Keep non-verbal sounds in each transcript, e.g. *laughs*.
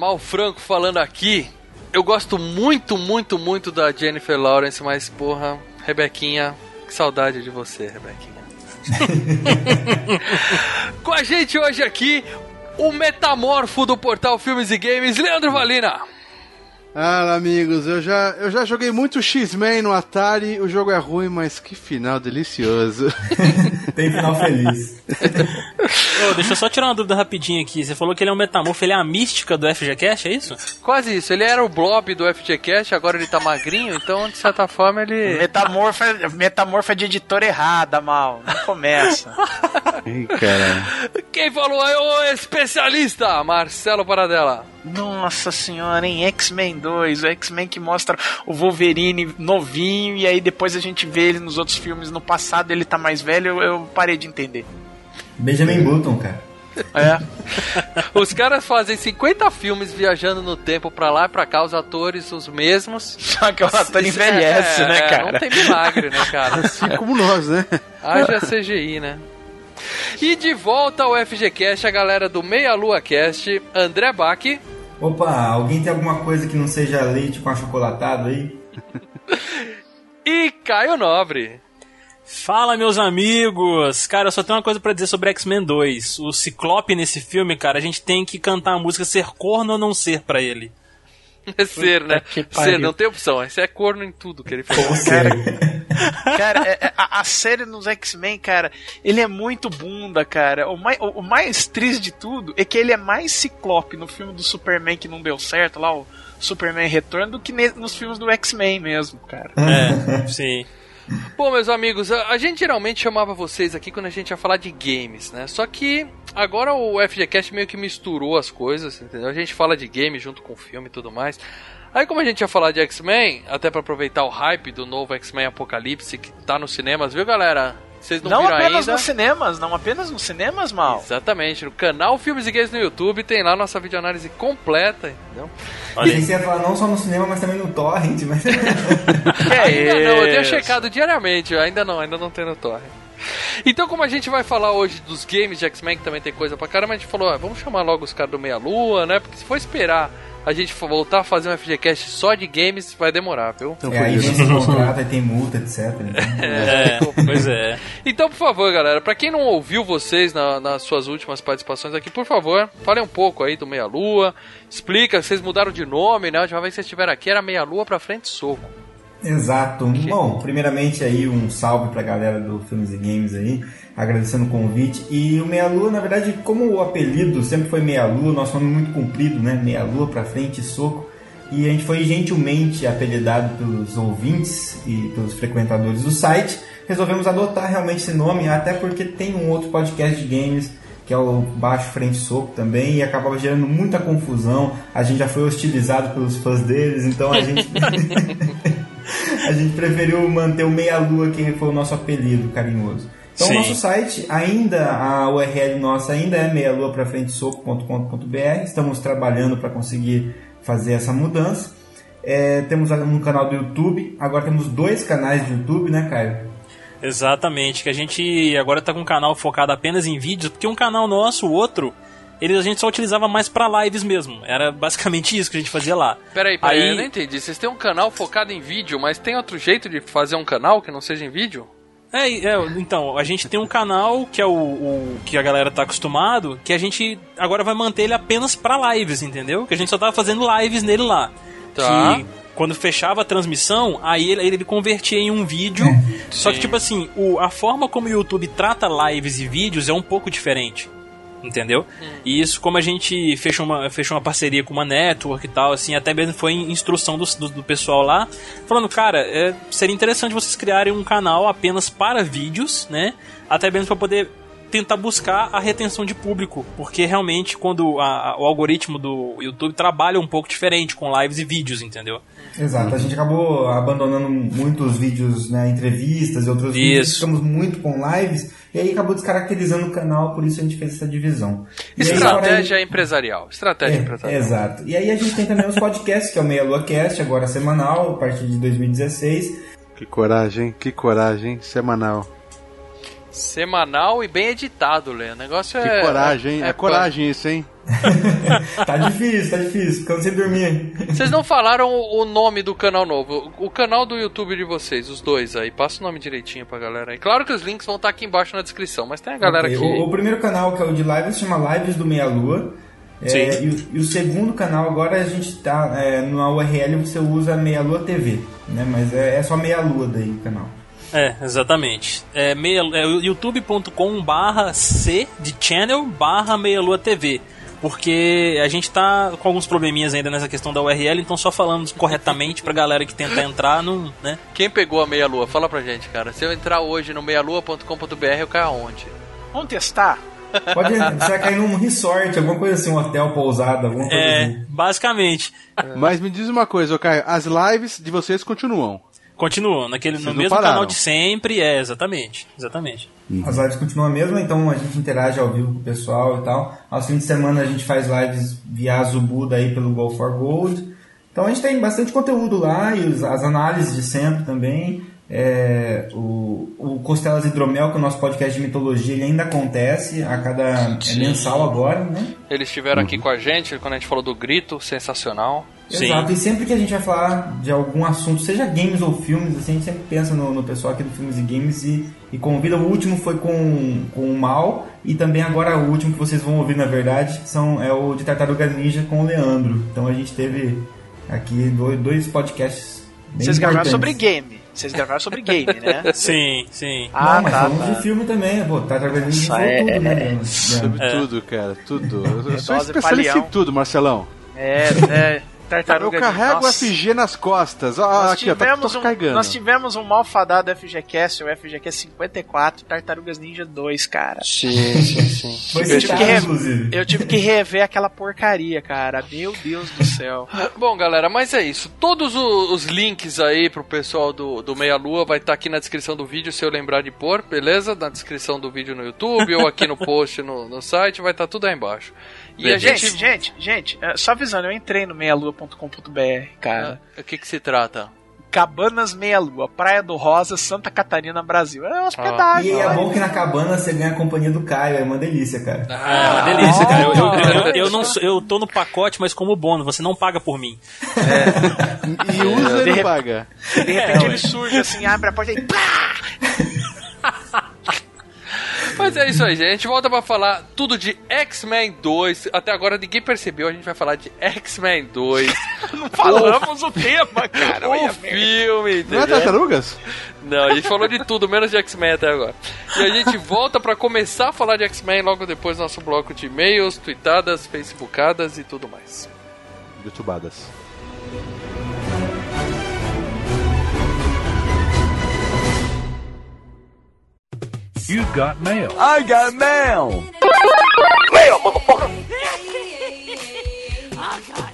Galera, Mal Franco falando aqui. Eu gosto muito, muito, muito da Jennifer Lawrence, mas porra, Rebequinha, que saudade de você, Rebequinha. *laughs* Com a gente hoje aqui, o metamorfo do portal Filmes e Games, Leandro Valina. Fala amigos, eu já, eu já joguei muito X-Men no Atari, o jogo é ruim, mas que final delicioso. *laughs* Tem final feliz. Ô, deixa eu só tirar uma dúvida rapidinho aqui. Você falou que ele é um metamorfo, ele é a mística do FGCast, é isso? Quase isso, ele era o blob do FGCast, agora ele tá magrinho, então de certa forma ele. Metamorfa, metamorfa de editora errada, mal. Não começa. Ih, caralho. Quem falou é o especialista, Marcelo Paradela. Nossa senhora, em X-Men 2, o X-Men que mostra o Wolverine novinho e aí depois a gente vê ele nos outros filmes no passado, ele tá mais velho, eu, eu parei de entender. Benjamin Button, cara. É. *laughs* Os caras fazem 50 filmes viajando no tempo pra lá e pra cá, os atores os mesmos. Só que o ator envelhece, É, né, é, cara? Não tem milagre, né, cara? *laughs* Assim como nós, né? Haja CGI, né? E de volta ao FGCast, a galera do Meia Lua Cast, André Bach. Opa, alguém tem alguma coisa que não seja leite com achocolatado aí? *laughs* E Caio Nobre. Fala, meus amigos! Cara, eu só tenho uma coisa pra dizer sobre X-Men 2. O Ciclope nesse filme, cara, a gente tem que cantar a música Ser Corno ou Não Ser pra ele. É ser, né? que pariu. Ser, não tem opção. Esse é corno em tudo que ele faz. Cara, cara é- é- a, a série nos X-Men, cara, ele é muito bunda, cara. O mais, o, o mais triste de tudo é que ele é mais ciclope no filme do Superman que não deu certo, lá o Superman Retorno, do que ne- nos filmes do X-Men mesmo, cara. É, *laughs* sim. Bom, meus amigos, a, a gente geralmente chamava vocês aqui quando a gente ia falar de games, né? Só que agora o FGCast meio que misturou as coisas, entendeu? A gente fala de game junto com filme e tudo mais. Aí como a gente ia falar de X-Men, até pra aproveitar o hype do novo X-Men Apocalipse que tá nos cinemas, viu, galera? Vocês não, Não, viram apenas ainda? nos cinemas, não apenas nos cinemas, mal. Exatamente, no canal Filmes e Games no YouTube tem lá nossa videoanálise completa, entendeu? Olha Pensei aí. você ia falar não só no cinema, mas também no torrent, mas... Que *laughs* Ainda não, eu tenho checado diariamente, ainda não, ainda não tem no torre. Então, como a gente vai falar hoje dos games de X-Men, que também tem coisa pra caramba, a gente falou, ah, vamos chamar logo os caras do Meia Lua, né? Porque se for esperar a gente voltar a fazer um FGCast só de games, vai demorar, viu? Então, é, aí esse contrato, aí tem multa, etc. Então, *laughs* É, pois é. Então, por favor, galera, pra quem não ouviu vocês na- nas suas últimas participações aqui, por favor, falem um pouco aí do Meia Lua, explica, vocês mudaram de nome, né? A última vez que vocês estiveram aqui era Meia Lua pra frente soco. Exato. Bom, primeiramente aí um salve pra galera do Filmes e Games aí, agradecendo o convite. E o Meia Lua, na verdade, como o apelido sempre foi Meia Lua, nosso nome muito comprido, né? Meia Lua pra frente, soco. E a gente foi gentilmente apelidado pelos ouvintes e pelos frequentadores do site. Resolvemos adotar realmente esse nome, até porque tem um outro podcast de games que é o Baixo Frente Soco também, e acabava gerando muita confusão. A gente já foi hostilizado pelos fãs deles, então a gente. *laughs* *laughs* a gente preferiu manter o Meia Lua, que foi o nosso apelido carinhoso. Então, Sim. o nosso site, ainda, a URL nossa ainda é meialuaprafrentesoco.com.br. Estamos trabalhando para conseguir fazer essa mudança. É, temos um canal do YouTube, agora temos dois canais de YouTube, né, Caio? Exatamente, que a gente agora tá com um canal focado apenas em vídeos, porque um canal nosso, o outro, ele a gente só utilizava mais pra lives mesmo. Era basicamente isso que a gente fazia lá. Peraí, peraí, Aí- eu não entendi. Vocês têm um canal focado em vídeo, mas tem outro jeito de fazer um canal que não seja em vídeo? É, é, então, a gente tem um canal que é o, o que a galera tá acostumado, que a gente agora vai manter ele apenas pra lives, entendeu? Que a gente só tava fazendo lives nele lá. Tá. Que quando fechava a transmissão, aí ele, ele convertia em um vídeo. *laughs* Só que, tipo assim, o, a forma como o YouTube trata lives e vídeos é um pouco diferente. Entendeu? E isso, como a gente fechou uma, fechou uma parceria com uma network e tal, assim, até mesmo foi instrução do, do, do pessoal lá, falando, cara, é, seria interessante vocês criarem um canal apenas para vídeos, né? Até mesmo para poder tentar buscar a retenção de público, porque realmente quando a- a- o algoritmo do YouTube trabalha um pouco diferente com lives e vídeos, entendeu? Exato, a gente acabou abandonando muitos vídeos, né, entrevistas e outros vídeos, Isso. ficamos muito com lives, e aí acabou descaracterizando o canal, por isso a gente fez essa divisão. E aí, Estratégia empresarial. Estratégia É, empresarial. exato. E aí a gente tem também os podcasts, que é o Meia Lua Cast, agora semanal, a partir de 2016. Que coragem, que coragem, semanal. Semanal e bem editado, Lê. O negócio Que é. coragem, hein? É, coragem isso, hein? *laughs* Tá difícil, tá difícil, ficando sem dormir. Vocês não falaram o nome do canal novo. O canal do YouTube de vocês, os dois aí. Passa o nome direitinho pra galera aí. Claro que os links vão estar aqui embaixo na descrição, mas tem a galera Ok, que. O, o primeiro canal, que é o de lives, se chama Lives do Meia Lua. É, Sim. e, o, e o segundo canal, agora a gente tá é, na URL, você usa Meia Lua TV, né? Mas é, é só Meia Lua daí o canal. É, exatamente. É, meia, é youtube.com barra C de channel barra meia lua TV. Porque a gente tá com alguns probleminhas ainda nessa questão da URL, então só falando corretamente pra galera que tenta entrar, não, né? Quem pegou a meia lua? Fala pra gente, cara. Se eu entrar hoje no meialua.com.br, eu caio aonde? Vamos testar? Pode, você vai cair num resort, alguma coisa assim, um hotel, pousada, alguma coisa É, assim. basicamente. Mas me diz uma coisa, ô Caio, as lives de vocês continuam. Continuou, naquele, no Vocês mesmo pararam. canal de sempre, é, exatamente. Exatamente. As lives continuam a mesma, então a gente interage ao vivo com o pessoal e tal. Aos fins de semana a gente faz lives via Zubu daí pelo Go for Gold. Então a gente tem bastante conteúdo lá e os- as análises de sempre também. É, o, o Costelas Hidromel, que é o nosso podcast de mitologia, ele ainda acontece a cada é mensal agora, né? Eles estiveram aqui com a gente quando a gente falou do grito, sensacional. Sim. Exato, e sempre que a gente vai falar de algum assunto, seja games ou filmes, assim, a gente sempre pensa no, no pessoal aqui do Filmes e Games e, e convida. O último foi com, com o Mal e também agora o último que vocês vão ouvir, na verdade, são, é o de Tartarugas Ninja com o Leandro. Então a gente teve aqui dois, dois podcasts bem Vocês gravaram sobre game. Vocês gravaram sobre game, né? *laughs* Sim, sim. Ah, Não, mas tá, falamos tá. de filme também, pô, Tartarugas Ninja Nossa, foi é- tudo, né, é-? Sobre É. tudo, cara, tudo. *laughs* Eu sou especialista palião. em tudo, Marcelão. É, é. Eu Tartaruga carrego o. FG nas costas. Ó, Nós aqui, ó, tá, tivemos, tô um, carregando. nós tivemos um malfadado FGCast, o FGCast 54, Tartarugas Ninja 2, cara. Sim, sim, sim. Eu tive, que re- eu tive que rever aquela porcaria, cara. Meu Deus do céu. *laughs* Bom, galera, mas é isso. Todos os links aí pro pessoal do, do Meia Lua vai estar aqui na descrição do vídeo, se eu lembrar de pôr, beleza? Na descrição do vídeo no YouTube ou aqui no post no, no site, vai estar tudo aí embaixo. E a gente, gente. gente, é, só avisando, eu entrei no meialua.com.br, cara. O que que se trata? Cabanas Meia Lua, Praia do Rosa, Santa Catarina, Brasil. É E hospedagem. é lá. bom que na cabana você ganha a companhia do Caio, é uma delícia, cara. É uma delícia, cara. Eu, eu, eu, eu não sou- eu tô no pacote, mas como bônus, você não paga por mim. E usa e de não paga. De repente ele surge assim, abre a porta e pá! Mas é isso aí, gente. A gente volta pra falar tudo de X-Men 2. Até agora ninguém percebeu, a gente vai falar de X-Men 2. *laughs* Não falamos o tema, cara. o filme, Não é tartarugas? Não, a gente falou de tudo, menos de X-Men até agora. E a gente *laughs* volta pra começar a falar de X-Men logo depois do nosso bloco de e-mails, tweetadas, facebookadas e tudo mais. Youtubadas. You got mail. I got mail. *laughs*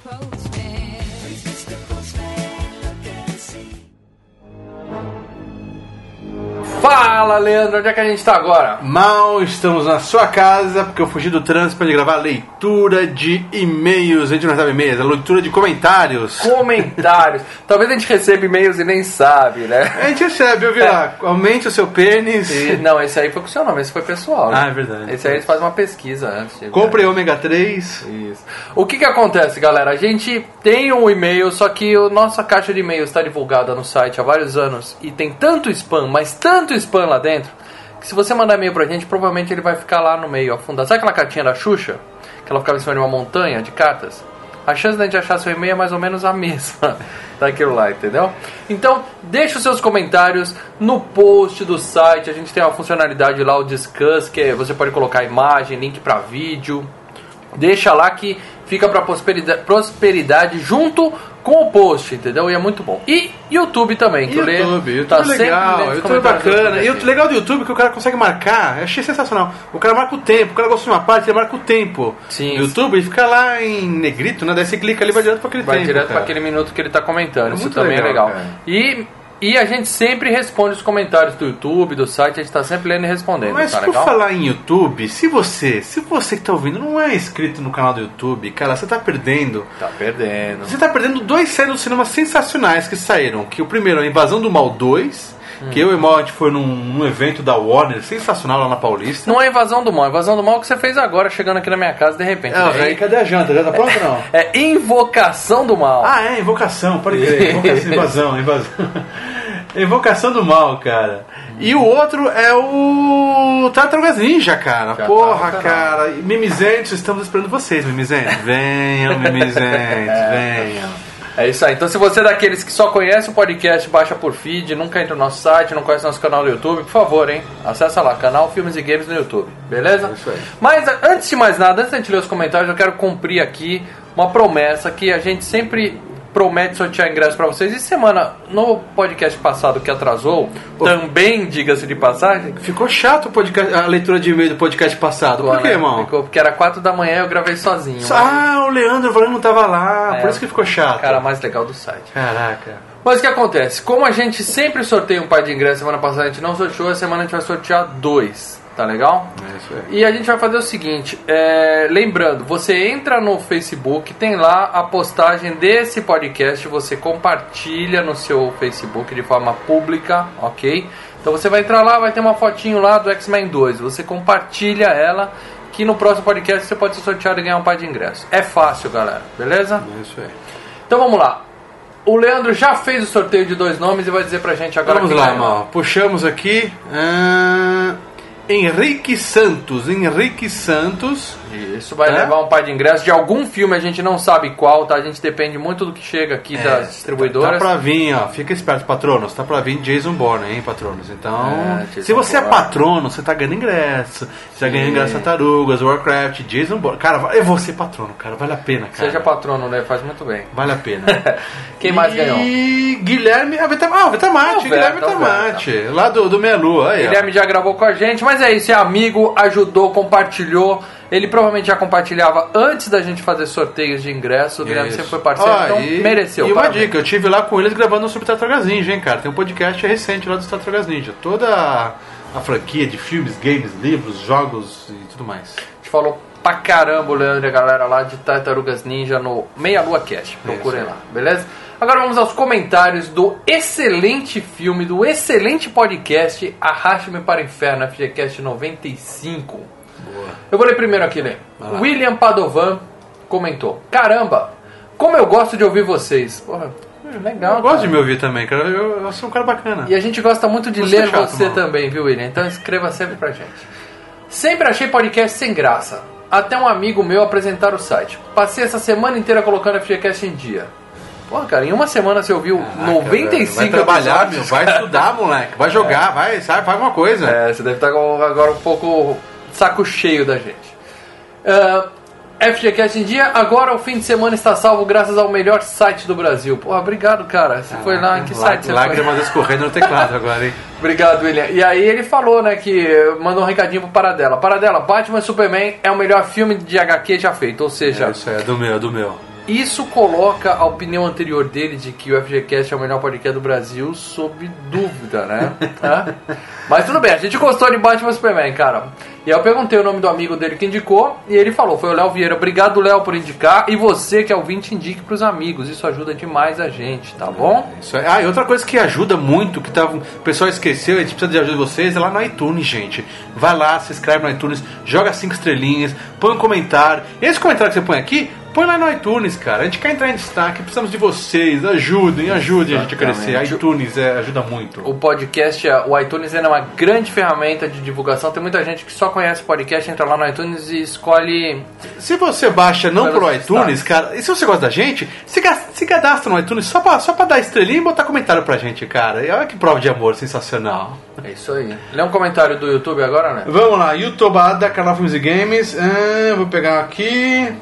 Fala, Leandro, onde é que a gente tá agora? Mal, estamos na sua casa, porque eu fugi do trânsito para gravar a leitura de e-mails. A gente não recebe e-mails, é a leitura de comentários. Comentários. *laughs* Talvez a gente receba e-mails e nem sabe, né? A gente recebe, eu vi lá, aumente o seu pênis. E- não, esse aí foi com o seu nome, esse foi pessoal. né? Ah, é verdade. Esse aí eles fazem uma pesquisa antes. de- Compre ômega 3. Isso. O que que acontece, galera? A gente tem um e-mail, só que a nossa caixa de e-mail está divulgada no site há vários anos e tem tanto spam, mas tanto spam lá dentro, que se você mandar e-mail pra gente, provavelmente ele vai ficar lá no meio, afundado. Sabe aquela cartinha da Xuxa? Que ela ficava em cima de uma montanha de cartas? a chance da gente achar seu e-mail é mais ou menos a *laughs* mesma daquilo lá, entendeu? Então, deixa os seus comentários no post do site. A gente tem uma funcionalidade lá, o Discuss, que é- você pode colocar imagem, link para vídeo. Deixa lá que fica para prosperidade, prosperidade junto com o post, entendeu? E é muito bom. E YouTube também, que o Lê YouTube, YouTube tá é sempre legal, YouTube é bacana. E YouTube. o legal do YouTube é que o cara consegue marcar, eu achei sensacional. O cara marca o tempo, o cara gosta de uma parte, ele marca o tempo. Sim. No YouTube, ele fica lá em negrito, né? Daí você clica ali e vai direto pra aquele Vai tempo. direto cara. para aquele minuto que ele tá comentando. É Isso também é legal, legal. cara. E, e a gente sempre responde os comentários do YouTube, do site, a gente tá sempre lendo e respondendo. Mas tá por legal? falar em YouTube, se você, se você que tá ouvindo não é inscrito no canal do YouTube, cara, você tá perdendo. Tá perdendo. Você tá perdendo dois séries do cinema sensacionais que saíram. Que o primeiro é Invasão do Mal 2, Hum. que eu e o Mal a gente foi num, num evento da Warner, sensacional lá na Paulista. Não é invasão do mal, é invasão do mal que você fez agora, chegando aqui na minha casa de repente. É, né? aí, cadê a janta? Já tá pronta ou não? É invocação do mal. Ah, é, invocação, pode crer. *laughs* Invocação, invasão, invasão. Invocação do mal, cara. E o outro é o Tartarugas Ninja, cara. Já tá Porra, canal. cara. Mimizentos, estamos esperando vocês, Mimizentos. Venham, Mimizentos, *laughs* venham. É isso aí. Então, se você é daqueles que só conhece o podcast, baixa por feed, nunca entra no nosso site, não conhece nosso canal no YouTube, por favor, hein? Acessa lá, canal Filmes e Games no YouTube, beleza? É isso aí. Mas a- antes de mais nada, antes da gente ler os comentários, eu quero cumprir aqui uma promessa que a gente sempre promete sortear ingresso pra vocês. E semana, no podcast passado que atrasou, também, diga-se de passagem, Ficou chato podcast, a leitura de e-mail do podcast passado. Por quê, né? irmão? Ficou, porque era 4 da manhã eu gravei sozinho. Ah, o Leandro Valente não tava lá, É. por isso que ficou chato. o cara mais legal do site. Caraca. Mas o que acontece? Como a gente sempre sorteia um par de ingressos, semana passada a gente não sorteou, essa semana a gente vai sortear dois. Tá legal? É isso aí. E a gente vai fazer o seguinte: é, lembrando, você entra no Facebook, tem lá a postagem desse podcast, você compartilha no seu Facebook de forma pública, ok? Então você vai entrar lá, vai ter uma fotinho lá do X-Men 2, você compartilha ela, que no próximo podcast você pode ser sorteado e ganhar um par de ingressos. É fácil, galera, beleza? É isso aí. Então vamos lá. O Leandro já fez o sorteio de dois nomes e vai dizer pra gente agora Vamos lá, mal. Puxamos aqui. ah, Henrique Santos. Henrique Santos. Isso vai É? levar um par de ingressos de algum filme, a gente não sabe qual, tá? A gente depende muito do que chega aqui das Tá distribuidoras. pra vir, ó. Fica esperto, patronos. Tá pra vir Jason Bourne, hein, patronos. Então, É, se você é Bourne. patrono, você tá ganhando ingresso. Você tá ganhando ingresso Tartarugas, Warcraft, Jason Bourne. Cara, eu vou ser patrono, cara. Vale a pena, cara. Seja patrono, né? Faz muito bem. Vale a pena. *laughs* Quem mais e ganhou? Guilherme. Ah, Vetamate. Ah, Vetamate. Guilherme Vetamate. Lá do, do Meia Lua. Aí, ó. Guilherme já gravou com a gente, mas é isso, é amigo, ajudou, compartilhou. Ele provavelmente já compartilhava antes da gente fazer sorteios de ingresso. O Guilherme Isso. sempre foi parceiro, Ó, então e- mereceu. E uma parabéns. dica, eu tive lá com eles gravando sobre Tartarugas Ninja, hein, cara. Tem um podcast recente lá dos Tartarugas Ninja. Toda a, franquia de filmes, games, livros, jogos e tudo mais. A gente falou pra caramba Leandro e a galera lá de Tartarugas Ninja no Meia Lua Cast. Procurem Isso lá, beleza? Agora vamos aos comentários do excelente filme, do excelente podcast Arraste-me para o Inferno, FGCast 95. Eu vou ler primeiro aqui, Lê. William Padovan comentou: Caramba, como eu gosto de ouvir vocês. Porra, legal. Eu gosto cara. de me ouvir também, cara. Eu, eu sou um cara bacana. E a gente gosta muito de ler é chato, você mano. também, viu, William? Então escreva sempre pra gente. Sempre achei podcast sem graça. Até um amigo meu apresentar o site. Passei essa semana inteira colocando FGCast em dia. Pô, cara, em uma semana você ouviu Caraca, 95 velho. Vai trabalhar, meu. Vai estudar, moleque. Vai jogar, vai, sabe? Faz uma coisa. É, você deve estar com- agora um pouco saco cheio da gente. Ah, FGCast em dia, agora o fim de semana está salvo graças ao melhor site do Brasil. Pô, obrigado, cara. Você foi lá, em que site você foi? Lágrimas escorrendo no teclado agora, hein? *laughs* Obrigado, William. E aí ele falou, né, que mandou um recadinho pro Paradela. Paradela, Batman Superman é o melhor filme de HQ já feito. Ou seja, É, isso aí, é do meu, é do meu. Isso coloca a opinião anterior dele de que o FGCast é o melhor podcast do Brasil sob dúvida, né? Hã? *laughs* Mas tudo bem, a gente gostou de Batman Superman, cara. E aí eu perguntei o nome do amigo dele que indicou, e ele falou, foi o Léo Vieira. Obrigado, Léo, por indicar. E você, que é ouvinte, indique pros amigos. Isso ajuda demais a gente, tá bom? Isso aí. Ah, e outra coisa que ajuda muito, que tava, o pessoal esqueceu, a gente precisa de ajuda de vocês, é lá no iTunes, gente. Vai lá, se inscreve no iTunes, joga cinco estrelinhas, põe um comentário. E esse comentário que você põe aqui, põe lá no iTunes, cara. A gente quer entrar em destaque, precisamos de vocês. Ajudem, ajudem a gente a crescer. Exatamente. iTunes é, ajuda muito. O podcast, é- o iTunes é uma grande ferramenta de divulgação. Tem muita gente que só conhece podcast, entra lá no iTunes e escolhe. Se você baixa não pro iTunes, cara, e se você gosta da gente, se, se cadastra no iTunes só pra, só pra dar estrelinha e botar comentário pra gente, cara. E olha que prova de amor sensacional. É isso aí. Lê um comentário do YouTube agora, né? Vamos lá, YouTubeada, canal Filmes e Games. Ah, vou pegar aqui.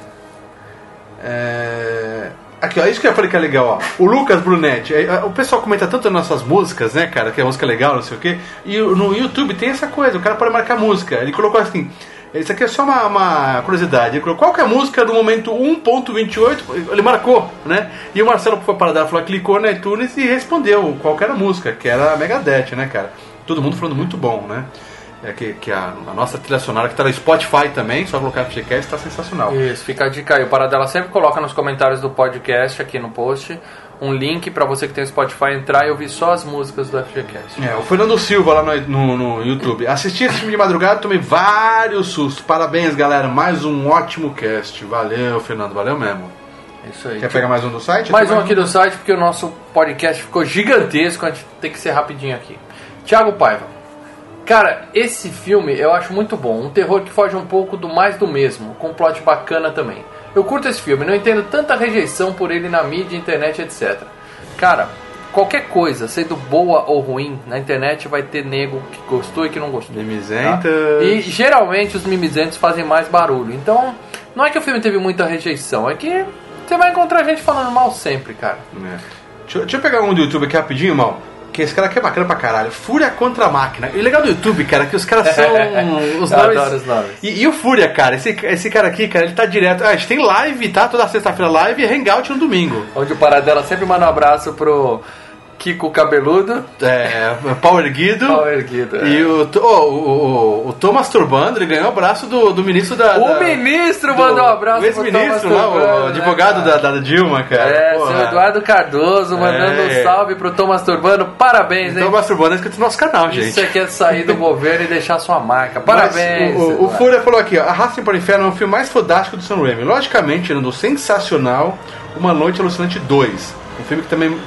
É... Aqui, ó, isso que eu falei que é legal, ó. O Lucas Brunetti, é, é, o pessoal comenta tanto nas nossas músicas, né, cara, que é música legal, não sei o quê. E no YouTube tem essa coisa, o cara pode marcar música. Ele colocou assim. Isso aqui é só uma, uma curiosidade. Ele colocou qual é a música do momento 1.28, ele marcou, né? E o Marcelo foi para dar, falou, clicou na iTunes e respondeu qual era a música, que era a Megadeth, né, cara? Todo mundo falando muito bom, né? É que, que a, a nossa trilha sonora que tá no Spotify também, só colocar FGCast, está sensacional. Isso, fica a dica aí. O Paradela sempre coloca nos comentários do podcast aqui no post um link pra você que tem o Spotify entrar e ouvir só as músicas do FGCast. É, o Fernando Silva lá no, no, no YouTube. Assisti esse filme de madrugada, tomei vários sustos. Parabéns, galera. Mais um ótimo cast. Valeu, Fernando. Valeu mesmo. Isso aí. Quer pegar mais um do site? Mais um aqui do site, porque o nosso podcast ficou gigantesco, a gente tem que ser rapidinho aqui. Tiago Paiva. Cara, esse filme eu acho muito bom. Um terror que foge um pouco do mais do mesmo, com um plot bacana também. Eu curto esse filme, não entendo tanta rejeição por ele na mídia, internet, etc. Cara, qualquer coisa, sendo boa ou ruim, na internet vai ter nego que gostou e que não gostou. Mimizentas. E geralmente os mimizentos fazem mais barulho. Então, não é que o filme teve muita rejeição, é que você vai encontrar gente falando mal sempre, cara. É. Deixa, deixa eu pegar um do YouTube aqui rapidinho, mal. Que esse cara aqui é bacana pra caralho. Fúria contra a máquina. E o legal do YouTube, cara, é que os caras são os *laughs* Eu nomes. adoro os nomes. E, e o Fúria, cara, esse, esse cara aqui, cara, ele tá direto. Ah, a gente tem live, tá? Toda sexta-feira live e hangout no domingo. Onde o Paradela sempre manda um abraço pro Kiko Cabeludo. É, pau erguido. Pau erguido, é. E o, oh, o, o, o Thomas Turbando, ele ganhou o abraço do, do ministro da. O da- ministro do- mandou um abraço O ex-ministro lá, o Turbano, advogado né, da, da Dilma, cara. É, Porra. seu Eduardo Cardoso mandando É. um salve pro Thomas Turbano. Parabéns, hein? Thomas Turbando é inscrito no nosso canal, gente. Você quer sair do *laughs* governo e deixar sua marca. Parabéns. Mas o, o, o. Fúria falou aqui, ó, Arrastem para o Inferno é o filme mais fodástico do Sam Raimi. Logicamente, tirando o sensacional Uma Noite Alucinante 2. Um filme que também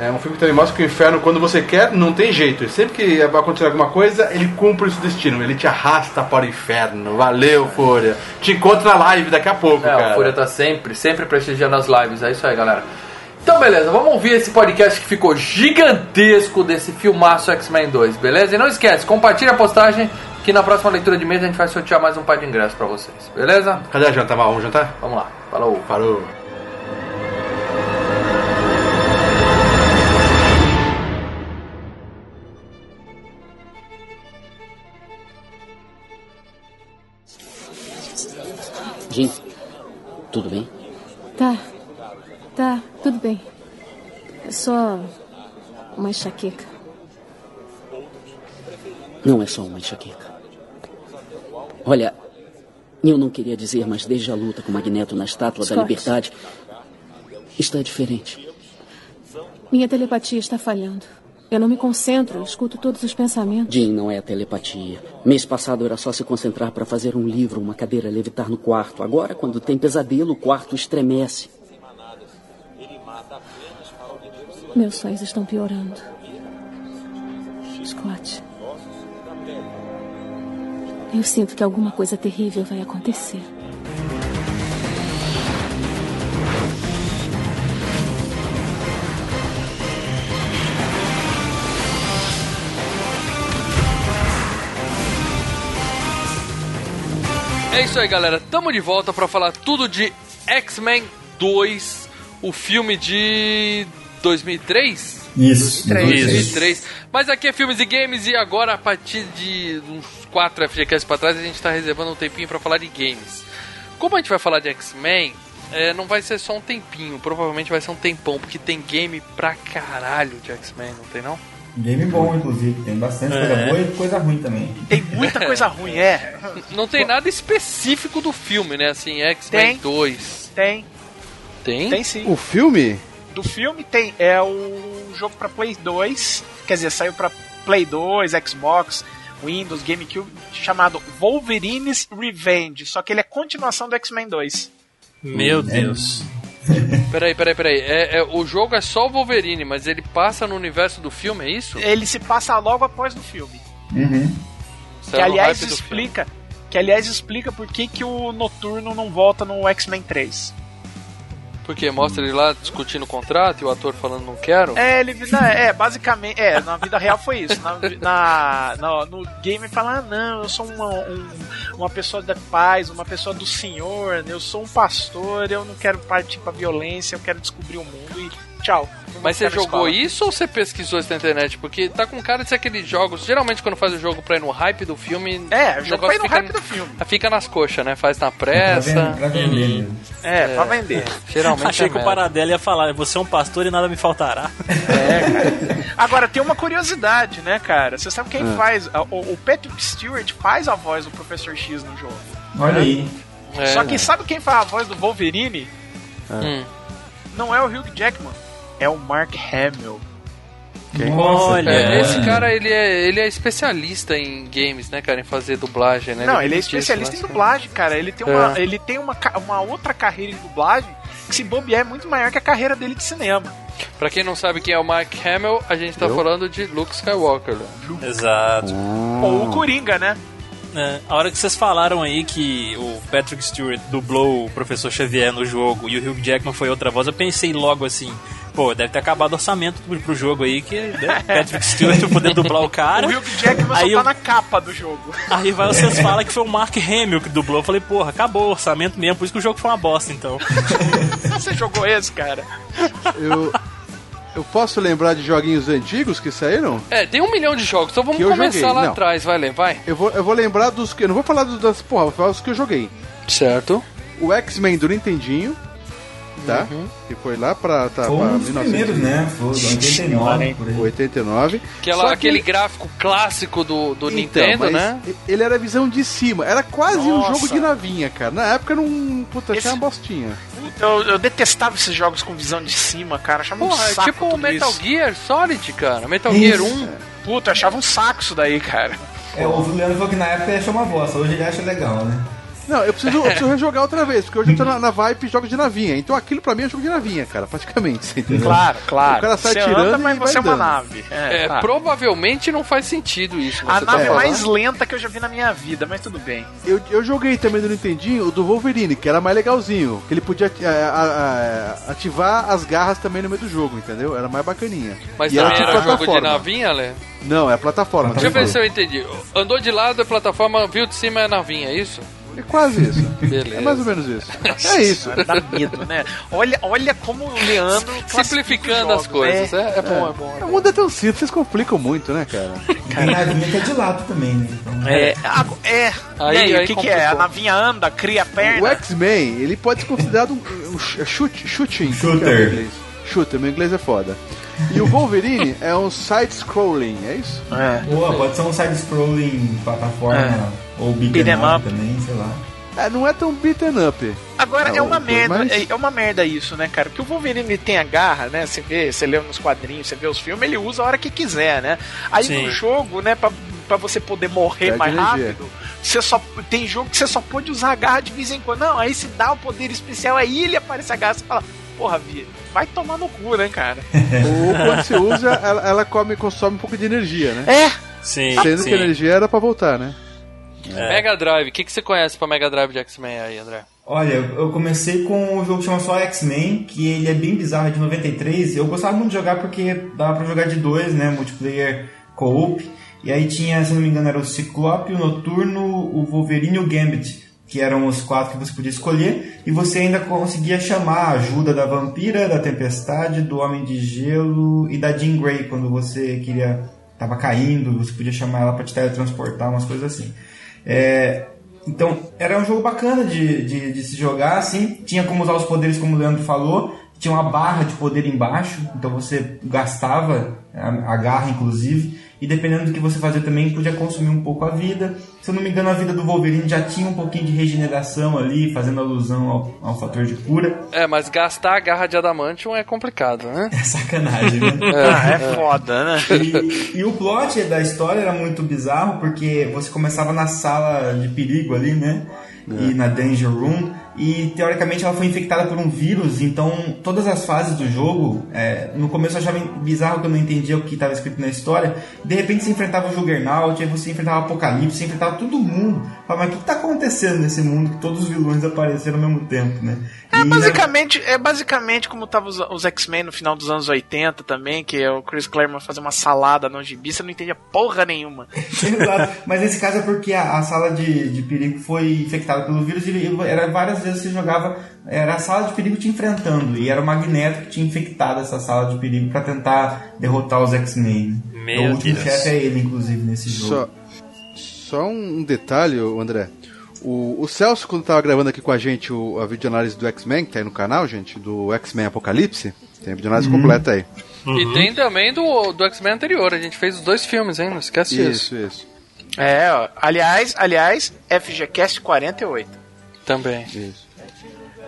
é um filme que também mostra que o inferno, quando você quer, não tem jeito. E sempre que vai acontecer alguma coisa, ele cumpre o seu destino. Ele te arrasta para o inferno. Valeu, Fúria. Te encontro na live daqui a pouco, É, cara. o Fúria tá sempre, sempre prestigiando as lives. É isso aí, galera. Então, beleza, vamos ouvir esse podcast que ficou gigantesco desse filmaço X-Men 2, beleza? E não esquece, compartilha a postagem que na próxima leitura de mês a gente vai sortear mais um par de ingressos pra vocês, beleza? Cadê a janta, Mal? Vamos jantar? Vamos lá, falou. Parou. Jim, tudo bem? Tá. Tá, tudo bem. É só uma enxaqueca. Não é só uma enxaqueca. Olha, eu não queria dizer, mas desde a luta com o Magneto na Estátua da Scott. Liberdade, está diferente. Minha telepatia está falhando. Eu não me concentro, escuto todos os pensamentos. Jim, não é telepatia. Mês passado era só se concentrar para fazer um livro, uma cadeira levitar no quarto. Agora, quando tem pesadelo, o quarto estremece. Meus sonhos estão piorando. Scott. Eu sinto que alguma coisa terrível vai acontecer. É isso aí, galera. Tamo de volta pra falar tudo de X-Men 2, o filme de 2003? Isso. 2003. Mas aqui é Filmes e Games e agora a partir de uns 4 FGCast pra trás a gente tá reservando um tempinho pra falar de games. Como a gente vai falar de X-Men, é, não vai ser só um tempinho, provavelmente vai ser um tempão, porque tem game pra caralho de X-Men, não tem não? Game bom, inclusive. Tem bastante coisa boa e coisa ruim também. Tem muita coisa ruim, é. *laughs* Não tem nada específico do filme, né? Assim, X-Men Tem. 2. Tem, Tem? tem sim. O filme? Do filme tem, é o jogo pra Play 2, quer dizer, saiu pra Play 2, Xbox, Windows, GameCube, chamado Wolverine's Revenge, só que ele é continuação do X-Men 2. Meu Deus. *laughs* Peraí, peraí, peraí. É, é, o jogo é só o Wolverine, mas ele passa no universo do filme, é isso? Ele se passa logo após do filme. Uhum. Saiu que aliás explica, Que aliás explica por que, que o Noturno não volta no X-Men 3. Porque mostra ele lá discutindo o contrato e o ator falando não quero. É, ele não, é, basicamente, é, na vida real foi isso. Na, na- na- no game fala, ah, não, eu sou uma, um- uma pessoa da paz, uma pessoa do Senhor, eu sou um pastor, eu não quero partir pra violência, eu quero descobrir o mundo e tchau. Mas você jogou escola. isso ou você pesquisou isso na internet? Porque tá com cara de ser aqueles jogos. Geralmente, quando faz o jogo pra ir no hype do filme. É, o jogo foi no fica, hype do filme. Fica nas coxas, né? Faz na Pra pressa. pra vender mesmo. É, pra vender. Geralmente Achei é que o merda. Paradela ia falar, você é um pastor e nada me faltará. Agora, tem uma curiosidade, né, cara? Você sabe quem Ah. faz. O, o Patrick Stewart faz a voz do Professor X no jogo. Olha aí. É, Só que sabe quem faz a voz do Wolverine? Hum. Não é o Hugh Jackman, é o Mark Hamill. Nossa, Olha, É, cara. esse cara, ele é, ele é especialista em games, né, cara? Em fazer dublagem, né? Não, ele é vive disso, especialista né? em dublagem, cara. Ele tem uma, É. ele tem uma, uma outra carreira em dublagem que, se bobear, é muito maior que a carreira dele de cinema. Pra quem não sabe quem é o Mark Hamill, a gente tá falando de Luke Skywalker. né? Exato. Ou o Coringa, né? É, a hora que vocês falaram aí que o Patrick Stewart dublou o Professor Xavier no jogo e o Hugh Jackman foi outra voz, eu pensei logo assim, pô, deve ter acabado o orçamento pro, pro jogo aí, que né, Patrick Stewart *laughs* poder dublar o cara. o Hugh Jackman aí só tá eu- na capa do jogo. Aí vai vocês falam que foi o Mark Hamill que dublou. Eu falei, porra, acabou o orçamento mesmo, por isso que o jogo foi uma bosta, então. *laughs* Você jogou esse, cara? Eu, eu posso lembrar de joguinhos antigos que saíram? É, tem um milhão de jogos, então vamos começar joguei, lá não. atrás, vai, vai. Eu vou, eu vou lembrar dos que. Eu não vou falar dos, das. Porra, vou falar dos que eu joguei. Certo. O X-Men do Nintendinho. Tá? Que foi lá pra, tá, Foi pra um dos primeiros, né? Foi 89, por aí. 89. Aquela, que aquele ele- gráfico clássico do, do Então, Nintendo, né? Ele era visão de cima. Era quase um Nossa. jogo de navinha, cara. Na época não. Puta, Esse- tinha uma bostinha. Puta, eu, eu detestava esses jogos com visão de cima, cara. Achava um Porra, é saco tipo o Metal isso. Gear Solid, cara. Metal Isso. Gear 1. Puta, eu achava um saco isso daí, cara. É, o Leandro falou que na época ele achou uma bosta, hoje ele acha legal, né? Não, eu preciso, eu preciso rejogar outra vez, porque hoje eu tô na, na vibe jogos de navinha. Então aquilo pra mim é jogo de navinha, cara, praticamente. você entendeu? Claro, claro. O cara sai você tirando anda, mas vai você é uma nave. É, É, claro. provavelmente não faz sentido isso. A você nave tá mais lenta que eu já vi na minha vida, mas tudo bem. Eu, eu joguei também do Nintendinho o do Wolverine, que era mais legalzinho. Que ele podia ati- a- a- a- ativar as garras também no meio do jogo, entendeu? Era mais bacaninha. Mas E também tipo era jogo de navinha, Lê? Não, é plataforma. Deixa eu ver se eu entendi. Andou de lado é plataforma, viu de cima é navinha, é isso? É quase isso. Beleza. É mais ou menos isso. É *laughs* isso. Dá medo, né? Olha, olha como o Leandro. *laughs* Simplificando as os coisas. É, é bom, é bom. é O bom. mundo é tão simples, vocês complicam muito, né, cara? Tem navinha que é de lado também, né? Então, É, é, é. Aí- e aí, aí o que, que é? A navinha anda, cria O perna? X-Men, ele pode ser considerado um, um ch- chute, shooting. é Shooter. em inglês? Shooter, meu inglês é foda. E o Wolverine é um side-scrolling, é isso? É. Boa, pode ser um side-scrolling plataforma ou beat'em Beat'em up up. também, sei lá. É, não é tão beaten up. Agora Não, é uma foi merda, mais- é, é uma merda isso, né, cara? Porque o Wolverine ele tem a garra, né? Você vê, você lê nos quadrinhos, você vê os filmes, ele usa a hora que quiser, né? Aí Sim. no jogo, né, pra, pra você poder morrer mais energia. rápido, você só tem jogo que você só pode usar a garra de vez em quando. Não, aí se dá o poder especial, aí ele aparece a garra, você fala, porra, Vi, vai tomar no cu, né, cara? *laughs* Ou quando você usa, ela, ela come, consome um pouco de energia, né? É, Sim, Sendo sim. que a energia era pra voltar, né? Mega Drive, o que, que você conhece pra Mega Drive de X-Men aí, André? Olha, eu comecei com um jogo que chama só X-Men, que ele é bem bizarro, é de 93. Eu gostava muito de jogar porque dava pra jogar de dois, né? Multiplayer co-op. E aí tinha, se não me engano, era o Ciclope, o Noturno, o Wolverine e o Gambit, que eram os quatro que você podia escolher. E você ainda conseguia chamar a ajuda da Vampira, da Tempestade, do Homem de Gelo e da Jean Grey, quando você queria... Tava caindo, você podia chamar ela pra te teletransportar, umas coisas assim. É, então, era um jogo bacana de, de, de se jogar, assim. Tinha como usar os poderes, como o Leandro falou. Tinha uma barra de poder embaixo, então você gastava a, a garra, inclusive. E dependendo do que você fazia também, podia consumir um pouco a vida. Se eu não me engano, a vida do Wolverine já tinha um pouquinho de regeneração ali, fazendo alusão ao, ao fator de cura. É, mas gastar a garra de Adamantium é complicado, né? *laughs* É sacanagem, né? *laughs* ah, é foda, né? E, e o plot da história era muito bizarro, porque você começava na sala de perigo ali, né? E na Danger Room. E teoricamente ela foi infectada por um vírus, então todas as fases do jogo, é, no começo eu achava bizarro que eu não entendia o que estava escrito na história. De repente você enfrentava o Juggernaut, aí você enfrentava o Apocalipse, você enfrentava todo mundo. Fala, mas o que tá acontecendo nesse mundo que todos os vilões apareceram ao mesmo tempo, né? É E, basicamente, é basicamente como tava os, os X-Men no final dos anos 80 também, que é o Chris Claremont fazer uma salada no gibi, você não entendia porra nenhuma. *laughs* Exato. Mas nesse caso é porque a, a sala de, de perigo foi infectada pelo vírus e era várias vezes você jogava. Era a sala de perigo te enfrentando. E era o Magneto que tinha infectado essa sala de perigo pra tentar derrotar os X-Men. Meu O último Deus. chefe é ele, inclusive, nesse jogo. Só, só um detalhe, André. O, o Celso, quando tava gravando aqui com a gente o, a videoanálise do X-Men, que tá aí no canal, gente, do X-Men Apocalipse, tem a videoanálise completa aí. E tem também do, do X-Men anterior. A gente fez os dois filmes, hein? Não esquece disso. Isso, isso. É, ó. Aliás, aliás, FGCast 48. Também. Isso.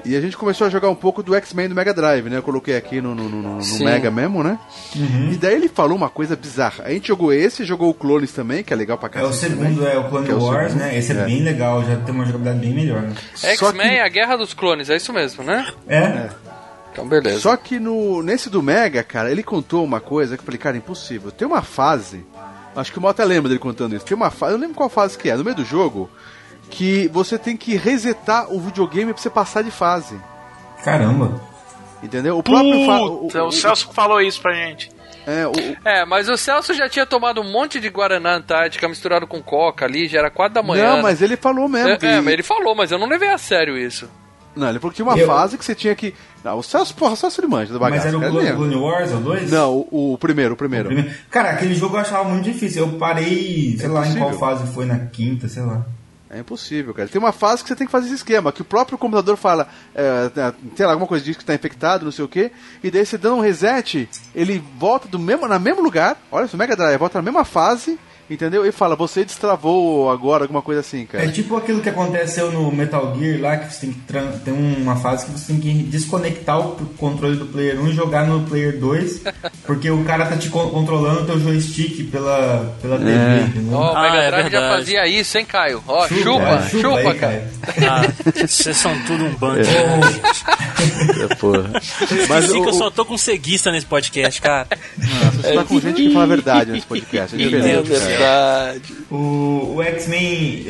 E a gente começou a jogar um pouco do X-Men do Mega Drive, né? Eu coloquei aqui no, no, no- no. Mega mesmo, né? E daí ele falou uma coisa bizarra. A gente jogou esse, jogou o Clones também, que é legal pra É caramba. o segundo, é o Clone é o Wars, segundo. né? Esse é, É. bem legal, já tem uma jogabilidade bem melhor. Né? Só X-Men, que- a Guerra dos Clones, é isso mesmo, né? É? Então, beleza. Só que no, nesse do Mega, cara, ele contou uma coisa que eu falei, cara, impossível. Tem uma fase, acho que o Mota lembra dele contando isso. Tem uma fase, eu não lembro qual fase que é, no meio do jogo, que você tem que resetar o videogame pra você passar de fase. Caramba. Entendeu? O próprio fa- o- o- o Celso falou isso pra gente. é, o- o- É, mas o Celso já tinha tomado um monte de Guaraná Antártica misturado com coca ali, já era quatro da manhã. Não, mas ele falou mesmo. É, que- é, mas ele falou, mas eu não levei a sério isso. Não, ele falou que tinha uma Eu- fase que você tinha que. Não, o Celso, porra, o Celso ele manja da Mas bagaça. era o Clone. Clone Wars, é o 2? Não, o, o primeiro, o primeiro. Primeiro- Cara, aquele jogo eu achava muito difícil. Eu parei, sei É lá em qual possível. fase foi, na quinta, sei lá. É impossível, cara. Tem uma fase que você tem que fazer esse esquema, que o próprio computador fala, é, lá, alguma coisa diz que está infectado, não sei o quê, e daí você dando um reset, ele volta do mesmo, na mesmo lugar, olha o Mega Drive volta na mesma fase, entendeu? E fala, você destravou agora, alguma coisa assim, cara. É tipo aquilo que aconteceu no Metal Gear lá, que você tem que tem uma fase que você tem que desconectar o controle do player 1 e jogar no player 2, *laughs* porque o cara tá te con- controlando o teu joystick pela, pela TV, É. Ó, o Ah, Mega é Drive já verdade. fazia isso, hein, Caio? Ó, chupa, é, chupa, aí, cara. Ah, vocês são tudo um bando. *laughs* porra. Mas Mas que o, eu o- só tô com ceguista nesse podcast, cara. você tá com gente que fala a verdade nesse podcast, é É diferente. cara. Verdade. O, o X-Men,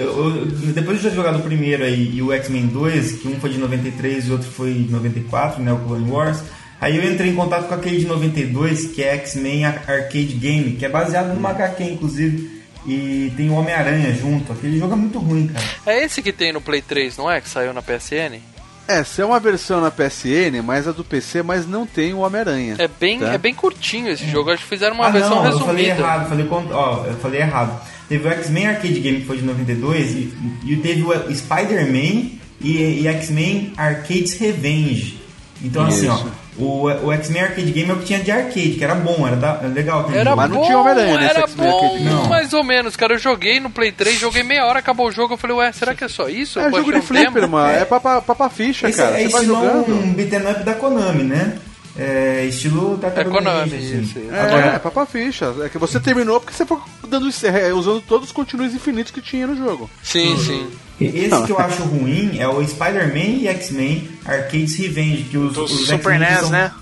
depois de eu ter jogado o primeiro aí e o X-Men 2, que um foi de 93 e o outro foi de 94, né, o Clone Wars, aí eu entrei em contato com aquele de 92, que é X-Men Ar- Arcade Game, que é baseado numa HQ, inclusive, e tem o Homem-Aranha junto. Aquele jogo é muito ruim, cara. É esse que tem no Play 3, não é? Que saiu na PSN? Essa é uma versão na PSN, mas a do PC, mas não tem o Homem-Aranha. É bem, Tá. é bem curtinho esse jogo. Acho que fizeram uma ah, versão não, eu falei resumida. errado, falei, ó, eu falei errado. Teve o X-Men Arcade Game, que foi de 92, e, e teve o Spider-Man e, e X-Men Arcades Revenge. Então, assim, ó, o, o X-Men Arcade Game é o que tinha de arcade, que era bom, era, da- era legal. Era jogo. Mas não bom, tinha Homem-Aranha nesse era X-Men bom, Arcade Game. mais ou menos, cara. Eu joguei no Play 3, joguei meia hora, acabou o jogo. Eu falei, ué, será que é só isso? É Eu jogo de um flipper, mano. É papa, papa ficha, Esse cara. é Você vai estilo jogando. um beat'em up da Konami, né? É estilo É Tartaruga Konami, Ninja, assim. É, Agora, é papa ficha. É que você terminou porque você foi dando, é, usando todos os continuos infinitos que tinha no jogo. Sim, sim. Esse que eu acho ruim é o Spider-Man e X-Men Arcades Revenge, que os, Do os Super NES, são- né?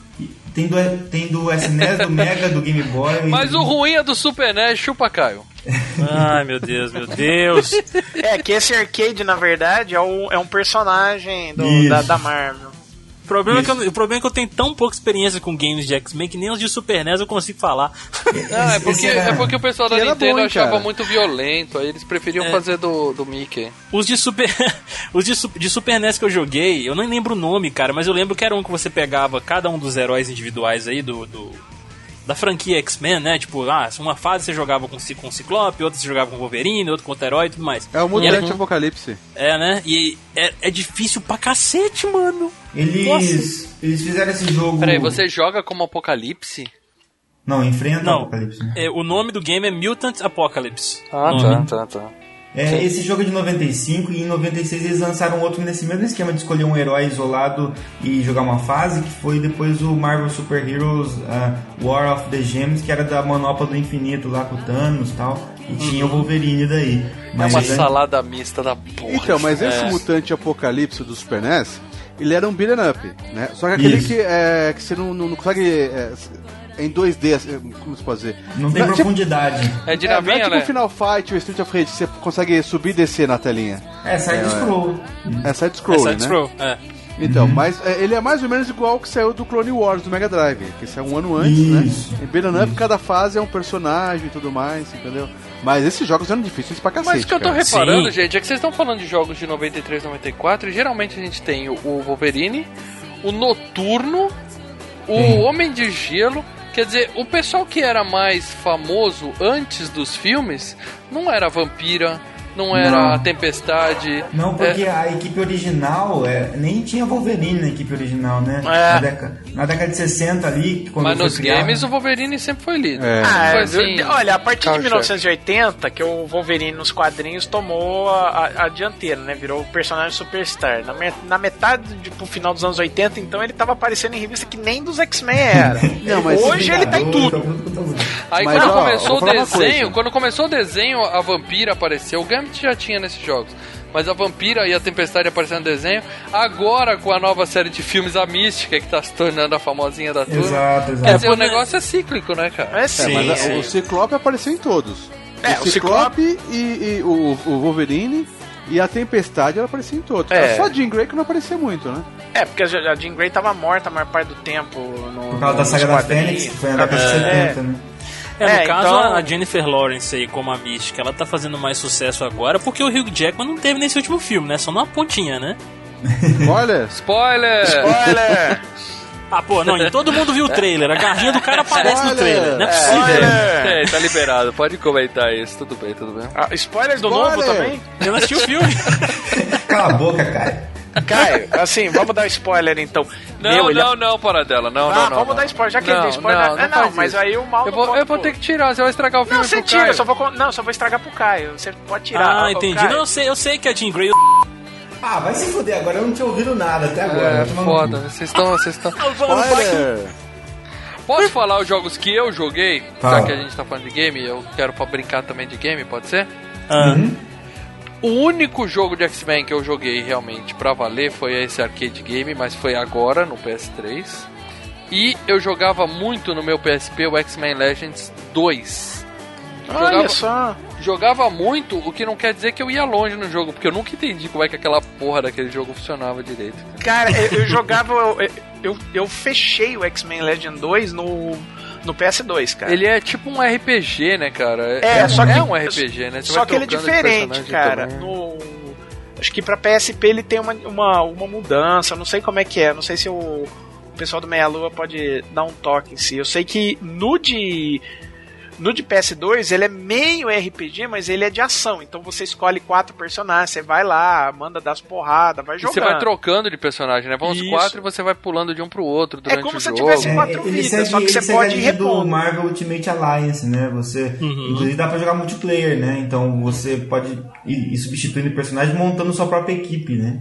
Tem do, tem do SNES, do Mega, do Game Boy. Mas o ruim é do Super NES, chupa Caio. Ai, meu Deus, meu Deus. É, que esse arcade, na verdade, é, o, é um personagem do- da, da Marvel. O problema, é que eu, o problema é que eu tenho tão pouca experiência com games de X-Men que nem os de Super NES eu consigo falar. Não, *laughs* é Esse porque, é porque o pessoal da que Nintendo bom, achava cara? muito violento, aí eles preferiam É. fazer do, do Mickey. Os de Super. *laughs* Os de, de Super NES que eu joguei, eu nem lembro o nome, cara, mas eu lembro que era um que você pegava cada um dos heróis individuais aí do. do- da franquia X-Men, né? Tipo, ah, uma fase você jogava com, com Ciclope, outra você jogava com Wolverine, outra com outro herói e tudo mais. É o Mutante era- Apocalipse. É, né? E é, é difícil pra cacete, mano. Eles, eles fizeram esse jogo. Peraí, você joga como Apocalipse? Não, enfrenta o Não. Apocalipse. Né? É, o nome do game é Mutant Apocalypse. Ah, Nome. tá, tá, tá. É, esse jogo é de 95 e em 96 eles lançaram outro nesse mesmo esquema de escolher um herói isolado e jogar uma fase, que foi depois o Marvel Super Heroes ah, War of the Gems, que era da Manopla do Infinito lá com o Thanos e tal, e tinha o Wolverine daí. É uma salada mista da porra. Então, mas esse É. Mutante Apocalipse do Super NES, ele era um beat'em up, né? Só que aquele Isso. que, é, que você não, não, não consegue é, em 2D, assim, como se pode dizer? Não tem tipo- profundidade. É de É, não é navinha, tipo né? o Final Fight ou Street of Rage, você consegue subir e descer na telinha. É, side scroll. É side-scroll, É né? side-scroll, é. Então, mas é, ele é mais ou menos igual ao que saiu do Clone Wars do Mega Drive, que saiu um ano antes, Isso. né? Em Beat'em Up, cada fase é um personagem e tudo mais, entendeu? Mas esses jogos eram difíceis pra cacete, Mas o que eu tô cara. reparando, Sim. gente, é que vocês estão falando de jogos de 93, 94, e geralmente a gente tem o- Wolverine, o Noturno, o Sim. Homem de Gelo. Quer dizer, o pessoal que era mais famoso antes dos filmes não era Vampira, não era Não. a Tempestade. Não, porque É, a equipe original é, nem tinha Wolverine na equipe original, né? É. Na, década, na década de 60 ali, quando mas nos criado- games o Wolverine sempre foi líder. É. Ah, Foi é, assim, de- olha, a partir de carro-chefe. 1980, que o Wolverine nos quadrinhos tomou a, a- a dianteira, né? Virou o personagem superstar. Na, me- na metade, de, pro final dos anos 80, então ele tava aparecendo em revista que nem dos X-Men era. *laughs* Não, mas Hoje ele tá em tudo. Aí Mas, quando ó, começou o desenho, quando começou o desenho, a vampira apareceu. O Gambit já tinha nesses jogos. Mas a vampira e a tempestade aparecendo no desenho. Agora, com a nova série de filmes, a Mística, que tá se tornando a famosinha da turma. Exato, exato. Quer dizer, o quando- negócio é cíclico, né, cara? É É, sim, mas a- sim. o Ciclope apareceu em todos. É, o o Ciclope e, e o, o Wolverine e a Tempestade ela aparecia em todos. É. Só a Jean Grey que não aparecia muito, né? É, porque a a Jean Grey tava morta a maior parte do tempo. No, Por causa da nos saga da. Fênix, que foi na década de É. 70, né? É, no É, caso, então- a Jennifer Lawrence aí, como a Mística, ela tá fazendo mais sucesso agora porque o Hugh Jackman não teve nesse último filme, né? Só numa pontinha, né? *laughs* Olha, Spoiler! Spoiler! Ah, pô, não, e todo mundo viu o trailer. A garrinha do cara aparece no Olha, trailer. Não é possível. Spoiler! É, tá liberado, pode comentar isso. Tudo bem, tudo bem. Ah, spoilers do Spoiler! novo também? Eu não assisti o filme. *laughs* Cala a boca, cara. Caio, assim, vamos dar spoiler então. Não, Meu, ele- não, não, Paradela, não, Ah, não, não. vamos não. dar spoiler, já que ele Não, deu spoiler. não, é, não não, faz mas isso. aí o mal Eu não vou, eu vou ter que tirar, você vai estragar o filme Não, você pro tira, Caio. eu só vou, não, só vou estragar pro Caio. Você pode tirar. Ah, entendi. Caio. Não, eu sei, eu sei que a Jean Grey. Ah, vai se fuder, agora eu não tinha ouvido nada até agora. É, foda, vocês estão, vocês estão... Posso falar os jogos que eu joguei? Já que a gente tá falando de game, eu quero pra brincar também de game, pode ser? Ah, O único jogo de X-Men que eu joguei realmente pra valer foi esse arcade game, mas foi agora no PS3. E eu jogava muito no meu PSP o X-Men Legends 2. Olha Jogava, só. jogava muito, o que não quer dizer que eu ia longe no jogo, porque eu nunca entendi como é que aquela porra daquele jogo funcionava direito. Cara, eu, eu jogava. Eu, eu, eu fechei o X-Men Legend 2 no, no PS2, cara. Ele é tipo um RPG, né, cara? É, só que- é um RPG, né? Você Só que ele é diferente, cara. No, acho que pra PSP ele tem uma, uma, uma mudança, não sei como é que é, não sei se o, o pessoal do Meia Lua pode dar um toque em si. Eu sei que no de. No de PS2 ele é meio RPG, mas ele é de ação. Então você escolhe quatro personagens, você vai lá, manda dar as porradas, vai E jogando. você vai trocando de personagem, né? Vão os quatro e você vai pulando de um pro outro durante É como o se jogo. tivesse É, quatro ele vidas, segue, só que você pode ir do. Marvel Ultimate Alliance, né? Você, Uhum. inclusive dá pra jogar multiplayer, né? Então você pode ir, ir substituindo personagens montando sua própria equipe, né?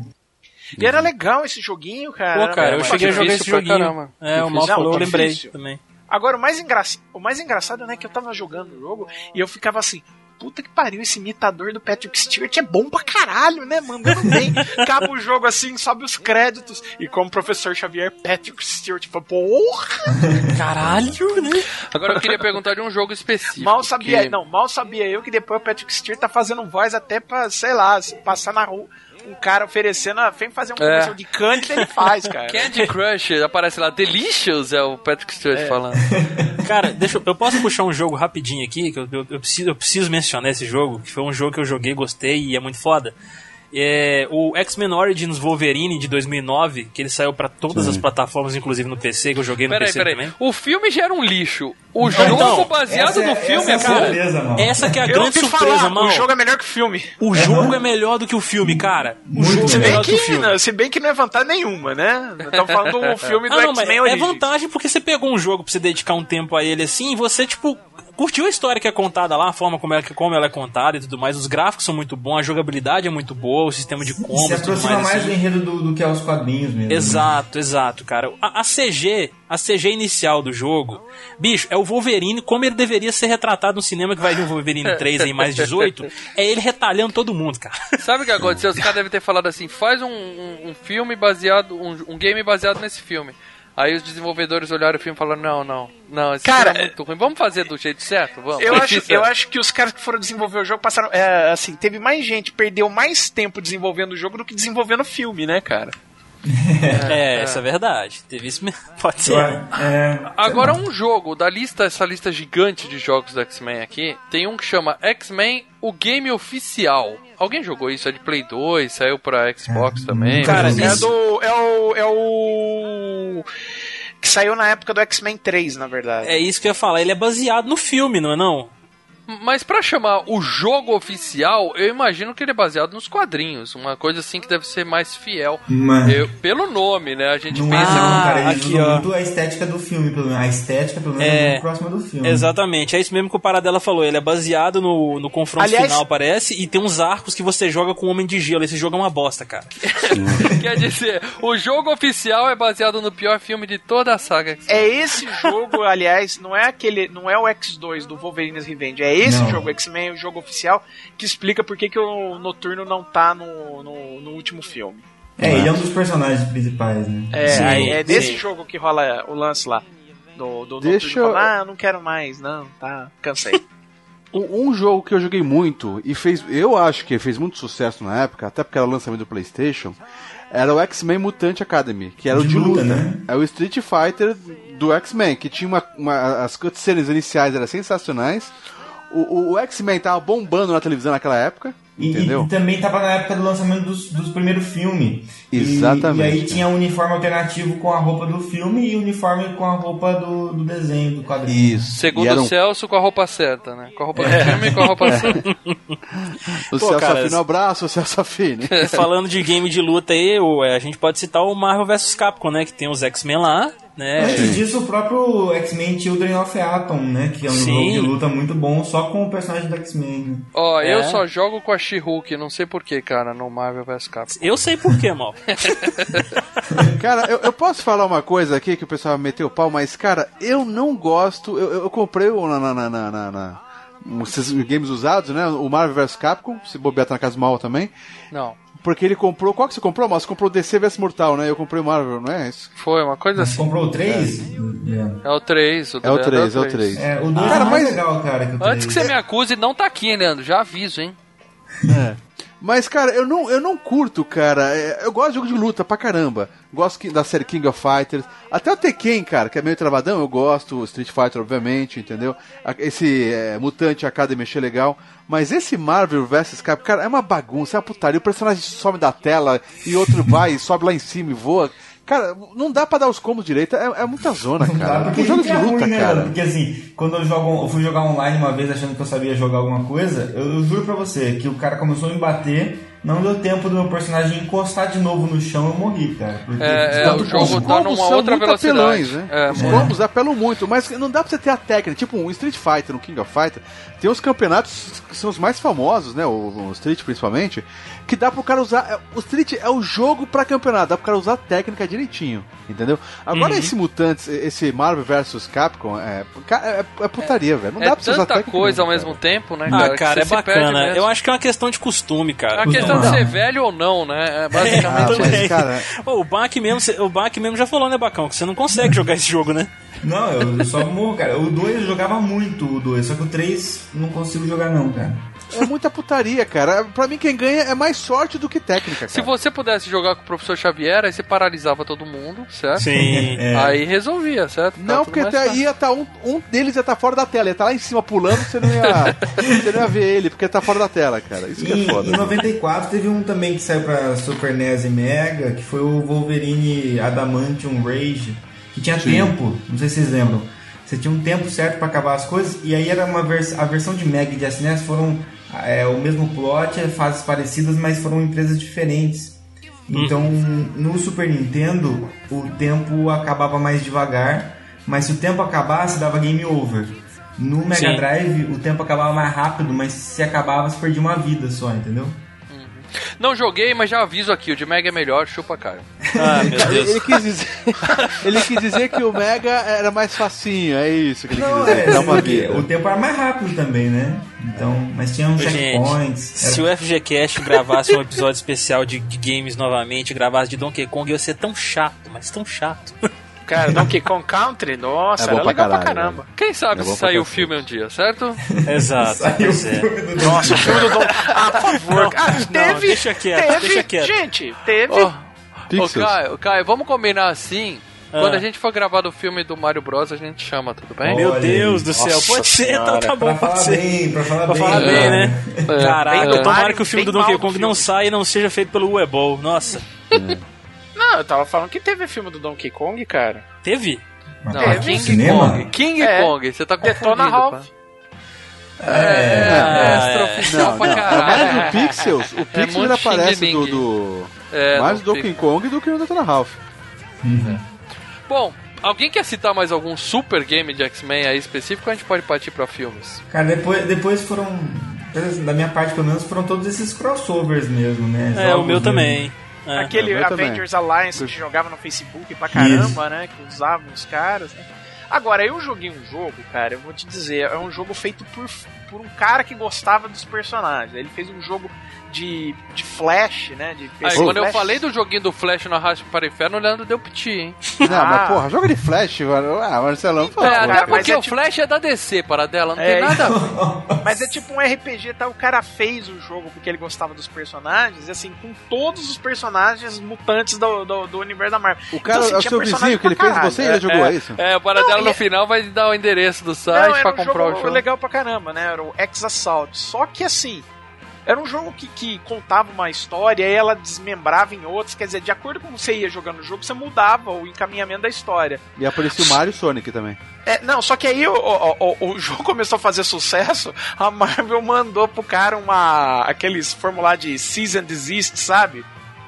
E era legal esse joguinho, cara. Pô, cara, Era eu muito cheguei a jogar esse joguinho. caramba. É, o. Mal falou, eu lembrei difícil. também. Agora, o mais, engra... o mais engraçado, né, que eu tava jogando o jogo e eu ficava assim, puta que pariu, esse imitador do Patrick Stewart é bom pra caralho, né, mandando bem. *laughs* Acaba o jogo assim, sobe os créditos e como professor Xavier, Patrick Stewart, fala, porra! Caralho, né? Agora eu queria perguntar de um jogo específico. Mal sabia, que- não, mal sabia eu que depois o Patrick Stewart tá fazendo voz até pra, sei lá, se passar na rua, um cara oferecendo, ah, vem fazer um comercial de Candy, ele faz, cara. Candy Crush, aparece lá, Delicious é o Patrick Stewart falando. *laughs* Cara, deixa eu, eu posso puxar um jogo rapidinho aqui, que eu, eu- eu preciso, eu preciso mencionar esse jogo, que foi um jogo que eu joguei, gostei e é muito foda. É o X-Men Origins Wolverine de 2009, que ele saiu pra todas as plataformas, inclusive no PC, que eu joguei no Peraí, PC peraí. também. O filme já era um lixo. O jogo então, baseado Essa é- no filme essa é é surpresa, mano. Essa que é a Eu grande surpresa, falar, mal. o jogo é melhor que o filme. O jogo é melhor do que o filme, cara. O jogo Se é bem, melhor do que o que, filme. não, se bem que não é vantagem nenhuma, né? Estamos falando do *laughs* filme do Ah, não, mas X-Men é vantagem porque você pegou um jogo pra você dedicar um tempo a ele assim e você, tipo, curtiu a história que é contada lá, a forma como ela, como ela é contada e tudo mais. Os gráficos são muito bons, a jogabilidade é muito boa, o sistema de se combos e tudo aproxima mais. mais assim. do enredo do, do que é os quadrinhos mesmo. né? Exato, exato, cara. A, a CG, a CG inicial do jogo, bicho, é o Wolverine como ele deveria ser retratado no cinema que vai vir o Wolverine *laughs* 3 em mais 18. É ele retalhando todo mundo, cara. Sabe o que aconteceu? Os caras devem ter falado assim: faz um, um, um filme baseado, um, um game baseado nesse filme. Aí os desenvolvedores olharam o filme e falaram: não, não, não, esse Cara, filme é muito ruim. Vamos fazer do jeito certo? Vamos. Eu acho, eu *laughs* acho que os caras que foram desenvolver o jogo passaram. É, assim, teve mais gente, perdeu mais tempo desenvolvendo o jogo do que desenvolvendo o filme, né, cara? É, *laughs* isso é verdade. Teve isso mesmo. *laughs* Pode ser. É, Agora um jogo da lista, essa lista gigante de jogos do X-Men aqui, tem um que chama X-Men o game oficial. Alguém jogou isso? É de Play 2, saiu pra Xbox também. Cara, mas- É, isso- do, é o. É o. Que saiu na época do X-Men 3, na verdade. É isso que eu ia falar. Ele é baseado no filme, não é não? Mas pra chamar o jogo oficial, eu imagino que ele é baseado nos quadrinhos, uma coisa assim que deve ser mais fiel. Mas- Eu- pelo nome, né? A gente Não pensa é, Ah, cara. Eles aqui, usam ó. muito a estética do filme, pelo menos. A estética, pelo menos, é, É, muito próxima do filme. Exatamente, é isso mesmo que o Paradela falou. Ele é baseado no, no confronto Aliás- final, parece, e tem uns arcos que você joga com o Homem de Gelo. Esse jogo é uma bosta, cara. *laughs* Quer dizer, o jogo oficial é baseado no pior filme de toda a saga. É esse jogo, aliás, não é aquele, não é o X2 do Wolverine's Revenge, é esse Não. jogo X-Men, o jogo oficial, que explica por que, que o Noturno não tá no, no, no último filme. É, ele é um dos personagens principais, né? É, Sim, aí é nesse sim. jogo que rola o lance lá. Do, do Deixa Noturno eu- falando, ah, eu não quero mais, não, tá, cansei. *laughs* Um, um jogo que eu joguei muito e fez, eu acho que fez muito sucesso na época, até porque era o lançamento do PlayStation, era o X-Men Mutant Academy, que era o De de luta, luta, né? É o Street Fighter do X-Men, que tinha uma, uma- as cutscenes iniciais eram sensacionais. O, o- X-Men tava bombando na televisão naquela época, E, entendeu? e também tava na época do lançamento dos, dos primeiros filmes. E- Exatamente, E, aí cara. tinha um uniforme alternativo com a roupa do filme e uniforme com a roupa do, do desenho, do quadrinho. Isso. Segundo E o um- Celso, com a roupa certa, né? Com a roupa do filme e com a roupa certa. O Pô, Celso cara, Affini, um abraço, o Celso Affini. *laughs* Falando de game de luta aí, é, a gente pode citar o Marvel vs Capcom, né? Que tem os X-Men lá, né? Antes disso, o próprio X-Men Children of Atom, né? Que é um Sim. jogo de luta muito bom, só com o personagem do X-Men. né? Ó, eu É. só jogo com a She-Hulk, não sei porquê, cara, no Marvel vs Capcom. Eu sei por quê, mal. *laughs* Cara, eu, eu posso falar uma coisa aqui que o pessoal meteu o pau, mas, cara, eu não gosto. Eu, eu comprei o na, na, na, na, na- na- esses games usados, né? O Marvel vs Capcom, se bobear tá na casa mal também. Não, Porque ele comprou. Qual que você comprou, Mas Você comprou o DC vs Mortal, né? Eu comprei o Marvel, não é isso? foi uma coisa Você assim. comprou o 3? É o 3. O É o Leandro 3, é o 3. É, o 2 Cara, é mais mas- legal, cara, que o 3. Antes que você me acuse, não tá aqui, hein, Leandro? Já aviso, hein? Mas, cara, eu não, eu não curto, cara. É, Eu gosto de jogo de luta pra caramba. Gosto da série King of Fighters. Até o Tekken, cara, que é meio travadão, eu gosto. Street Fighter, obviamente, entendeu? Esse é, Mutante Academy achei legal. Mas esse Marvel vs Capcom, cara, é uma bagunça, é uma putaria. O personagem some da tela e outro vai e sobe lá em cima e voa. Cara, não dá pra dar os combos direito. É, é muita zona, Não dá, cara. porque Um jogo de é luta, ruim, né, cara. mano? Porque assim, quando eu, jogo, eu fui jogar online uma vez achando que eu sabia jogar alguma coisa, eu, eu juro pra você que o cara começou a me bater, não deu tempo do meu personagem encostar de novo no chão eu morri, cara. Porque É, é, o os jogo tá combos numa são outra muito velocidade. apelões, né? É, os muito. combos apelam muito, mas não dá pra você ter a técnica. Tipo, um Street Fighter, um King of Fighter, tem uns campeonatos que são os mais famosos, né? O, o Street principalmente, que dá pro cara usar. é, O Street é o jogo pra campeonato, dá pro cara usar a técnica direitinho, entendeu? Agora Uhum. esse Mutantes, esse Marvel vs Capcom, é, é, é putaria, velho. Não É dá pra você usar tanta técnica coisa ao nenhuma, mesmo cara. tempo, né, cara? Ah, cara, é bacana. mesmo. Eu acho que é uma questão de costume, É cara. uma questão de Não. ser velho ou não, né? É basicamente mas, Também. cara, *laughs* Ô, o Bach mesmo, o Bach mesmo já falou, né, Bacão? Que você não consegue jogar esse jogo, né? Não, eu, eu só morro, cara. O 2 eu jogava muito, o 2, só que o 3 não consigo jogar não, cara. É muita putaria, cara. Pra mim, quem ganha é mais sorte do que técnica, cara. Se você pudesse jogar com o professor Xavier, aí você paralisava todo mundo, certo? Sim. *laughs* É. Aí resolvia, certo? Não, porque até ia tá um, um deles ia estar fora da tela, ia estar lá em cima pulando, você não ia, *laughs* você não ia ver ele, porque ele tá fora da tela, cara. Isso que Em, é foda. em 94 teve um também que saiu pra Super NES e Mega, que foi o Wolverine Adamantium Rage, que tinha Sim. tempo, não sei se vocês lembram. Você tinha um tempo certo pra acabar as coisas, e aí era uma vers a versão de Mega e de SNES foram é, o mesmo plot, fases parecidas, mas foram empresas diferentes. Então, no Super Nintendo, o tempo acabava mais devagar, mas se o tempo acabasse, dava game over. No Mega Sim. Drive, o tempo acabava mais rápido, mas se acabava, você perdia uma vida só, entendeu? Não joguei, mas já aviso aqui, o de Mega é melhor, chupa cara. Ah, meu Ele, Deus. ele quis dizer, *laughs* ele quis dizer que o Mega era mais facinho, é isso que ele quis Não, dizer, é, dá uma vida. o tempo era mais rápido também, né? Então, mas tinha uns checkpoints. se era- o FGCast gravasse um episódio especial de, de games novamente, gravasse de Donkey Kong, ia ser tão chato, mas tão chato. Cara, *laughs* Donkey Kong Country, nossa, É era pra legal pra caralho, caramba. Quem sabe É se pra sair o filme um dia, certo? *laughs* Exato. Saiu o é. filme do Nossa, o filme do Donkey Ah, por favor. Ah, não, teve. deixa quieto, teve, deixa quieto. Gente, teve. Ô, ô. Caio, Caio, vamos combinar assim. Ah. Quando a gente for gravar do filme do Mario Bros, a gente chama, tudo bem? Meu Deus do céu. Nossa Pode ser, então senhora. tá bom, Pra pode falar ser. bem, pra falar Pra bem. falar bem, cara. né? É. Caralho, Bem do tomara que o filme do Donkey Kong não saia e não seja feito pelo Uebol. Nossa. Não, eu tava falando que teve filme do Donkey Kong, cara. Teve? Mas Não, é King cinema? Kong. King É. Kong, você tá confundindo. Detona Ralph. pá. É, Ah, extraoficial Não, pra não. caralho. Mas o Pixels, o Pixels muito ele aparece do, do É, mais do Donkey Kong do que no Dr. Ralph. Bom, alguém quer citar mais algum super game de X-Men aí específico? A gente pode partir pra filmes. Cara, depois, depois foram. Da minha parte, pelo menos, foram todos esses crossovers mesmo, né? É, o Jogos meu mesmo. também. É. Aquele o meu também. Avengers Alliance que jogava no Facebook pra caramba, né? Que usavam os caras. né? Agora, eu joguei um jogo, cara, eu vou te dizer, é um jogo feito por, por um cara que gostava dos personagens. Ele fez um jogo de, de Flash, né? De Aí, quando eu Flash. falei do joguinho do Flash no Arrasto para o Inferno, o Leandro deu piti, hein? Não, Ah. mas porra, joga de Flash, mano. Ah, Marcelão, pô. é, até porque é o tipo- Flash é da DC, para dela, não É, tem nada a ver. *laughs* Mas é tipo um RPG, tá? O cara fez o jogo porque ele gostava dos personagens, e assim, com todos os personagens mutantes do, do, do universo da Marvel. O cara Então, é o assim, seu vizinho que ele fez caralho. você e ele jogou, é isso? É, o para Não, dela no é- final vai dar o endereço do site Não, pra um comprar jogo o jogo. legal pra caramba, né? Era o X-Assault. Só que assim, era um jogo que, que contava uma história e ela desmembrava em outros. Quer dizer, de acordo com você ia jogando o jogo, você mudava o encaminhamento da história. E apareceu o Mario e o Sonic também. É, não, só que aí o, o, o, o jogo *laughs* começou a fazer sucesso, a Marvel mandou pro cara uma. aqueles formulários de Cease and Desist, sabe?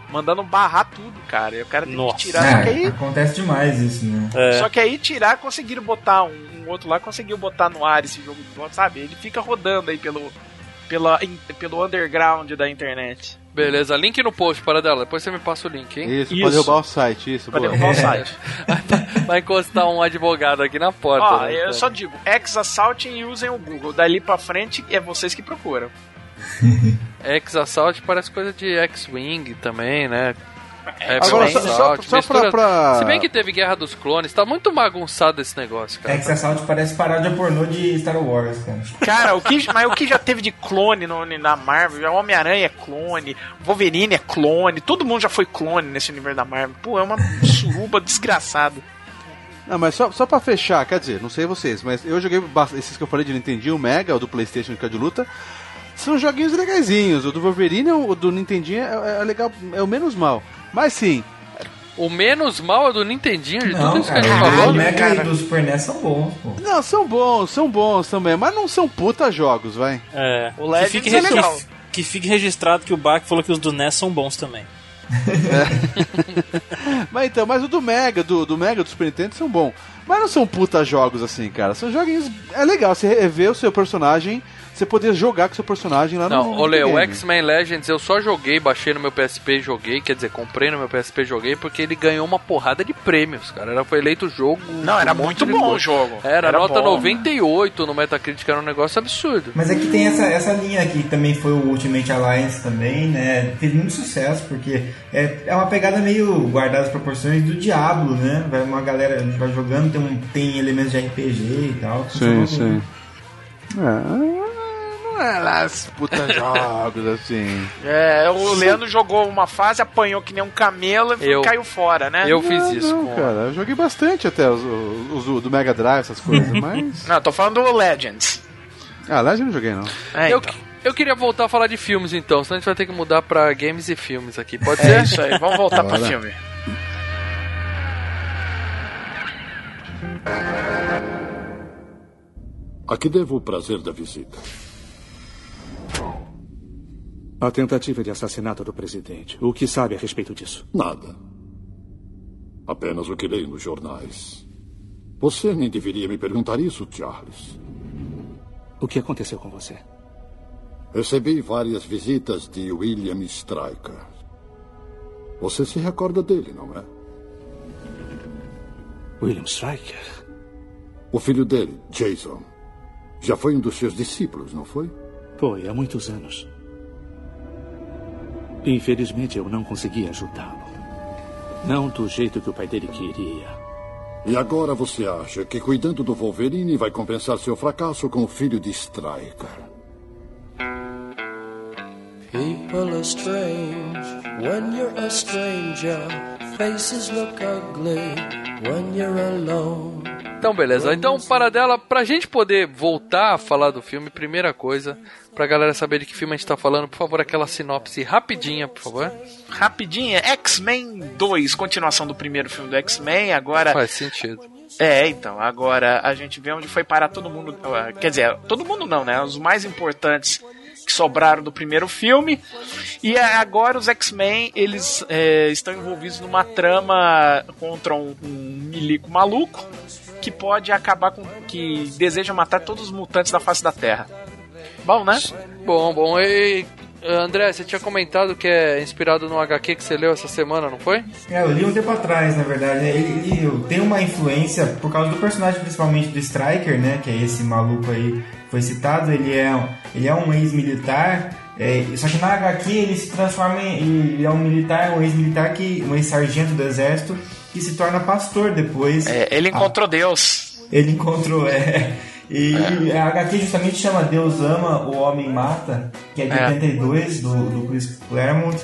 Mandando barrar tudo, cara. E o cara Nossa. que tirar. Só que É, aí acontece demais isso, né? É. só que aí tirar, conseguiram botar um, um outro lá, conseguiu botar no ar esse jogo, sabe? Ele fica rodando aí pelo, pela, in- pelo underground da internet. Beleza, link no post, para dela. Depois você me passa o link, hein? Isso, Isso. pode derrubar o site, isso, Pra boa. derrubar o site. *laughs* Vai encostar um advogado aqui na porta. Ó, né, eu só digo, ex-assault e usem o Google. Dali pra frente é vocês que procuram. *laughs* X-Assault parece coisa de X-Wing também, né? Agora, só, só, só pra, pra- Se bem que teve Guerra dos Clones, tá muito bagunçado esse negócio, cara. X-Assault parece paródia pornô de Star Wars, cara. Cara, o que, mas o que já teve de clone no, na Marvel? O Homem-Aranha é clone, Wolverine é clone, todo mundo já foi clone nesse universo da Marvel. Pô, é uma suruba desgraçada. Não, mas só, só pra fechar, quer dizer, não sei vocês, mas eu joguei esses que eu falei de Nintendinho, o Mega, o do Playstation que é de luta. São joguinhos legaisinhos. O do Wolverine, o do Nintendinho é, é legal, é o menos mal. Mas sim, O menos mal é do Nintendinho, de tudo Não, isso que a cara, gente o falou. do né? Mega e do Super NES são bons, pô. não, são bons, são bons também, mas não são puta jogos, vai. É. O que, Legends fique é legal. que fique registrado que o Bach falou que os do NES são bons também. *laughs* Mas então, mas o do Mega, do, do Mega do Super Nintendo são bons. Mas não são puta jogos assim, cara. São joguinhos. É legal você rever o seu personagem, você poder jogar com o seu personagem lá Não, no. olha, o. X-Men Legends eu só joguei, baixei no meu PSP e joguei, quer dizer, comprei no meu PSP e joguei, porque ele ganhou uma porrada de prêmios, cara. Era, foi eleito o jogo. Não, era muito bom coisa. o jogo. Era, Era nota bom. 98 no Metacritic, era um negócio absurdo. Mas aqui tem essa, essa linha aqui, que também foi o Ultimate Alliance também, né? Fez muito sucesso, porque é, é uma pegada meio guardada as proporções do Diablo, né? Vai uma galera vai jogando, tem, um, tem elementos de RPG e tal. Sim, Funciona sim. É, não é lá as puta *laughs* jogos assim. É, o Leandro jogou uma fase, apanhou que nem um camelo e Eu- caiu fora, né? Eu fiz Não, isso não, com. cara. Eu joguei bastante até os, os, os do Mega Drive, essas coisas, *laughs* mas. Não, tô falando do Legends. Ah, lá eu não joguei não. É, Eu, então. eu queria voltar a falar de filmes então, senão a gente vai ter que mudar pra games e filmes aqui, pode É ser? isso aí, vamos voltar pro filme. A que devo o prazer da visita? A tentativa de assassinato do presidente. O que sabe a respeito disso? Nada. Apenas o que leio nos jornais. Você nem deveria me perguntar isso, Charles. O que aconteceu com você? Recebi várias visitas de William Stryker. Você se recorda dele, não é? William Stryker? O filho dele, Jason. Já foi um dos seus discípulos, não foi? Foi, há muitos anos. Infelizmente, eu não consegui ajudá-lo. Não do jeito que o pai dele queria. E agora você acha que cuidando do Wolverine vai compensar seu fracasso com o filho de Stryker? People are strange when you're a stranger. Faces look ugly when you're alone. Então, beleza. Então, para dela, pra gente poder voltar a falar do filme, primeira coisa, pra galera saber de que filme a gente tá falando, por favor, aquela sinopse rapidinha, por favor. Rapidinha, X-Men 2, continuação do primeiro filme do X-Men, agora. Faz sentido. É, então, agora a gente vê onde foi parar todo mundo. Quer dizer, todo mundo não, né? Os mais importantes que sobraram do primeiro filme. E agora os X-Men, eles é, estão envolvidos numa trama contra um, um milico maluco que pode acabar com. que deseja matar todos os mutantes da face da Terra. Bom, né? Bom, bom. E, André, você tinha comentado que é inspirado no HQ que você leu essa semana, não foi? É, eu li um tempo atrás, na verdade. Ele, ele tem uma influência por causa do personagem, principalmente do Striker, né? Que é esse maluco aí foi citado. Ele é, ele é um ex-militar. É, só que na HQ ele se transforma em. Ele é um militar, um ex-militar que. um ex-sargento do exército que se torna pastor depois. É, ele encontrou Deus. Ele encontrou, é. E É. a HQ justamente chama Deus Ama, o Homem Mata, que é de É. 82, do, do Chris Claremont.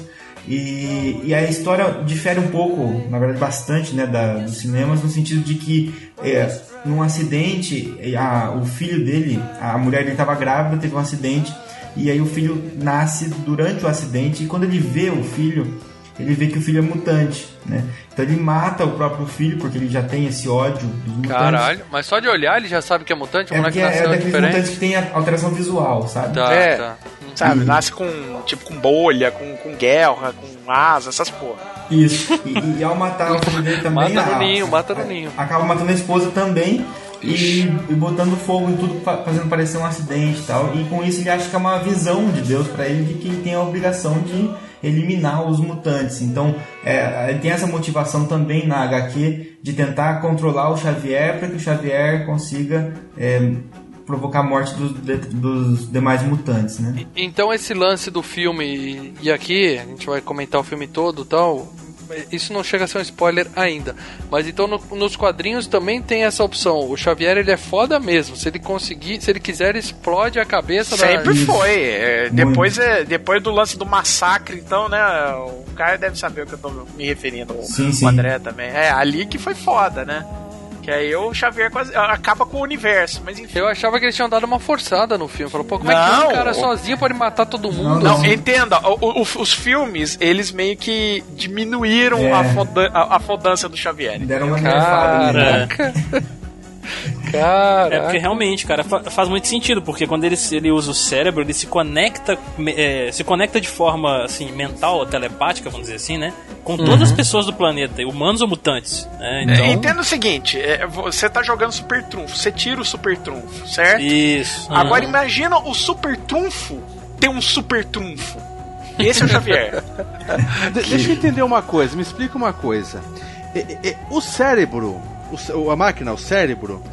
E, e a história difere um pouco, na verdade bastante, né, da, dos cinemas, no sentido de que é, num acidente, a, o filho dele, a mulher dele estava grávida, teve um acidente, e aí o filho nasce durante o acidente, e quando ele vê o filho, ele vê que o filho é mutante, né? Então ele mata o próprio filho, porque ele já tem esse ódio dos mutantes. Caralho, mas só de olhar ele já sabe que é mutante? O É moleque porque é nasceu daqueles diferente? mutantes que tem a alteração visual, sabe? Tá, É. tá. Sabe, nasce com. tipo com bolha, com, com guerra, com asa, essas porra. Isso. E, e ao matar o *laughs* filho dele também. Mata no a- ninho, mata no ninho. Acaba matando a esposa também. E, e botando fogo em tudo, fa- fazendo parecer um acidente e tal. E com isso ele acha que é uma visão de Deus pra ele de que ele tem a obrigação de eliminar os mutantes. Então é, ele tem essa motivação também na HQ de tentar controlar o Xavier para que o Xavier consiga é, provocar a morte dos, dos demais mutantes, né? Então esse lance do filme, e aqui a gente vai comentar o filme todo tal, isso não chega a ser um spoiler ainda. Mas então no- nos quadrinhos também tem essa opção. O Xavier ele é foda mesmo. Se ele conseguir, se ele quiser, ele explode a cabeça Sempre da. foi. É, depois, é, depois do lance do massacre, então, né? O cara deve saber o que eu tô me referindo. O- Sim, o sim. André também. É, ali que foi foda, né? Que aí o Xavier quase acaba com o universo, mas enfim. Eu achava que eles tinham dado uma forçada no filme. Falou, pô, como é que Não, um cara o- sozinho pode matar todo mundo? Não, assim? entenda, o- o- os filmes, eles meio que diminuíram É. a, foda, a, a fodança do Xavier. Deram uma nele. né? Caraca. *laughs* Caraca. É porque realmente, cara, fa- faz muito sentido, porque quando ele, ele usa o cérebro, ele se conecta, é, se conecta de forma assim, mental, telepática, vamos dizer assim, né? Com todas Uhum. as pessoas do planeta, humanos ou mutantes. Né? Então, É, entenda o seguinte, é, você tá jogando super trunfo, você tira o super trunfo, certo? Isso. Agora Uhum. imagina o super trunfo ter um super trunfo. Esse é o Xavier. *laughs* De- deixa eu entender uma coisa, me explica uma coisa. O cérebro, a máquina, o cérebro,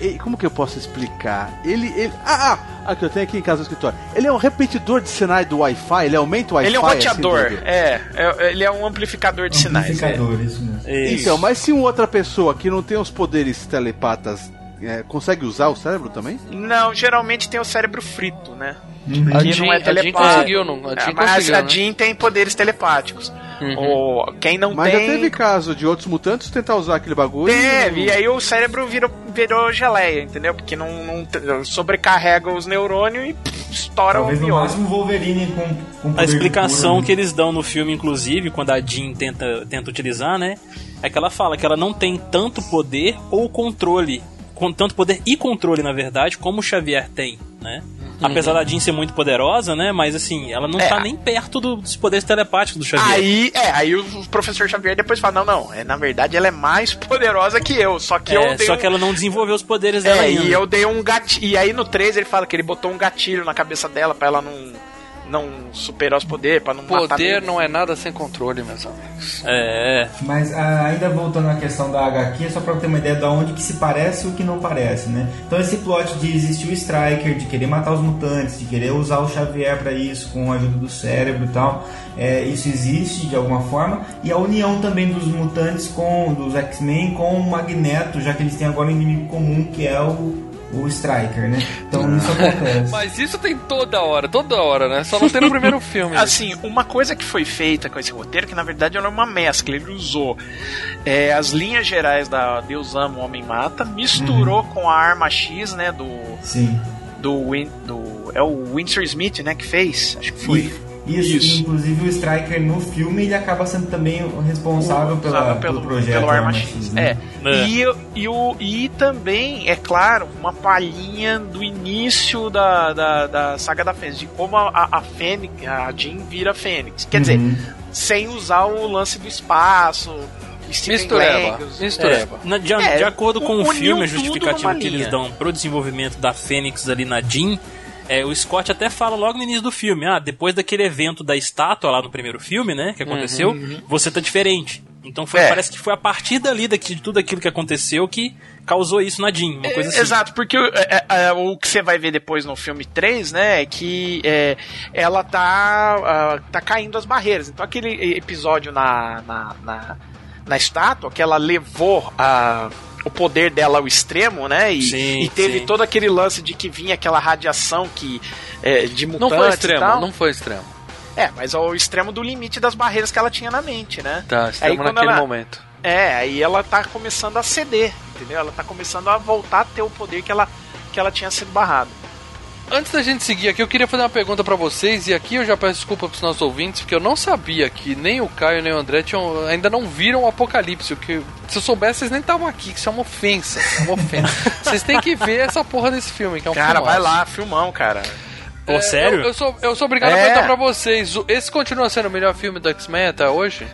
e- e- como que eu posso explicar? Ele, ele. Ah, ah! Aqui eu tenho aqui em casa no escritório. Ele é um repetidor de sinais do Wi-Fi, ele aumenta o Wi-Fi. Ele é um assim, roteador, dele? é, é, ele é um amplificador de sinais. é. Amplificador, isso mesmo. Isso. Então, mas se uma outra pessoa que não tem os poderes telepatas é, consegue usar o cérebro também? Não, geralmente tem o cérebro frito, né? Uhum. A Que Jean, não é a Jean telepático. conseguiu, não? A É, Jean mas conseguiu, a né? Jean tem poderes telepáticos. Uhum. Ou quem não Mas tem. já teve caso de outros mutantes tentar usar aquele bagulho. Teve, e e aí o cérebro virou, virou geleia, entendeu? Porque não, não sobrecarrega os neurônios e pff, estoura Talvez o no miolo. máximo o Wolverine com, com poder A explicação cura, né? que eles dão no filme, inclusive, quando a Jean tenta, tenta utilizar, né? É que ela fala que ela não tem tanto poder ou controle. Com tanto poder e controle, na verdade, como o Xavier tem, né? Apesar da Jean ser muito poderosa, né? Mas assim, ela não É. tá nem perto do- dos poderes telepáticos do Xavier. Aí, é, aí o professor Xavier depois fala: não, não, é, na verdade ela é mais *laughs* poderosa que eu, só que É, eu dei só um- que ela não desenvolveu os poderes dela É, ainda. e eu dei um gatilho. E aí no 3 ele fala que ele botou um gatilho na cabeça dela pra ela não, não superar os poderes, pra não matar Poder não é nada sem controle, meus amigos. É. Mas ah, ainda voltando à questão da HQ, só pra ter uma ideia de onde que se parece e o que não parece, né? Então esse plot de existir o Striker, de querer matar os mutantes, de querer usar o Xavier pra isso, com a ajuda do cérebro e tal, é, isso existe de alguma forma. E a união também dos mutantes com, dos X-Men com o Magneto, já que eles têm agora um inimigo comum que é o, o Striker, né? Então isso acontece. *laughs* Mas isso tem toda hora, toda hora, né? Só não tem no primeiro *laughs* filme. Assim, uma coisa que foi feita com esse roteiro, que na verdade era uma mescla, ele usou é, as linhas gerais da Deus Ama, o Homem Mata, misturou com a arma X, né, do... Sim. Do, Win, do... É o Winsor Smith, né, que fez? Acho que foi. Isso, e, inclusive o Striker no filme ele acaba sendo também o responsável pela, pelo, pelo projeto pelo Arma Arma X. Né? É. E, e, o, e também, é claro, uma palhinha do início da, da, da saga da Fênix, de como a, a, a Fênix, a Jean vira Fênix. Quer dizer, Uhum. sem usar o lance do espaço. Mistureba, mistureba. Na- de, É, de acordo com o uniu filme, a justificativa que eles dão pro desenvolvimento da Fênix ali na Jean, é, o Scott até fala logo no início do filme, ah, depois daquele evento da estátua lá no primeiro filme, né, que aconteceu, Uhum. você tá diferente. Então foi, É. parece que foi a partir dali, daqui, de tudo aquilo que aconteceu, que causou isso na Jean, uma coisa assim. Exato, porque o- é, é, o que você vai ver depois no filme 3, né, é que é, ela tá, ah, tá caindo as barreiras. Então aquele episódio na, na, na, na estátua, que ela levou a, o poder dela ao extremo, né, e, Sim, e teve sim. todo aquele lance de que vinha aquela radiação que, é, de Não mutantes foi e extremo, tal. não foi extremo. É, mas ao extremo do limite das barreiras que ela tinha na mente, né. Tá, extremo quando naquele ela- momento. É, aí ela tá começando a ceder, entendeu? Ela tá começando a voltar a ter o poder que ela, que ela tinha sido barrada. Antes da gente seguir aqui, eu queria fazer uma pergunta pra vocês, e aqui eu já peço desculpa pros nossos ouvintes, porque eu não sabia que nem o Caio nem o André tinham, ainda não viram o Apocalipse. O que, se eu soubesse, vocês nem estavam aqui, que isso é uma ofensa. É uma ofensa. *laughs* vocês têm que ver essa porra desse filme, que é um Cara, vai lá, filmão, cara. Pô, É, sério? Eu, eu sou, eu sou obrigado a É. perguntar pra vocês: esse continua sendo o melhor filme do X-Men até hoje?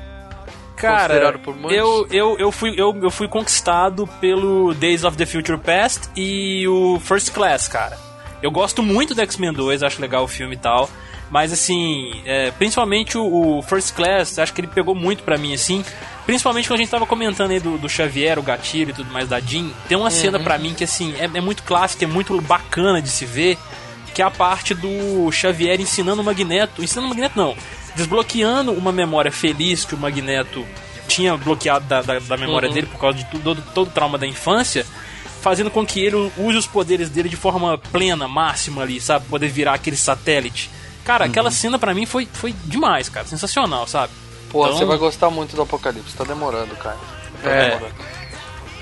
Cara, eu, eu, eu, fui, eu, eu fui conquistado pelo Days of the Future Past e o First Class, cara. Eu gosto muito do X-Men 2, acho legal o filme e tal. Mas assim, é, principalmente o, o First Class, acho que ele pegou muito pra mim, assim. Principalmente quando a gente tava comentando aí do, do Xavier, o gatilho e tudo mais da Jean. Tem uma cena pra mim que assim, é, é muito clássica, é muito bacana de se ver. Que é a parte do Xavier ensinando o Magneto. Ensinando o Magneto não. Desbloqueando uma memória feliz que o Magneto tinha bloqueado da, da, da memória Uhum. dele por causa de tudo, todo, todo o trauma da infância, fazendo com que ele use os poderes dele de forma plena, máxima ali, sabe? Poder virar aquele satélite. Cara, Uhum. aquela cena pra mim foi, foi demais, cara. Sensacional, sabe? Porra, Então- você vai gostar muito do Apocalipse, tá demorando, cara. Tá É. demorando.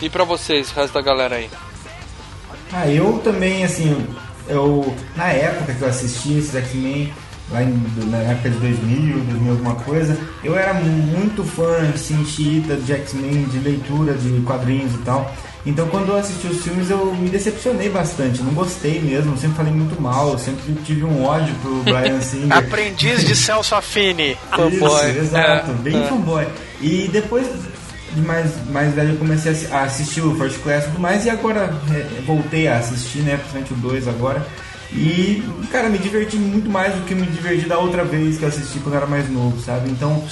E pra vocês, o resto da galera aí? Ah, eu também, assim, eu na época que eu assisti esses X-Men, lá em, na época de 2000, 2000 alguma coisa, eu era muito fã, assim, xiita de X-Men, de leitura de quadrinhos e tal. Então quando eu assisti os filmes eu me decepcionei bastante, não gostei mesmo, sempre falei muito mal, sempre tive um ódio pro Brian *laughs* Singer. Aprendiz de Celso Affini. Isso, exato, É, bem é. fanboy. E depois de mais, mais velho eu comecei a assistir o First Class e tudo mais, e agora é, voltei a assistir, né, principalmente o 2 agora. E, cara, me diverti muito mais do que me diverti da outra vez que eu assisti quando eu era mais novo, sabe? Então,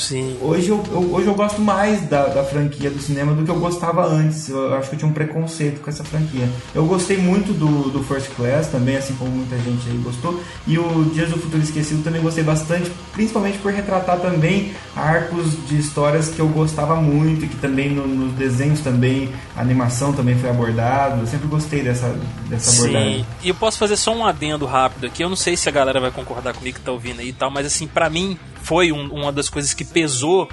Hoje, eu, eu- hoje eu gosto mais da, da franquia do cinema do que eu gostava antes. Eu acho que eu tinha um preconceito com essa franquia. Eu gostei muito do, do First Class também, assim como muita gente aí gostou. E o Dias do Futuro Esquecido também gostei bastante, principalmente por retratar também arcos de histórias que eu gostava muito e que também no- nos desenhos também, a animação também foi abordado. Eu sempre gostei dessa, dessa abordagem. Sim, e eu posso fazer só um adendo rápido aqui. Eu não sei se a galera vai concordar comigo que tá ouvindo aí e tal, mas assim, pra mim foi um- uma das coisas que pesou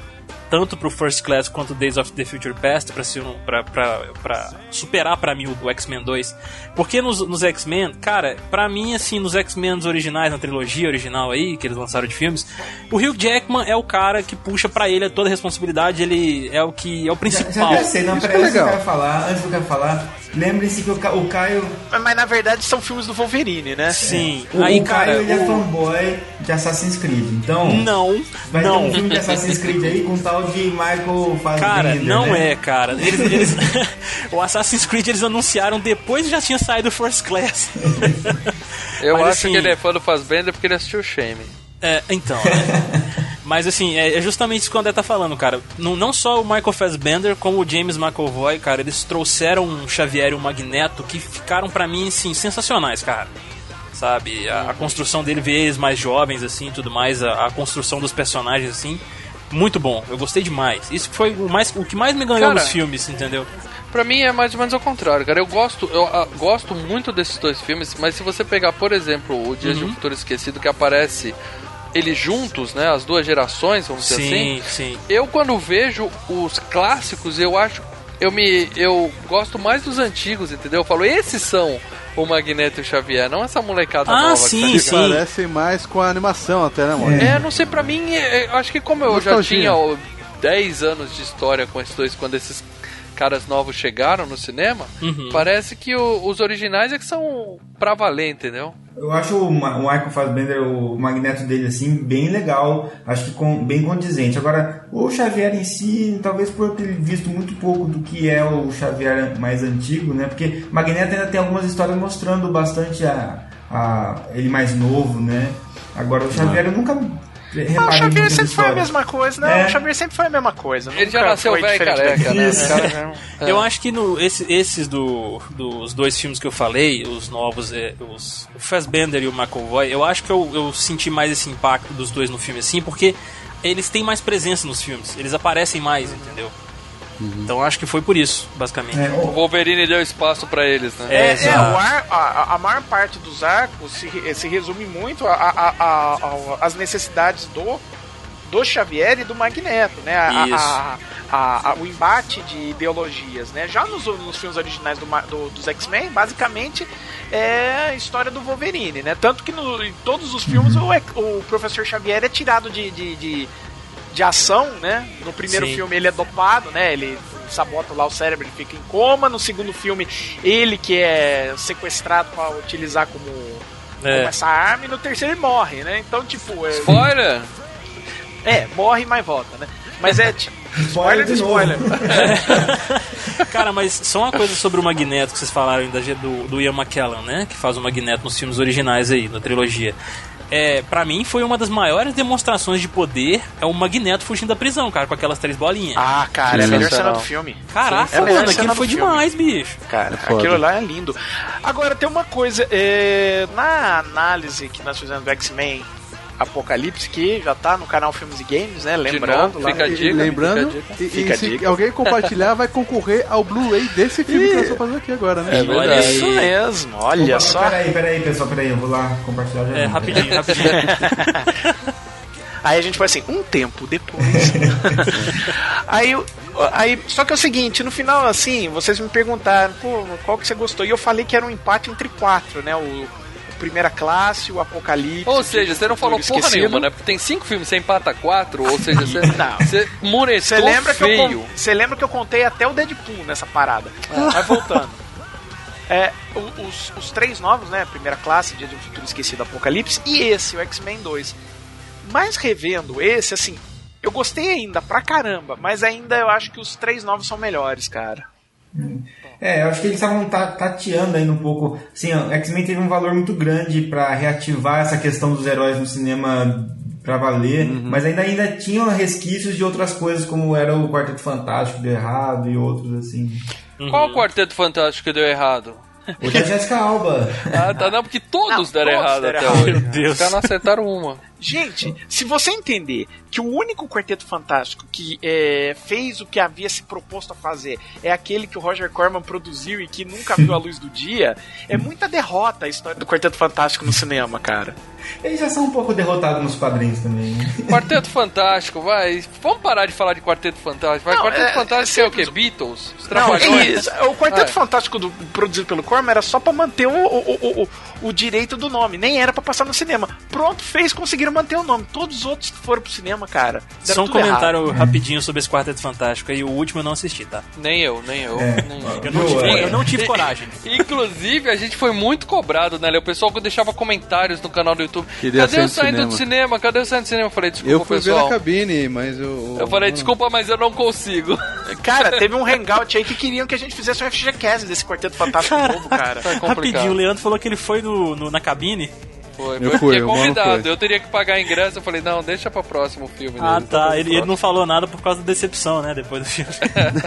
tanto pro First Class quanto Days of the Future Past pra, ser um, pra, pra, pra superar pra mim o, o X-Men 2. Porque nos, nos X-Men, cara, pra mim, assim, nos X-Men originais, na trilogia original aí, que eles lançaram de filmes, o Hugh Jackman é o cara que puxa pra ele toda a responsabilidade, ele é o que é o Já, principal. já sei, não, que peraí, é antes do legal. cara falar, antes do cara falar, lembre-se que o, Ca- o Caio Mas, mas, na verdade são filmes do Wolverine, né? Sim. O, Aí, o Caio cara, ele é o- fanboy de Assassin's Creed, então. Não, Vai não. ter um filme de Assassin's Creed aí com um Michael Fassbender. Cara, não né? é, cara. Eles, eles- *laughs* o Assassin's Creed eles anunciaram depois que já tinha saído o First Class. *laughs* Eu Mas, acho assim, que ele é fã do Fassbender porque ele assistiu o Shame. É, então. né? *laughs* Mas assim, é é justamente isso que o André tá falando, cara. Não, não só o Michael Fassbender, como o James McAvoy, cara, eles trouxeram um Xavier e um Magneto que ficaram pra mim, assim, sensacionais, cara. Sabe? A, a construção dele, ver eles mais jovens, assim, e tudo mais, a, a construção dos personagens, assim, muito bom. Eu gostei demais. Isso foi o, mais, o que mais me ganhou Cara, nos filmes, entendeu? Pra mim é mais ou menos ao contrário, cara. Eu gosto, eu ah, gosto muito desses dois filmes, mas se você pegar, por exemplo, o Dias de um Uhum. Futuro Esquecido, que aparece eles juntos, né? As duas gerações, vamos dizer Sim, assim. sim. Eu quando vejo os clássicos, eu acho. Eu me. Eu gosto mais dos antigos, entendeu? Eu falo, esses são o Magneto e o Xavier, não essa molecada Ah, nova. sim, que sim. tá Parecem mais com a animação até, né, mano? é, não sei, pra mim, é, eu acho que como eu já Nostalgia. tinha ó, 10 anos de história com esses dois, quando esses caras novos chegaram no cinema, Uhum. parece que o- os originais é que são pra valer, entendeu? Eu acho o, Michael Fassbender, o magneto dele, assim, bem legal. Acho que com- bem condizente. Agora, o Xavier em si, talvez por eu ter visto muito pouco do que é o Xavier mais antigo, né? Porque Magneto ainda tem algumas histórias mostrando bastante a, a ele mais novo, né? Agora, o Xavier eu nunca Ah, o Xavier sempre foi a mesma coisa, né? É. O Xavier sempre foi a mesma coisa. Ele já nasceu velho careca, né? *laughs* é. Eu acho que no, esse- esses do, dos dois filmes que eu falei, os novos, é, os, o Fassbender e o McAvoy, eu acho que eu, eu senti mais esse impacto dos dois no filme assim, porque eles têm mais presença nos filmes, eles aparecem mais, entendeu? Então eu acho que foi por isso, basicamente. É, O o- Wolverine deu espaço pra eles, né? É, É, é, o ar, a, a maior parte dos arcos se, se resume muito a- a- a- a- a- às necessidades do, do Xavier e do Magneto, né? A- Isso. a- a- a- o embate de ideologias, né? Já nos, nos filmes originais do do- dos X-Men, basicamente é a história do Wolverine, né? Tanto que no- em todos os filmes o, ex- o Professor Xavier é tirado de, de, de, de ação, né? No primeiro Sim. filme ele é dopado, né? Ele sabota lá o cérebro e fica em coma. No segundo filme, ele que é sequestrado para utilizar como, É. como essa arma. E no terceiro ele morre, né? Então, tipo... É, Spoiler! é morre, mas volta, né? Mas é... tipo, *laughs* Spoiler de spoiler. *laughs* Cara, mas só uma coisa sobre o Magneto que vocês falaram ainda do, do Ian McKellen, né? Que faz o Magneto nos filmes originais aí, na trilogia. É, pra mim foi uma das maiores demonstrações de poder é o Magneto fugindo da prisão, cara, com aquelas três bolinhas. Ah, cara, é a melhor cena do filme. Caraca, É mano, aquilo foi filme. demais, bicho. Cara, foda. aquilo lá é lindo. Agora, tem uma coisa. é, na análise que nós fizemos do X-Men Apocalipse, que já tá no canal Filmes e Games, né? Lembrando. novo, lá- fica a E- dica, lembrando, fica a dica. e, e Fica a se dica. alguém compartilhar, vai concorrer ao Blu-ray desse filme que nós estamos fazendo aqui agora, né? É Olha aí. Isso mesmo, olha Opa, só. Peraí, peraí, pessoal, peraí, eu vou lá compartilhar já. É, não, rapidinho, rapidinho. *laughs* Aí a gente foi assim, um tempo depois. *laughs* aí, o- aí, só que é o seguinte, no final, assim, vocês me perguntaram, pô, qual que você gostou? E eu falei que era um empate entre quatro, né? O Primeira Classe, o Apocalipse. Ou seja, você não falou porra Esquecido. nenhuma, né? Porque tem cinco filmes, você empata quatro, ou seja, você, *laughs* Não. você muretou Você lembra, que eu, feio. você lembra que eu contei até o Deadpool nessa parada? Mas voltando. É, os, os três novos, né? Primeira classe, Dia de um Futuro Esquecido, Apocalipse, e esse, o X-Men 2. Mas revendo esse, assim, eu gostei ainda pra caramba, mas ainda eu acho que os três novos são melhores, cara. É, eu acho que eles estavam ta- tateando ainda um pouco. Sim, o X-Men teve um valor muito grande pra reativar essa questão dos heróis no cinema pra valer, mas ainda ainda tinham resquícios de outras coisas, como era o Quarteto Fantástico que deu errado e outros assim. Qual o Quarteto Fantástico que deu errado? O da Jessica Alba. Ah, tá, não, porque todos Não, deram todos errado deram até errado. hoje. Meu Deus. Os caras não acertaram uma. Gente, se você entender que o único Quarteto Fantástico que é, fez o que havia se proposto a fazer é aquele que o Roger Corman produziu e que nunca viu a *laughs* luz do dia, é muita derrota a história do Quarteto Fantástico no cinema, cara. Eles já são um pouco derrotados nos quadrinhos também. né? *laughs* Quarteto Fantástico, vai. Vamos parar de falar de Quarteto Fantástico. Vai, Não, Quarteto é- Fantástico é é, o quê? Beatles? Os Não, é, o Quarteto Vai. Fantástico do- produzido pelo Corman era só pra manter o, o, o, o, o direito do nome, nem era pra passar no cinema. Pronto, fez, conseguiram manter o nome. Todos os outros que foram pro cinema, cara. deram Só um tudo errado. comentário rapidinho sobre esse Quarteto Fantástico aí. O último eu não assisti, tá? Nem eu, nem eu. É. Nem eu. Eu não tive, eu não tive coragem. *laughs* Inclusive, a gente foi muito cobrado, né? Léo? O pessoal deixava comentários no canal do YouTube. Queria Cadê do saindo cinema." do cinema? Cadê o saindo do cinema? Eu falei, desculpa, Eu fui ver pessoal. na cabine, mas eu. Eu falei, desculpa, mas eu não consigo. *laughs* Cara, teve um hangout aí que queriam que a gente fizesse um FGCast desse Quarteto Fantástico Cara, novo, cara. Tá *laughs* complicado. Rapidinho, o Leandro falou que ele foi no, no- na cabine. Foi, Eu foi fui, convidado. foi. Eu teria que pagar ingresso. Eu falei, não, deixa pra próximo filme. Ah, né? tá. Ele, ele não falou nada por causa da decepção, né? Depois do filme.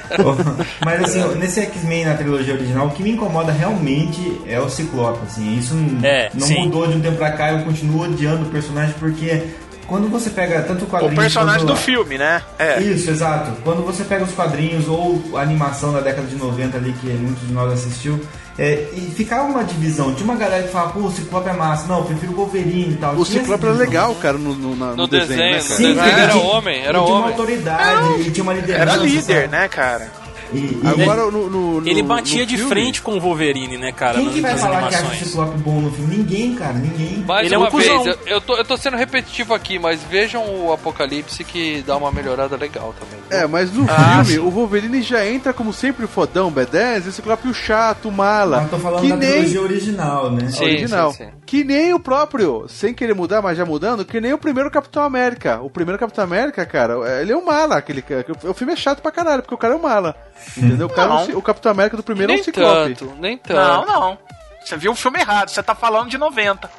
*laughs* Mas assim, nesse X-Men na trilogia original, o que me incomoda realmente é o Ciclope, assim. Isso É, não sim. mudou de um tempo pra cá, eu continuo odiando o personagem porque quando você pega tanto o O personagem quanto do filme, né? É. Isso, exato. Quando você pega os quadrinhos ou a animação da década de 90 ali que muitos de nós assistiu, é, e ficava uma divisão. Tinha uma galera que falava, pô, o Ciclope é massa. Não, eu prefiro o Wolverine e tal. O Ciclope era legal, cara, no, no, na- no No desenho, desenho, né, cara? Sim, Era tinha- homem, era ele tinha uma homem. autoridade, ele tinha uma liderança. Era líder, sabe? né, cara? E, e- Agora, no, no- no- Ele batia no de filme- frente com o Wolverine, né, cara? quem que vai falar que acha o animações. Ciclope bom no filme? Ninguém, cara, ninguém. Mais Ele é uma um vez, cuzão. eu, eu, tô, eu tô sendo repetitivo aqui, mas vejam o Apocalipse que dá uma melhorada legal também. viu? É, mas no Ah, filme, o Wolverine já entra como sempre fodão, B10, esse Ciclope o chato, o mala. Mas tô falando que da nem trilogia original, né? Sim, original. sim, sim. Que nem o próprio, sem querer mudar, mas já mudando, que nem o primeiro Capitão América. O primeiro Capitão América, cara, ele é um mala. Aquele, cara. o filme é chato pra caralho, porque o cara é um mala. Entendeu? O, cara, é Não. o Capitão América do primeiro é um nem Ciclope. tanto, nem Não, tanto. não. Você viu o filme errado, você tá falando de 90.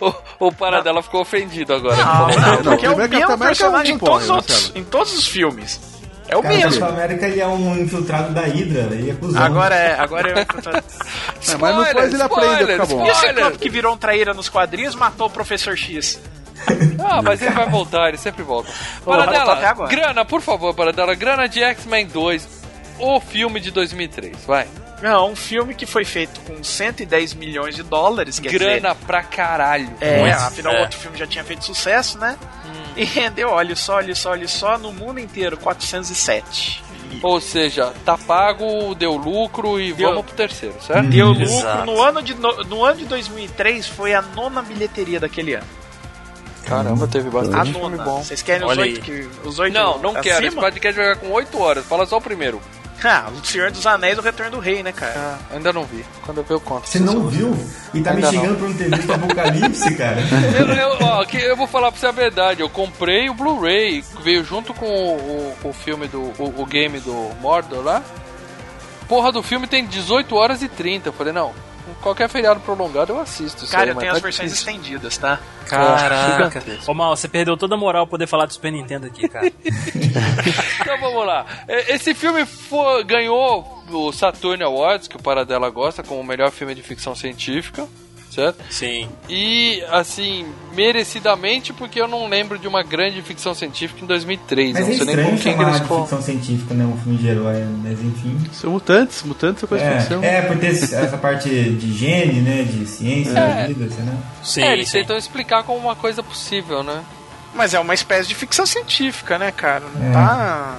O, o Paradela ficou ofendido agora. Não, não, porque é o primeiro mesmo Capitão América personagem é um em todos, os porra, outros, em todos os filmes. É o Cara, o mesmo. Capitão América ele é um infiltrado da Hydra, ele é cuzão. Agora é. Agora é. *laughs* É, mas não depois ele aprende a ficar bom. E o Spoiler. Ciclope que virou um traíra nos quadrinhos matou o Professor X. *laughs* Ah, mas ele vai voltar, ele sempre volta. Paradela, grana, por favor, Paradela, grana de X-Men 2, o filme de 2003, vai. Não, um filme que foi feito com 110 milhões de dólares. Quer grana pra caralho. dizer, é, Nossa, afinal é. outro filme já tinha feito sucesso, né? Hum. E rendeu, olha só, olha só, olha só, no mundo inteiro, 407. Ou seja, tá pago, deu lucro e Deu- vamos pro terceiro, certo? Deu lucro Exato. no ano, de, no, no ano de 2003 foi a nona bilheteria daquele ano. Caramba, teve A bastante filme bom. Vocês querem os oito, que, os oito Não, não quero. Esse acima? podcast vai ficar com 8 horas. Fala só o primeiro. Ah, o Senhor dos Anéis e o Retorno do Rei, né, cara? Ah, ainda não vi. Quando eu ver, eu conto. Você não viu? E tá me Ainda xingando por não ter visto o Apocalipse, cara? Eu, eu, ó, que eu vou falar pra você a verdade. Eu comprei o Blu-ray, veio junto com o, o, o filme do. O, o game do Mordor lá. Porra do filme tem 18 horas e 30. Eu falei, não, qualquer feriado prolongado eu assisto. Cara, aí, eu tenho tá as versões difícil. estendidas, tá? Caraca. *laughs* Ô, Mal, você perdeu toda a moral poder falar do Super Nintendo aqui, cara. *laughs* Então vamos lá. Esse filme foi- ganhou o Saturn Awards, que o Paradela gosta, como o melhor filme de ficção científica, certo? Sim. E, assim, merecidamente, porque eu não lembro de uma grande ficção científica em 2003. Mas eu é não sei nem estranho com quem chamar eles de foram. ficção científica, né? Um filme de herói, mas enfim. São mutantes, mutantes é coisa de ficção. É, é, por ter essa parte de gene, né? De ciência, É. da vida, assim, né? Sim, é, eles sim. tentam explicar como uma coisa possível, né? Mas é uma espécie de ficção científica, né, cara? Não É. tá.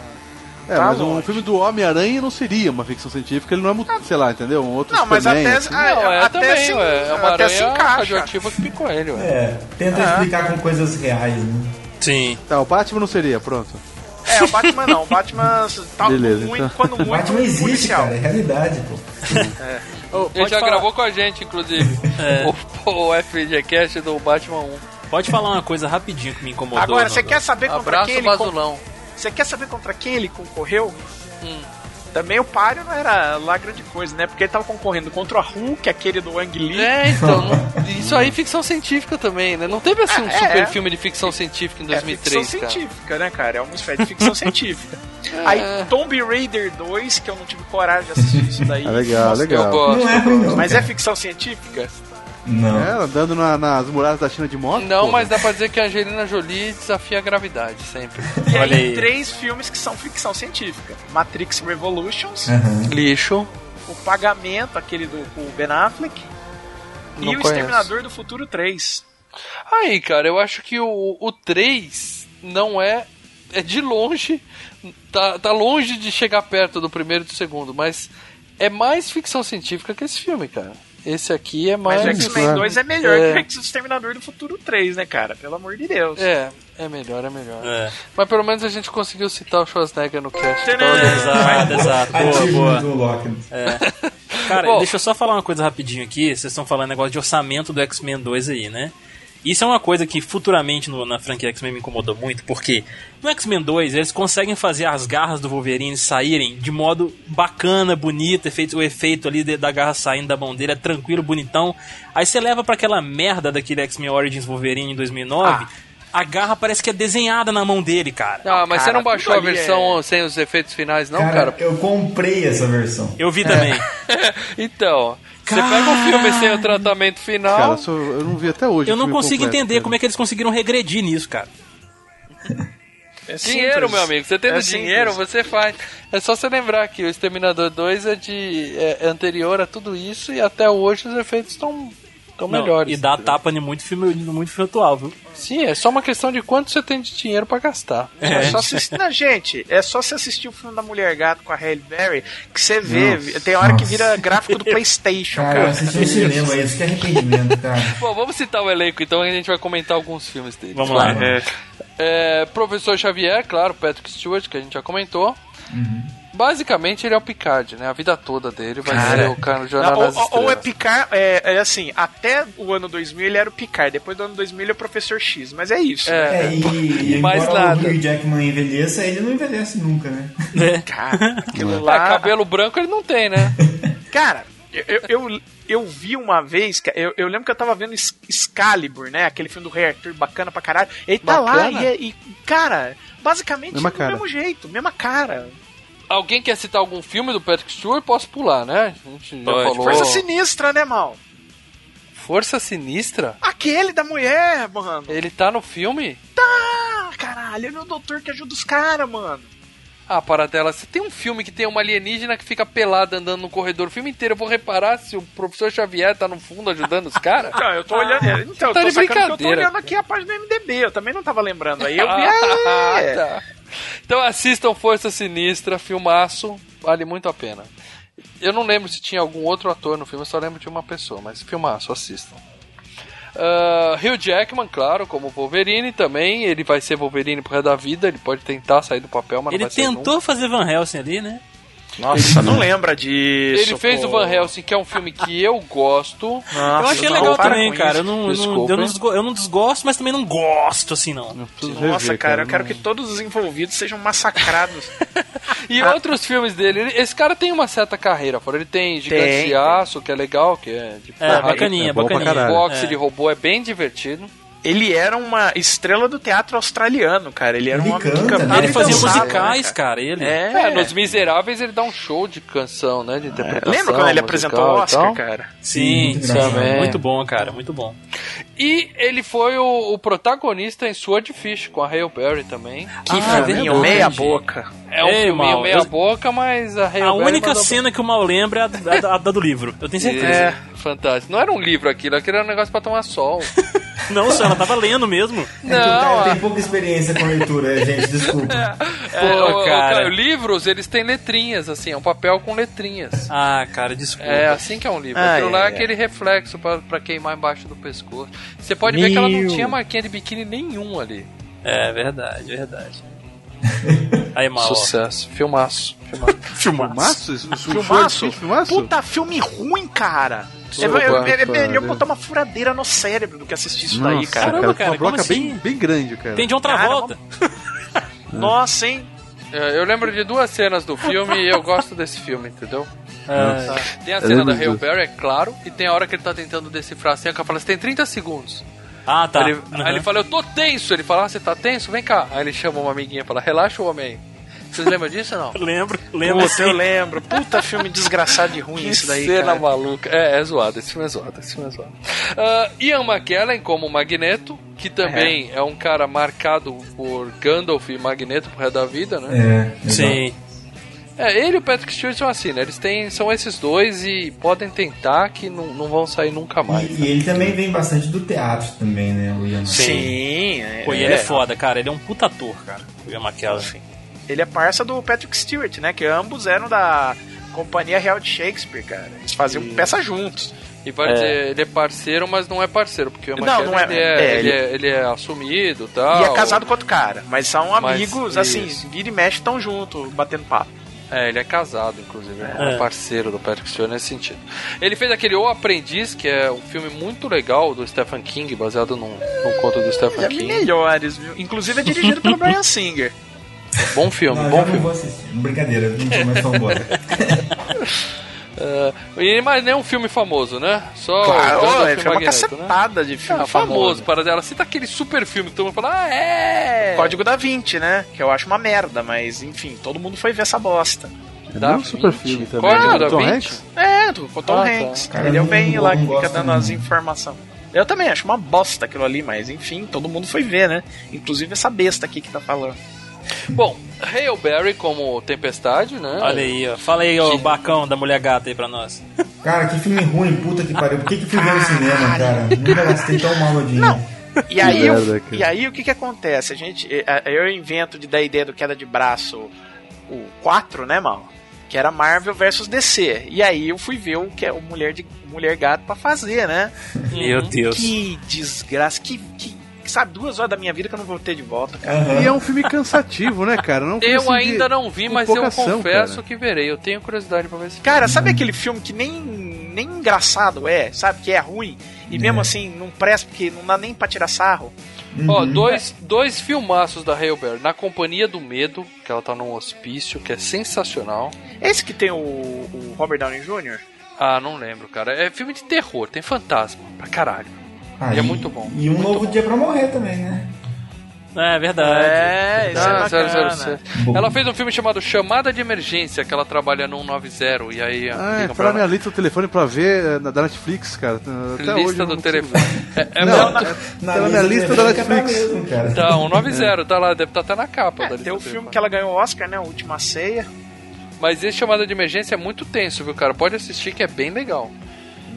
É, Tá mas um longe. filme do Homem-Aranha não seria uma ficção científica, ele não é, mu- sei lá, entendeu? Um outro Não, mas Superman, até, assim. ah, não, é até também, se, ué. É uma até se encaixa. radioativa que picou ele, ué. É, tenta Ah. explicar com coisas reais, né? Sim. Tá, o Batman não seria, pronto. É, o Batman não. O Batman tá Beleza, muito, então. quando O muito Batman existe, policial. cara, é realidade, pô. Ô, Ele pode já falar- gravou com a gente, inclusive, *laughs* É. o, o FGCast do Batman 1. Pode falar uma coisa rapidinho que me incomodou. Agora, você quer saber contra Abraço, quem ele Basulão. Você quer saber contra quem ele concorreu? Hum. Também o páreo não era lá grande coisa, né? Porque ele tava concorrendo contra o Hulk, aquele do Ang Lee. É, então, isso aí é ficção científica também, né? Não teve assim um É, super é. filme de ficção científica em É 2003, ficção cara. científica, né, cara? É uma espécie de ficção *laughs* científica. Aí Tomb Raider 2, que eu não tive coragem de assistir isso daí. *laughs* É legal, Nossa, legal. Eu gosto. Não é ruim, não. Mas é ficção científica? Não. É, andando na- nas muralhas da China de moto. Não, porra. mas dá pra dizer que a Angelina Jolie desafia a gravidade sempre. *laughs* E Olha aí, aí. três filmes que são ficção científica: Matrix Revolutions, Aham. Lixo. O Pagamento, aquele do com o Ben Affleck, Não e o conheço. Exterminador do Futuro 3. Aí, cara, eu acho que o, o 3 não é. É de longe. Tá, tá longe de chegar perto do primeiro e do segundo, mas é mais ficção científica que esse filme, cara. Esse aqui é mais. Mas o X-Men 2 é melhor É. que o Exterminador do Futuro 3, né, cara? Pelo amor de Deus. É, é melhor, é melhor. É. Mas pelo menos a gente conseguiu citar o Schwarzenegger no cast. Né? Exato, exato. Boa, boa. Loki. Cara, Bom. deixa eu só falar uma coisa rapidinho aqui. Vocês estão falando negócio de orçamento do X-Men 2 aí, né? Isso é uma coisa que futuramente no- na franquia X-Men me incomodou muito, porque no X-Men 2 eles conseguem fazer as garras do Wolverine saírem de modo bacana, bonito, efeito, o efeito ali de- da garra saindo da mão dele é tranquilo, bonitão. Aí você leva pra aquela merda daquele X-Men Origins Wolverine em 2009, a garra parece que é desenhada na mão dele, cara. Ah, mas você não baixou a ali versão sem os efeitos finais, não, Cara, cara? eu comprei essa versão. Eu vi também. *laughs* então, você pega o filme sem o tratamento final. Cara, só- eu não vi até hoje. Eu não consigo completo, entender cara. como é que eles conseguiram regredir nisso, cara. É dinheiro, meu amigo. Você tendo É dinheiro, simples. você faz. É só você lembrar que o Exterminador 2 é de é anterior a tudo isso e até hoje os efeitos estão estão melhores. E dá tapa em muito filme, muito filme atual, viu? Sim, é só uma questão de quanto você tem de dinheiro pra gastar. É. só assistir, não, gente, é só você assistir o filme da Mulher Gato com a Halle Berry que você vê, Nossa. tem hora que vira gráfico do *laughs* Playstation, Cara, eu cara. assisti no cinema isso, que arrependimento, cara. *laughs* Bom, vamos citar o elenco então e a gente vai comentar alguns filmes dele. Vamos lá. É. É, Professor Xavier, claro, Patrick Stewart, que a gente já comentou. Basicamente ele é o Picard, né? A vida toda dele vai Cara. ser o cara do Jornal Não, das ou, ou é. Picard, é, é assim, até o ano 2000 ele era o Picard, depois do ano 2000 ele é o Professor X, mas é isso. É. É, e, *laughs* e Mais embora nada. o Hugh Jackman envelheça, ele não envelhece nunca, né? *laughs* Cara, aquilo Ah, lá... cabelo branco ele não tem, né? *laughs* Cara, eu, eu, eu vi uma vez, eu, eu lembro que eu tava vendo Ex- Excalibur, né? Aquele filme do Rei Arthur, bacana pra caralho. Ele tá lá Bacana? e, é- e, cara, basicamente Mesma do cara. mesmo jeito, mesma cara. Alguém quer citar algum filme do Patrick Stewart? Posso pular, né? A gente já Pode. falou. Força Sinistra, né, mal? Força Sinistra? Aquele da mulher, mano. Ele tá no filme? Ah, caralho, ele é o doutor que ajuda os caras, mano. Ah, para dela, você tem um filme que tem uma alienígena que fica pelada andando no corredor o filme inteiro. Eu vou reparar se o professor Xavier tá no fundo ajudando os caras? *laughs* Não, eu tô olhando. é, Então, tá eu tô de que eu tô brincadeira. olhando aqui a página do MDB, eu também não tava lembrando. Aí eu *laughs* vi. Ah, é. tá. Então assistam Força Sinistra, filmaço, vale muito a pena. Eu não lembro se tinha algum outro ator no filme, eu só lembro de uma pessoa, mas filmaço, assistam. Ah, Hugh Jackman, claro, como Wolverine também. Ele vai ser Wolverine pro resto da vida. Ele pode tentar sair do papel, mas Ele não vai ser tentou fazer Van Helsing ali, né? Nossa, não lembra disso. Ele fez pô. o Van Helsing, que é um filme que eu gosto. *laughs* Nossa, eu achei não, legal também, cara. Eu não, eu, não, Desculpa, eu, não desgo- eu não desgosto, mas também não gosto assim, não. Nossa, cara, eu quero que todos os envolvidos sejam massacrados. *laughs* E outros filmes dele. ele- esse cara tem uma certa carreira, fora. Ele tem Gigante Tem, de. Aço, que é legal, que é de É, bacaninha, é bacaninha. Boxe É. de robô é bem divertido. Ele era uma estrela do teatro australiano, cara. Ele era Ele um homem que canta, cantava né? Ele fazia dançava, musicais, né, cara, ele. É, É, nos Miseráveis ele dá um show de canção, né? De interpretação. Lembra quando ele apresentou o Oscar, cara? Sim, Muito sim. engraçado. Muito bom, cara, muito bom. E ele foi o, o protagonista em Swordfish com a Hale Berry também. Que Ah, filminho verdade. meia boca. É um Ei, filminho Mal, meia eu- boca, mas a Hale A Berry única mandou- cena que o mal lembra é a, da- a da do livro. Eu tenho certeza. É, fantástico. Não era um livro aquilo, aquilo era um negócio pra tomar sol. *laughs* Não, só ela tava lendo mesmo. É que o cara Não, tem pouca experiência com leitura, gente, desculpa. É, Pô, o- o- cara. livros, eles têm letrinhas, assim, é um papel com letrinhas. Ah, cara, desculpa. É assim que é um livro. Ah, Aquilo é, lá é é. aquele reflexo pra, pra queimar embaixo do pescoço. Você pode ver que ela não tinha marquinha de biquíni nenhum ali. É verdade, verdade. *laughs* Aí. Sucesso. Filmaço. *laughs* Filmaço. Filmaço? Filmaço? Puta, filme ruim, cara. É, Desculpa, é- é- é melhor cara. botar uma furadeira no cérebro do que assistir isso daí, Nossa, cara. Caramba, cara, uma broca como bem, assim? bem grande, cara. Tem John Travolta. *laughs* Nossa, hein? É, eu lembro de duas cenas do filme e eu gosto desse filme, entendeu? Ah, Tem a cena da disso. Berry, é claro, e tem a hora que ele tá tentando decifrar a senha, que ela fala, você tem 30 segundos. Ah, tá. Aí ele, Uhum. aí ele fala, eu tô tenso. Ele fala, ah, você tá tenso? Vem cá. Aí ele chama uma amiguinha e fala, relaxa, homem. Vocês lembram disso ou não? *laughs* Lembro, lembro Puta, eu lembro. Puta filme desgraçado e *laughs* ruim isso daí, cena cara. maluca. É, é zoado, esse filme é zoado, esse filme é zoado. Ah, Ian McKellen como Magneto, que também é. um cara marcado por Gandalf e Magneto pro resto da vida, né? É. Sim. É, ele e o Patrick Stewart são assim, né? Eles têm, são esses dois e podem tentar que não, não vão sair nunca mais. E, e ele também vem bastante do teatro também, né, o Ian? Sim, é, Pô, e ele é foda, cara. Ele é um puta ator, cara. O Ian McKellen. Ele é parça do Patrick Stewart, né? Que ambos eram da Companhia Real de Shakespeare, cara. Eles faziam peça juntos. E vai dizer, ele é parceiro, mas não é parceiro, porque o Ian Não, McKellen, não é- ele, é, é, ele, ele- é, ele é assumido e tal. E é casado com outro cara. Mas são Mas, amigos, isso. assim, vira e mexe, estão junto, batendo papo. É, ele é casado, inclusive. É É. parceiro do Patrick Stewart nesse sentido. Ele fez aquele O Aprendiz, que é um filme muito legal do Stephen King, baseado num, num conto do Stephen É King. melhores, viu? Inclusive é dirigido pelo *laughs* Brian Singer. Bom filme, Não, bom já não filme. vou assistir. Brincadeira, não sou mais *laughs* É, e mais nenhum filme famoso, né? Só Claro, o ele Alfio foi uma cacetada de filme Ah, famoso, famoso. para dela. Cita aquele super filme que todo mundo fala, ah, é! Código da Vinci, né? Que eu acho uma merda, mas enfim, todo mundo foi ver essa bosta. Da É um super filme também. Código né? da Tom Vinci? Hanks? É, do o Tom Ah, tá. Hanks. Cara, ele é o bem lá que fica dando as informações. Eu também acho uma bosta aquilo ali, mas enfim, todo mundo foi ver, né? Inclusive essa besta aqui que tá falando. Bom, Hail Berry como Tempestade, né? Olha aí, ó. Fala aí, ó, o bacão da mulher gata aí pra nós. *laughs* Cara, que filme ruim, puta que pariu. Por que que fui ver no cinema, cara? Nunca gastei tão mal meu dinheiro. E aí, merda, e aí o que que acontece? A gente, eh, eu invento de dar a ideia do queda de braço o 4, né, mal? Que era Marvel versus DC. E aí eu fui ver o que é o Mulher de Mulher Gato pra fazer, né? Meu Deus. Que desgraça, que, que sabe, duas horas da minha vida que eu não vou ter de volta, cara. E é um filme cansativo, né, cara? Não é filme, Eu de- ainda não vi, mas eu confesso cara. que verei. Eu tenho curiosidade pra ver esse Cara, sabe aquele filme que nem, nem engraçado é, sabe? Que é ruim. E mesmo assim não presta porque não dá nem pra tirar sarro. Ó, dois, dois filmaços da Hail Berry. Na Companhia do Medo, que ela tá num hospício, que é sensacional. Esse que tem o, o Robert Downey Jr.? Ah, não lembro, cara. É filme de terror, tem fantasma pra caralho. Ah, E é muito bom. E um novo dia pra morrer também, né? É verdade. É, isso Ah, é. Bom. Ela fez um filme chamado Chamada de Emergência, que ela trabalha no 190 e aí Ah, é, pra minha lista do telefone pra ver é, na- da Netflix, cara. Até Lista do não telefone. *laughs* É, é Não, muito... Na Tá na minha lista da pra Netflix. mesmo, cara. Tá, 190, tá lá, deve estar até na capa da É, lista tem o filme que ela ganhou o Oscar, né? A Última Ceia. Mas esse chamada de emergência é muito tenso, viu, cara? Pode assistir que é bem legal.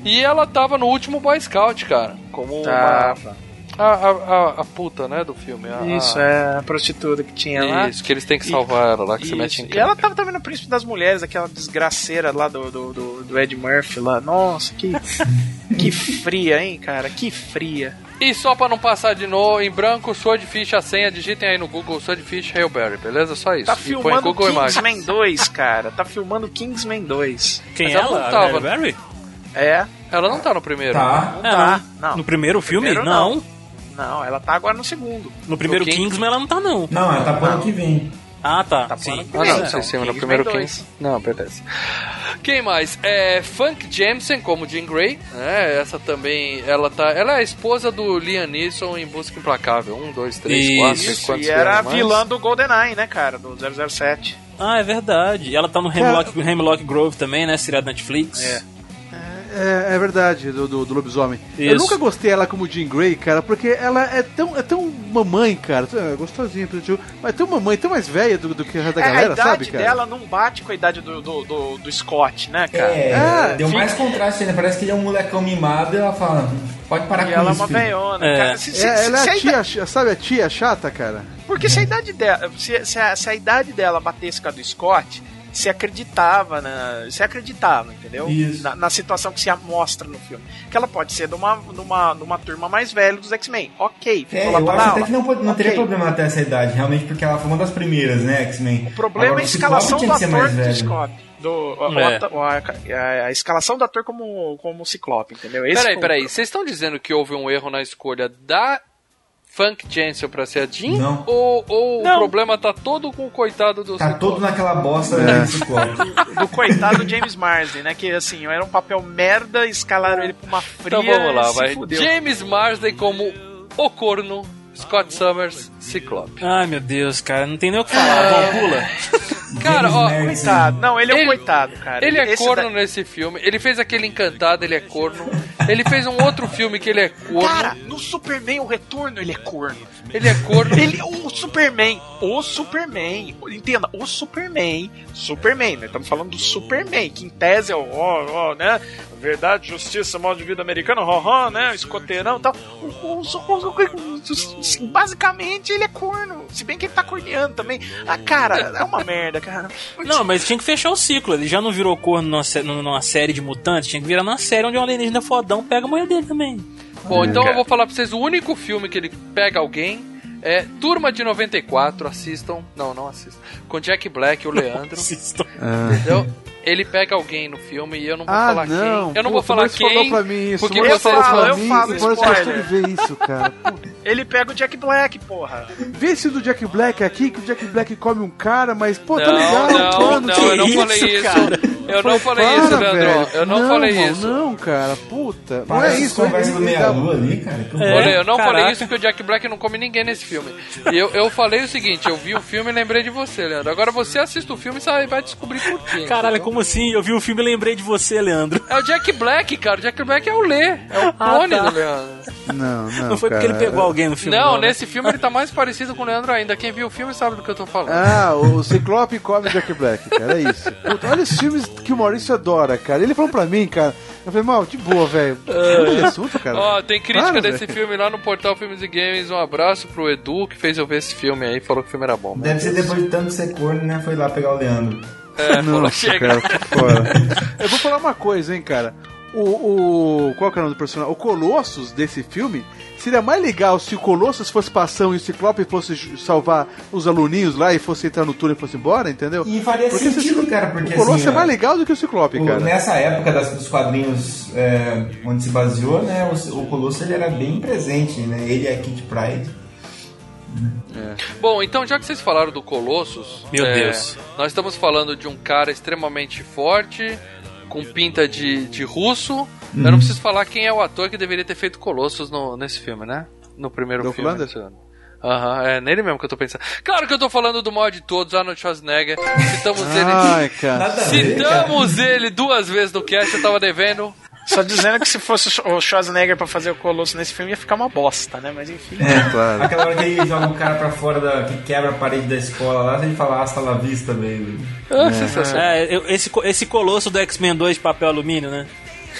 E ela tava no último Boy Scout, cara. Como Tá. uma. A, a, a, a puta, né, do filme. A, Isso, é a prostituta que tinha lá. Isso, que eles têm que salvar ela lá, que se Isso. mete em E ela tava também no Príncipe das Mulheres, aquela desgraceira lá do, do, do, do Ed Murphy lá. Nossa, que, *laughs* que fria, hein, cara? Que fria. E só pra não passar de novo, em branco, Swordfish, a senha, digitem aí no Google Swordfish Hailberry, beleza? Só isso. Tá E põe filmando. Kingsman 2, cara. Tá filmando Kingsman 2. Quem Mas é ela ela? não tava. A Barry? É. Ela não tá no primeiro. Tá. Não É, tá. não. No primeiro filme? Primeiro, não. não. Não, ela tá agora no segundo. No primeiro No King- Kingsman ela não tá, não. Não, ela tá pro ano que vem. Ah, tá. Tá Sim. Ah, não, sim, sim, no Kingsman primeiro 2. Kings. Não, beleza. Quem mais? É Funk Jameson como Jean Grey, né? Essa também, ela tá, ela é a esposa do Liam Neeson em Busca Implacável. Um, dois, três, Isso. quatro, cinco, quantos e era vilã do GoldenEye, né, cara? Do 007. Ah, é verdade. Ela tá no Hemlock, Hemlock Grove também, né? Seriado Netflix. É. É, é verdade, do, do, do lobisomem. Eu Isso. nunca gostei ela como Jean Grey, cara, porque ela é tão, é tão mamãe, cara. É gostosinha, mas é tão mamãe, tão mais velha do, do que a da É, galera, a idade sabe, cara? dela não bate com a idade do, do, do, do Scott, né, cara? É, Ah, deu fica- mais contraste ainda. Parece que ele é um molecão mimado e ela fala: pode parar E com ela é isso. uma filho." veiona. É. Cara, se- se- É, ela é a a idade- tia, sabe a tia chata, cara? Porque se a idade dela. Se, se a, se a idade dela batesse com a do Scott, se acreditava, na, se acreditava, entendeu? Na, na situação que se mostra no filme. Que ela pode ser de uma, de uma, de uma turma mais velha dos X-Men. Ok, É, ficou lá eu pra acho até que não, pode- não teria Ok. problema até essa idade, realmente, porque ela foi uma das primeiras, né, X-Men. O problema Agora, é a escalação do ator mais do. Scott. Do, o- É. o- a, a- a escalação do ator como, como Ciclope, entendeu? Esse Peraí, foi peraí. Vocês estão dizendo que houve um erro na escolha da Funk Jensen pra ser a Jean? Não. Ou, ou o Não. problema tá todo com o coitado do Tá Ciclope? todo naquela bosta É. do Ciclope. *laughs* do coitado James Marsden, né? Que assim, era um papel merda, escalaram ele pra uma fria. Então vamos lá, e vai. fudeu. James Marsden como o corno, Scott Summers, Ciclope. Ai, meu Deus, cara. Não tem nem o que falar. Bom, pula. Cara, ó, Coitado. Não, ele é um Ele- coitado, cara. Ele é Esse corno da- nesse filme. Ele fez aquele Encantado, ele é corno. Ele fez um outro filme que ele é corno. Cara, no Superman, o retorno, ele é corno. ele é corno. Ele, o Superman, o Superman, entenda, o Superman, Superman, né? Estamos falando do Superman, que em tese é o, ó, ó, né? Verdade, justiça, modo de vida americano, ó, ó, né? Escoteirão e tal. O- o- o- o- basicamente, ele é corno. Se bem que ele tá corneando também. Ah, cara, é uma merda, cara. Não, mas tinha que fechar o ciclo. Ele já não virou corno numa, numa série de mutantes. Tinha que virar numa série onde um alienígena fodão pega a mulher dele também. Bom, então Cara. eu vou falar pra vocês: o único filme que ele pega alguém É Turma de 94, assistam. Não, não assistam. Com Jack Black e o *laughs* Leandro. assistam. Entendeu? Ele pega alguém no filme e eu não vou Ah, falar não. quem. Eu não Pô, vou falar quem. falou pra mim isso. Porque você eu falo, pra eu mim, falo spoiler. ver isso, cara. *laughs* Pô, Ele pega o Jack Black, porra. Vê esse do Jack Black aqui, que o Jack Black come um cara, mas, pô, tá Não, legal, não, mano. não, que eu não isso, falei isso. cara? Eu não falei para, isso, Leandro. velho. Eu não falei mano, isso. Não, cara, puta. Não é isso. conversa do Meia Lua ali, cara. Que É. Olha, eu não caraca. falei isso porque o Jack Black não come ninguém nesse filme. E eu, eu falei o seguinte, eu vi o filme e lembrei de você, Leandro. Agora você assiste o filme e sabe- vai descobrir por quê. Caralho, entendeu? como assim? Eu vi o filme e lembrei de você, Leandro. É o Jack Black, cara. O Jack Black é o Lê. É o *laughs* Ah, clone tá. do Leandro. Não, não. Não foi porque ele cara. pegou alguém no filme. Não, né? nesse filme ele tá mais parecido com o Leandro ainda. Quem viu o filme sabe do que eu tô falando. Ah, o Ciclope come o Jack Black, cara, é isso. Puta, olha os filmes que o Maurício adora, cara. Ele falou pra mim, cara. Eu falei, mal, de boa, velho. De assunto, cara. Ó, tem crítica Para, desse velho. filme lá no portal Filmes e Games. Um abraço pro Edu que fez eu ver esse filme aí. Falou que o filme era bom. Deve ser depois de tanto ser corno, né? Foi lá pegar o Leandro. É, Nossa, chega. cara, fora. Eu vou falar uma coisa, hein, cara. O, o. Qual que é o nome do personagem? O Colossus desse filme. Seria mais legal se o Colossus fosse passão e o Ciclope fosse salvar os aluninhos lá e fosse entrar no túnel e fosse embora, entendeu? E faria Porque esse sentido, Ciclo- cara, porque o Colossus assim, é mais legal do que o Ciclope, O- cara. nessa época das- dos quadrinhos é, onde se baseou, né? O, o Colosso ele era bem presente, né? Ele a Kid Pride. Bom, então já que vocês falaram do Colossus, Meu é, Deus. nós estamos falando de um cara extremamente forte, com pinta de, de russo. Eu não preciso falar quem é o ator que deveria ter feito Colossus no, nesse filme, né? No primeiro Dolph filme. Ano. Aham, é nele mesmo que eu tô pensando. Claro que eu tô falando do maior de todos, Arnold Schwarzenegger. Citamos *laughs* Ai, ele. cara. Citamos ele duas vezes no cast, eu tava devendo. Só dizendo que se fosse o Schwarzenegger pra fazer o Colosso nesse filme ia ficar uma bosta, né? Mas enfim. É, claro. Aquela hora que ele joga o cara pra fora da. que quebra a parede da escola lá, ele fala hasta la vista, baby. Ah. É, eu- esse, esse colosso do X-Men 2 de papel alumínio, né?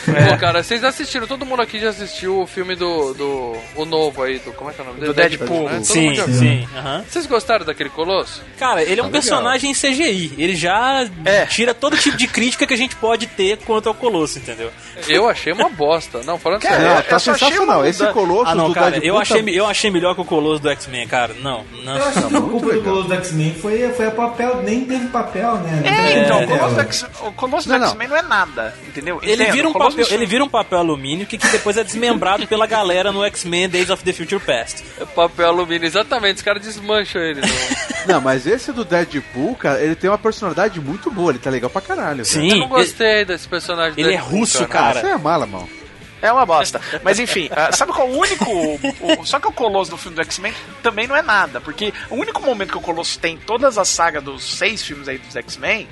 Pô, cara, vocês assistiram, todo mundo aqui já assistiu o filme do. do o novo aí, do. Como é que é o nome dele? Do Deadpool. né? Todo Sim, sim. aham. Vocês gostaram daquele colosso? Cara, ele é um legal. personagem em CGI. Ele já É. tira todo tipo de crítica que a gente pode ter quanto ao Colosso, entendeu? Eu achei uma bosta. Não, falando Cara, sério. Não, tá sensacional. uma Esse Colossus Ah, não, do cara, Deadpool eu achei, tá- eu achei melhor que o Colosso do X-Men, cara. Não, não. Eu acho que o, muito o legal. Colosso do X-Men foi, foi a papel, nem teve papel, né? É, teve então, o. Colosso do X- o Colosso do. X-Men não é nada, entendeu? Ele vira, um Colosso papel, ele vira um papel alumínio que, que depois é desmembrado pela galera no X-Men Days of the Future Past. É papel alumínio, exatamente. Os caras desmancham ele. no- *laughs* Não, mas esse do Deadpool, cara, ele tem uma personalidade muito boa. Ele tá legal pra caralho. cara. Sim, Eu não gostei desse personagem ele é Deadpool, russo, Ah, cara. Você é mala, mano. É uma bosta. Mas enfim, ah, sabe qual o único. o- só que o Colosso do filme do X-Men também não é nada. Porque o único momento que o Colosso tem em todas as sagas dos seis filmes aí dos X-Men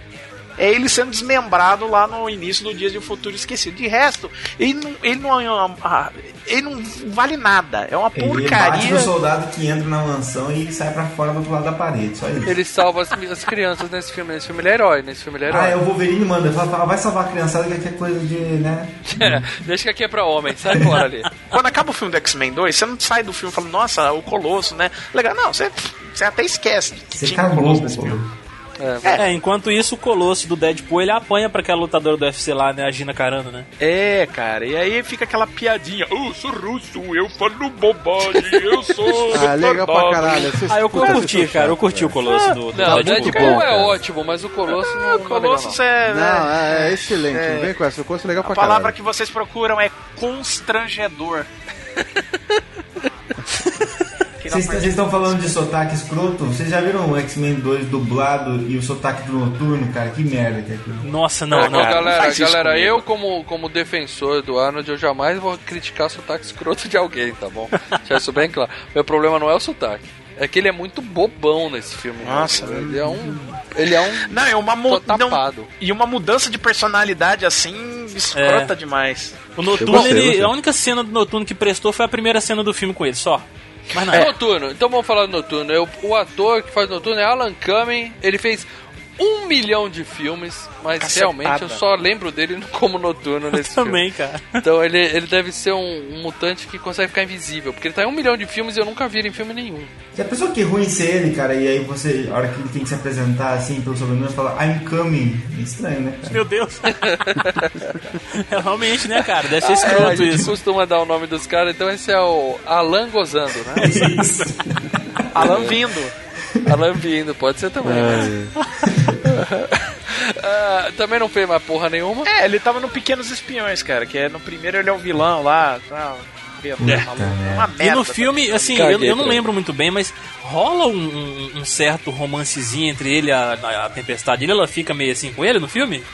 é ele sendo desmembrado lá no início do Dias de um Futuro Esquecido. De resto, ele não, ele não, ah, ele não vale nada. É uma Ele bate porcaria. no soldado que entra na mansão e sai pra fora do outro lado da parede, só isso. Ele salva as, as crianças nesse filme. Nesse filme ele é herói. Nesse filme ele é herói. Ah, é o Wolverine manda, fala, fala, vai salvar a criançada que aqui é coisa de, né? *laughs* Deixa que aqui é pra homem. Sai fora ali. Quando acaba o filme do X-Men 2, você não sai do filme falando, nossa, o Colosso, né? Legal, não, você, você até esquece. que Você tinha um Colosso nesse filme. É, enquanto isso, o Colosso do Deadpool, ele apanha pra aquela lutadora do UFC lá, né, a Gina Carano, né? É, cara, e aí fica aquela piadinha. "Oh, Eu sou russo, eu falo bobagem, eu sou. *laughs* Ah, legal pra retardado." caralho. Vocês- Ah, eu curti, cara, eu curti o. Colosso do, do Não, o muito Deadpool é cara. ótimo, mas o Colosso não, Ah, é legal, Colossus não. é, né? Não, é, é excelente. Não vem com essa. O Colossus é legal A pra palavra caralho. que vocês procuram é constrangedor. *laughs* Não Vocês estão falando de sotaque escroto? Vocês já viram o X-Men 2 dublado e o sotaque do noturno, cara? Que merda que é aquilo. Nossa, não, Não, não. cara, não galera, isso galera eu como, como defensor do Arnold, eu jamais vou criticar sotaque escroto de alguém, tá bom? *laughs* Deixa isso bem claro. Meu problema não é o sotaque. É que ele é muito bobão nesse filme. Nossa. né? Ele é um. Ele é um. Não, é uma mu- Tô não, tapado. E uma mudança de personalidade assim, escrota É. demais. O Noturno, ele, a única cena do Noturno que prestou foi a primeira cena do filme com ele, só. Mas nada. Noturno, então vamos falar do Noturno. Eu- o ator que faz Noturno é Alan Cumming. Ele fez um milhão de filmes, mas Cacetada. realmente eu só lembro dele *laughs* como Noturno nesse filme. Também, cara. Então ele, ele deve ser um, um mutante que consegue ficar invisível, porque ele tá em um milhão de filmes e eu nunca vi ele em filme nenhum. Já pensou que ruim ser ele, cara? E aí você, a hora que ele tem que se apresentar assim pelo sobrenome, fala I'm coming. É estranho, né, cara? Meu Deus. *laughs* é, realmente, né, cara? Deve ser É, a escroto gente isso. costuma dar o nome dos caras, então esse é o Alan Gozando, né? *laughs* Alan vindo. Alan vindo, pode ser também. É. *laughs* Ah, também não fez mais porra nenhuma. É, ele tava no Pequenos Espiões, cara, que é no primeiro ele é o vilão lá, tal. É uma merda. E no filme, assim, Caguei eu, eu não lembro muito bem, mas rola um, um- um certo romancezinho entre ele e a, a, a Tempestade. Ele, ela fica meio assim com ele no filme?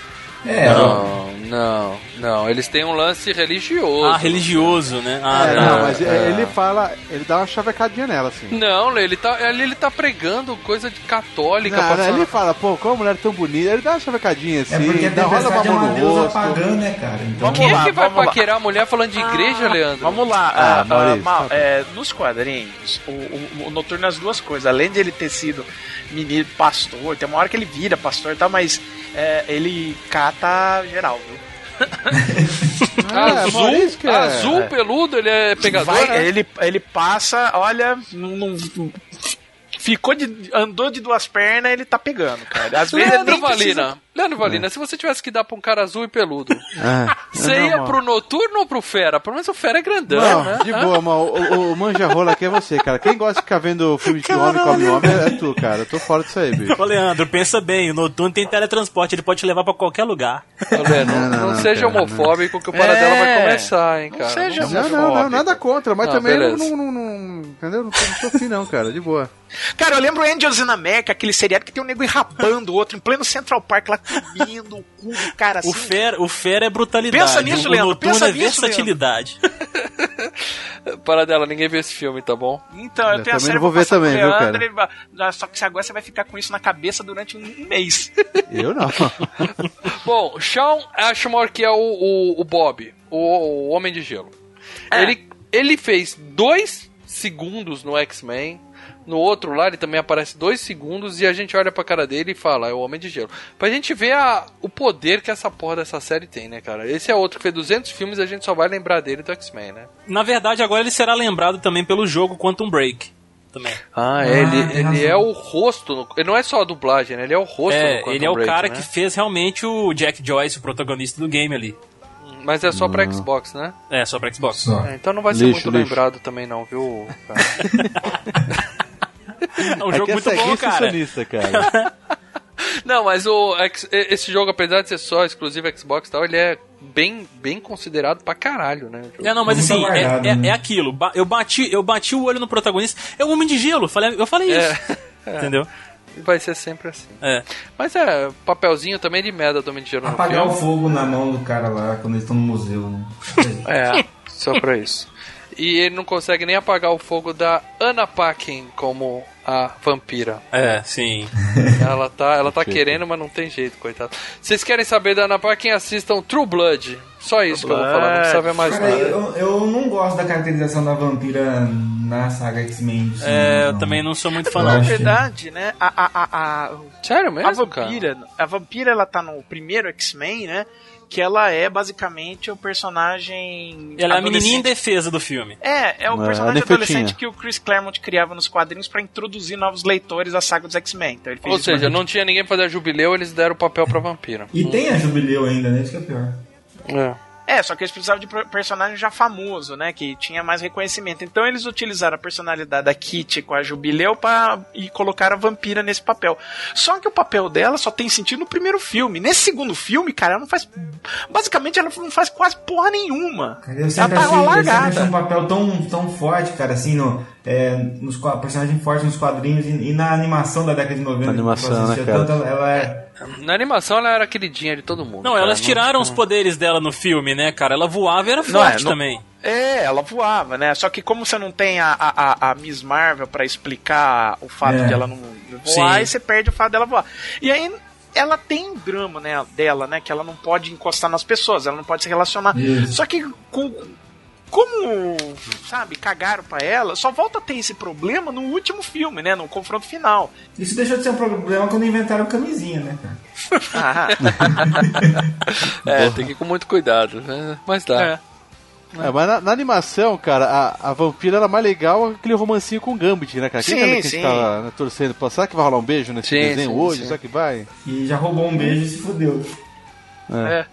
É, Não, não, não. Eles têm um lance religioso. Ah, religioso, né? Ah, É, tá. não, mas é. ele fala, ele dá uma chavecadinha nela, assim. Não, ele tá, ali ele tá pregando coisa de católica. Não, passando- ele fala, pô, como a mulher é tão bonita, ele dá uma chavecadinha assim, É porque a dá, rola uma é mão uma no deusa rosto. pagã, né, cara? Então, Quem é lá, que vai vamos lá. paquerar a mulher falando de igreja, Leandro? Vamos lá, Ah, ah, Maurício, ah, Mal, tá. é, nos quadrinhos, o, o, o Noturno as duas coisas. Além de ele ter sido menino pastor, tem uma hora que ele vira pastor e tal, mas é, ele cata geral, viu? *laughs* Ah, azul, é- azul peludo, ele é pegador. Vai, né? ele, ele passa, olha, não, não- ficou de. andou de duas pernas, ele tá pegando, cara. Às vezes Leandro nem precisa- Valina, Leandro Valina, se você tivesse que dar pra um cara azul e peludo, Ah, *laughs* você não, ia mano. pro noturno ou pro fera? Pelo menos o fera é grandão, Não, né? de boa, mano. O, o manja rola aqui é você, cara. Quem gosta de ficar vendo filme de homem come homem é, é tu, cara. Eu tô fora disso aí, bicho. Ô, Leandro, pensa bem, o Noturno tem teletransporte, ele pode te levar pra qualquer lugar. Ô, Leandro, não, Não, não, não não, seja cara, não. homofóbico que o paradela É, vai começar, hein, cara. seja Não Não, não, não, nada contra, mas Não, também não, não, não, entendeu? Não, tô- não sou fim não, cara, de boa. Cara, eu lembro Angels in America, aquele seriado que tem um nego enrabando o outro em pleno Central Park, lá comendo o cu do cara assim. O Fera, o Fera é brutalidade. Pensa nisso, o Leandro, pensa é nisso, versatilidade. *laughs* Paradela, ninguém viu esse filme, tá bom? Então, eu, Eu tenho a também série vou ver também, viu, cara? Só que agora você vai ficar com isso na cabeça durante um mês. *laughs* Eu não. *laughs* Bom, Sean Ashmore, que é o, o, o Bob, o, o Homem de Gelo. Ele, ele fez dois segundos no X-Men. No outro lá, ele também aparece dois segundos e a gente olha pra cara dele e fala, é o Homem de Gelo. Pra gente ver a, o poder que essa porra dessa série tem, né, cara? Esse é outro que fez 200 filmes e a gente só vai lembrar dele do X-Men, né? Na verdade, agora ele será lembrado também pelo jogo Quantum Break. Também. Ah, Ah, ele, tem ele é o rosto. no- ele não é só a dublagem, né? Ele é o rosto É, ele é o Break, cara né? que fez realmente o Jack Joyce, o protagonista do game ali. Mas é só pra Xbox, né? É, só pra Xbox. só. É, então não vai ser Lixo, muito lixo. lembrado também não, viu? cara? *laughs* É um jogo Aqui é muito bom, cara. cara. *laughs* não, mas o esse jogo, apesar de ser só exclusivo Xbox e tal, ele é bem, bem considerado pra caralho, né? É, não, mas Muito assim, é, aguardado, é- né? é aquilo. Eu bati, eu bati o olho no protagonista. É o Homem de Gelo. Falei, eu falei isso. *laughs* Entendeu? Vai ser sempre assim. É. Mas é, papelzinho também de merda do Homem de Gelo no Apagar o fogo na mão do cara lá quando eles estão no museu, né? É, só pra isso. E ele não consegue nem apagar o fogo da Anna Paquin como a vampira. É, sim. *laughs* Ela tá, ela tá querendo, mas não tem jeito, coitado. Vocês querem saber da Ana Paquin? Assistam True Blood. Só isso que eu vou falar, não precisa ver mais Cara, nada. eu, eu não gosto da caracterização da vampira na saga X-Men. cinema, É, eu também não sou muito fã, não. Na verdade, né, a, a, a, a, Sério a mesmo, vampira, a vampira ela tá no primeiro X-Men, né? Que ela é basicamente o personagem. Ela é a menininha em adolescente. defesa do filme. É, é o É, personagem Nefetinha. adolescente que o Chris Claremont criava nos quadrinhos pra introduzir novos leitores à saga dos X-Men. Então ele fez Ou seja, não tinha ninguém pra fazer jubileu, eles deram o papel pra vampira. E tem a Jubileu ainda, né? Isso que é pior. É. É, só que eles precisavam de per- personagem já famoso, né? Que tinha mais reconhecimento. Então eles utilizaram a personalidade da Kitty com a Jubileu pra, e colocaram a vampira nesse papel. Só que o papel dela só tem sentido no primeiro filme. Nesse segundo filme, cara, ela não faz. Basicamente, ela não faz quase porra nenhuma. Cara, eu ela tá achei, lá eu um largada. papel tão, tão forte, cara, assim, no, é, nos qua- personagem forte nos quadrinhos e, e na animação da década de 90. Na animação, né, cara? tanto, ela é. Na animação ela era queridinha de todo mundo. Não, cara, elas tiraram os poderes dela no filme, né, cara? Ela voava e era Não, é, forte não- também. É, ela voava, né? Só que como você não tem a, a, a- a Miss Marvel pra explicar o fato É. de ela não voar, Sim. aí você perde o fato dela voar. E aí ela tem um drama né, dela, né? Que ela não pode encostar nas pessoas, ela não pode se relacionar. Isso. Só que com, como, sabe, cagaram pra ela, só volta a ter esse problema no último filme, né? No confronto final. Isso deixou de ser um problema quando inventaram camisinha, né, cara? *laughs* Ah, É, tem que ir com muito cuidado, né? Mas dá. é. É, mas na, na animação, cara, a, a vampira era mais legal aquele romancinho com o Gambit, né, cara? Quem que a gente tava né, torcendo? Pô, será que vai rolar um beijo nesse Sim, desenho sim, hoje? sim. Será que vai? E já roubou um beijo e se fudeu. É.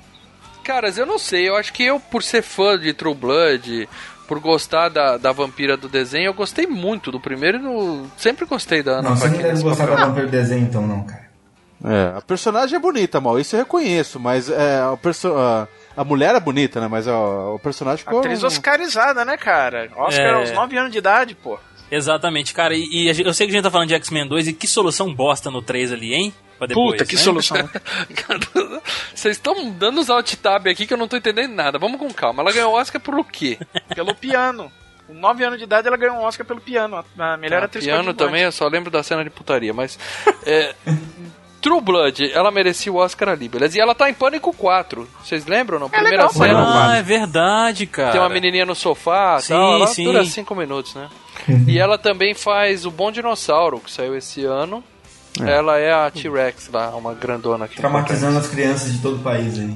Caras, eu não sei, eu acho que eu, por ser fã de True Blood, por gostar da, da vampira do desenho. Eu gostei muito do primeiro e no... sempre gostei da Ana Não, você não deve gostar da papel. vampiro desenho então, não, cara. É, a personagem é bonita, mal, isso eu reconheço, mas é, a, perso a, a mulher é bonita, né? Mas ó, o personagem ficou. Atriz oscarizada, né, cara? Oscar É. aos 9 anos de idade, pô. Exatamente, cara. E, e eu sei que a gente tá falando de X-Men 2 e que solução bosta no 3 ali, hein? Pra depois, Puta, que né? solução. *laughs* Vocês estão dando os alt tab aqui que eu não tô entendendo nada. Vamos com calma. Ela ganhou o Oscar por o quê? Pelo piano. Com 9 anos de idade ela ganhou um Oscar pelo piano. A melhor Ah, atriz piano coadjuvante. também, eu só lembro da cena de putaria, mas. é, *laughs* True Blood, ela merecia o Oscar ali, beleza? E ela tá em Pânico 4. Vocês lembram? Não? Primeira legal, cena. Ah, é verdade, cara. Tem uma menininha no sofá Sim, tal, ela sim. dura 5 minutos, né? e ela também faz o Bom Dinossauro, que saiu esse ano. É. Ela é a T-Rex lá, uma grandona aqui. Traumatizando as crianças de todo o país aí.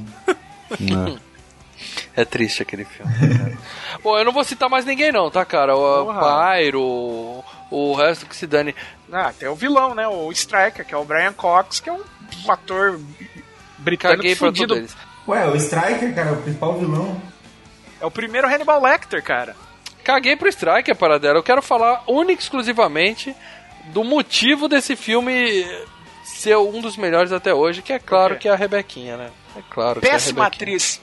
É *laughs* triste aquele filme. né, cara? *laughs* Bom, eu não vou citar mais ninguém não, tá, cara? O Porra. Pyro, o, o resto que se dane. Ah, tem o vilão, né? O Striker, que é o Brian Cox, que é um ator britânico Caguei pra fudido. todos eles. Ué, o Striker, cara, o principal vilão. É o primeiro Hannibal Lecter, cara. Caguei pro Strike, a parada dela. Eu quero falar única e exclusivamente do motivo desse filme ser um dos melhores até hoje, que é claro que é a Rebequinha, né? É claro que é a Péssima Rebequinha. atriz.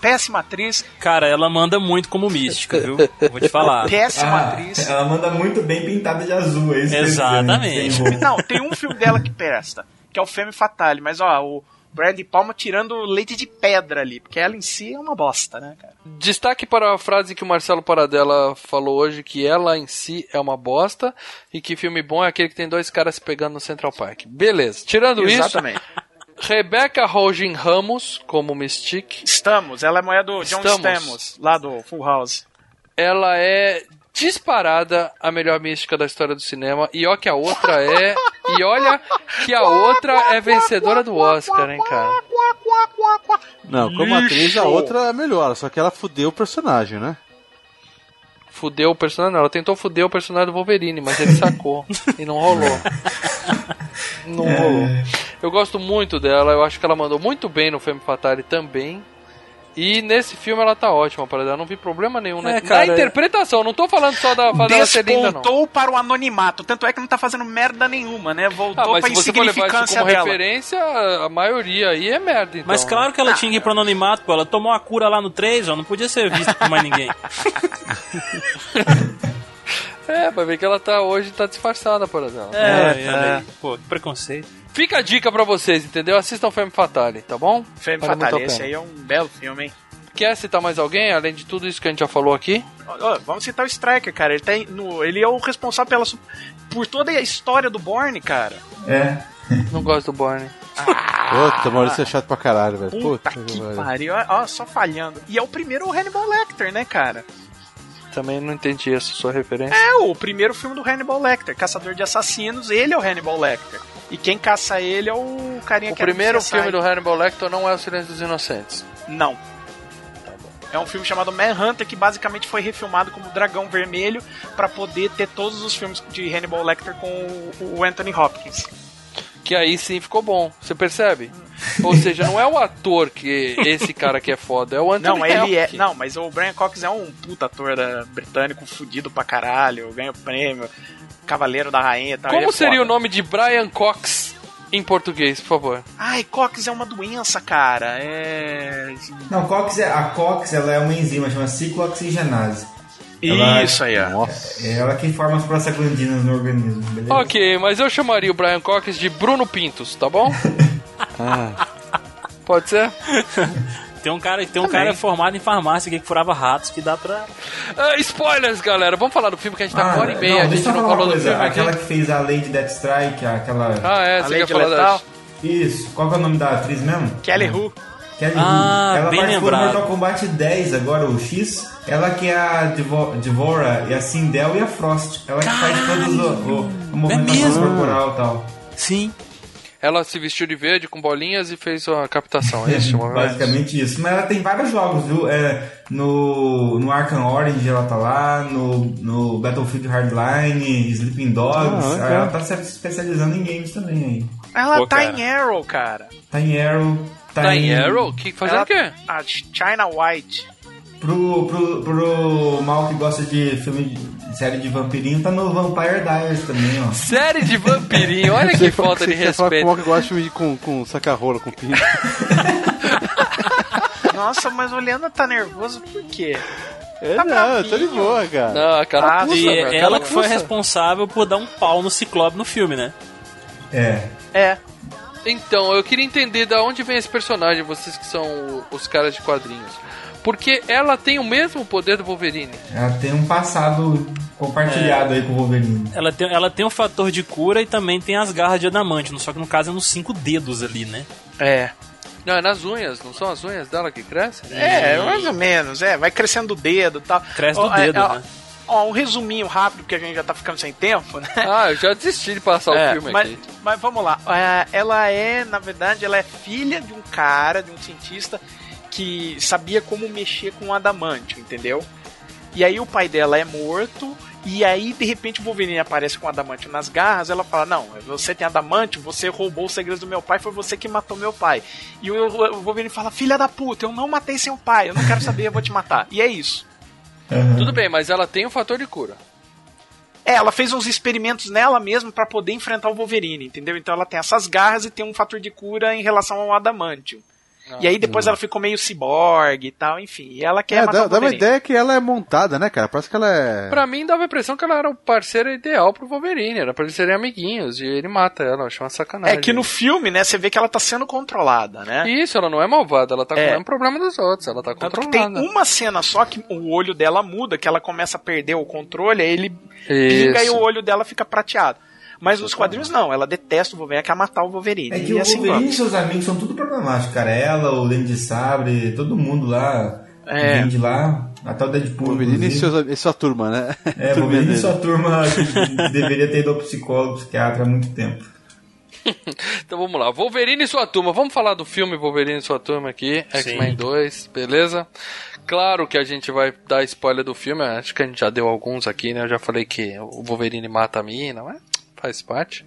Péssima atriz. Cara, ela manda muito como mística, viu? *laughs* Vou te falar. Péssima Ah, atriz. Ela manda muito bem pintada de azul, é isso que dizendo, Exatamente. roupa. Não, tem um filme dela que presta, que é o Femme Fatale, mas ó, o Bradley Palma tirando leite de pedra ali, porque ela em si é uma bosta, né, cara? Destaque para a frase que o Marcelo Paradela falou hoje, que ela em si é uma bosta e que filme bom é aquele que tem dois caras se pegando no Central Park. Beleza. Tirando Exatamente. isso, *laughs* Rebecca Rogin Ramos como Mystique. Estamos, ela é mulher do John Estamos. Stamos, lá do Full House. Ela é disparada a melhor mística da história do cinema e ó que a outra é e olha que a outra é vencedora do Oscar, hein, cara. Não, como atriz a outra é melhor, só que ela fudeu o personagem, né? Fudeu o personagem, não, ela tentou fuder o personagem do Wolverine, mas ele sacou e não rolou. Não rolou. Eu gosto muito dela, eu acho que ela mandou muito bem no Femme Fatale também. E nesse filme ela tá ótima, para ela não vi problema nenhum, né? É, cara, Na interpretação, não tô falando só da fazer ela ser linda, não. Despontou para o anonimato, tanto é que não tá fazendo merda nenhuma, né? Ah, Voltou mas pra se você for levar insignificância dela. referência, a maioria aí é merda, então. Mas claro que ela tinha que ir pro anonimato, pô. Ela tomou a cura lá no 3, ó. Não podia ser vista por mais ninguém. *laughs* É, pra ver que ela tá hoje tá disfarçada, por exemplo. É, olha aí. Pô, que preconceito. Fica a dica pra vocês, entendeu? Assistam Femme Fatale, tá bom? Femme Vale Fatale, esse aí é um belo filme, hein? Quer citar mais alguém, além de tudo isso que a gente já falou aqui? Ó, vamos citar o Striker, cara. Ele, tem no, ele é o responsável pela, por toda a história do Borne, cara. É. *laughs* Não gosto do Borne. Puta, Maurício é chato pra caralho, velho. Puta, Puta, que pariu. ó, só falhando. E é o primeiro Hannibal Lecter, né, cara? Também não entendi essa sua referência. É o primeiro filme do Hannibal Lecter, Caçador de Assassinos. Ele é o Hannibal Lecter. E quem caça ele é o carinha O que era primeiro filme do Hannibal Lecter não é O Silêncio dos Inocentes. Não. É um filme chamado Manhunter que basicamente foi refilmado como Dragão Vermelho pra poder ter todos os filmes de Hannibal Lecter com o- o Anthony Hopkins. Que aí sim ficou bom, você percebe? Ou seja, não é o ator que esse cara que é foda, é o Anthony Não, ele é. Não, mas o Brian Cox é um puta ator da- britânico fudido pra caralho, ganha prêmio, Cavaleiro da Rainha e tal. Como é seria foda. o nome de Brian Cox em português, por favor? Ai, Cox é uma doença, cara. É. Não, Cox é, a Cox ela é uma enzima, chama ciclooxigenase. Ela- Isso aí, ó. É ela que forma as prostaglandinas no organismo, beleza? Ok, mas eu chamaria o Brian Cox de Bruno Pintos, tá bom? *laughs* Pode ser? *laughs* Tem um cara, tem um Também. cara formado em farmácia aqui que furava ratos que dá pra. Ah, spoilers, galera. Vamos falar do filme que a gente tá com hora e meia. a Ah, deixa gente eu não falar uma falou do coisa. filme. Aquela que fez a Lady Deathstrike, aquela... Ah, é, A você Lady quer falar das... Isso, qual que é o nome da atriz mesmo? Kelly Who. Kelly Ah, Hu. Ela bem participou lembrado. do Mortal Kombat 10, agora o X. Ela que é a Devo- Devora, e a Sindel e a Frost. Ela que faz todos o, o, o movimentação mesmo? corporal e tal. Sim. Ela se vestiu de verde com bolinhas e fez a captação, é isso? *laughs* Basicamente isso. Mas ela tem vários jogos, viu? É, no, no Arkham Orange ela tá lá, no, no Battlefield Hardline, Sleeping Dogs. Ah, ela tá se especializando em games também aí. Ela Pô, tá cara. em Arrow, cara. Tá em Arrow. Tá, Tá em Arrow? Que, fazendo Ela- o quê? A China White. Pro, pro, pro mal que gosta de filme de série de vampirinho, tá no Vampire Diaries também, ó. Série de vampirinho, olha que Você falta de você fala com o respeito. mal que gosta de filme com, com saca-rola, com pinto. *laughs* Nossa, mas o Leandro tá nervoso por quê? É, Tá não, eu tô de bravinho. boa, cara. Não, a cara Ah, puxa, E velho, a ela cara que foi puxa. responsável por dar um pau no Ciclope no filme, né? É. É. Então, eu queria entender da onde vem esse personagem, vocês que são os caras de quadrinhos. Porque ela tem o mesmo poder do Wolverine. Ela tem um passado compartilhado aí com o Wolverine. Ela tem, ela tem um fator de cura e também tem as garras de adamante, só que no caso é nos cinco dedos ali, né? É. Não, é nas unhas, não são as unhas dela que crescem? É, mais ou menos, é. Vai crescendo o dedo e tal. Cresce do Ó, é, dedo, ó, né? Ó, um resuminho rápido, porque a gente já tá ficando sem tempo, né? *laughs* Ah, eu já desisti de passar É, o filme mas, aqui. mas vamos lá. É, ela é, na verdade, ela é filha de um cara, de um cientista que sabia como mexer com o adamantio, entendeu? E aí o pai dela é morto. E aí, de repente, o Wolverine aparece com o adamantio nas garras. Ela fala: Não, você tem adamantio, você roubou os segredos do meu pai, foi você que matou meu pai. E o, Wolverine fala: Filha da puta, eu não matei seu pai, eu não quero saber, eu vou te matar. E é isso. Tudo bem, mas ela tem o fator de cura. É, ela fez uns experimentos nela mesma pra poder enfrentar o Wolverine, entendeu? Então ela tem essas garras e tem um fator de cura em relação ao adamantio. E aí depois ela ficou meio ciborgue e tal, enfim. E ela quer É, matar dá, o dá uma ideia que ela é montada, né, cara? Parece que ela é. Pra mim dava a impressão que ela era o parceiro ideal pro Wolverine, era pra eles serem amiguinhos, e ele mata ela, eu acho uma sacanagem. É que no filme, né, você vê que ela tá sendo controlada, né? Isso, ela não é malvada, ela tá com É. o mesmo problema dos outros, ela tá Tanto que tem controlada. uma cena só que o olho dela muda, que ela começa a perder o controle, aí ele pinga e Isso. o olho dela fica prateado. Mas nos quadrinhos não, ela detesta o Wolverine, ela quer matar o Wolverine. É que e o assim Wolverine e vamos. seus amigos são tudo problemáticos, cara. Ela, o Dente de Sabre, todo mundo lá. É. Vem de lá, até o Deadpool. Wolverine e, seus, e sua turma, né? É, *laughs* Wolverine e sua turma *laughs* que deveria ter ido ao psicólogo, psiquiatra há muito tempo. *laughs* Então vamos lá, Wolverine e sua turma. Vamos falar do filme Wolverine e sua turma aqui, X-Men 2, beleza? Claro que a gente vai dar spoiler do filme, acho que a gente já deu alguns aqui, né? Eu já falei que o Wolverine mata a mina, mas faz parte.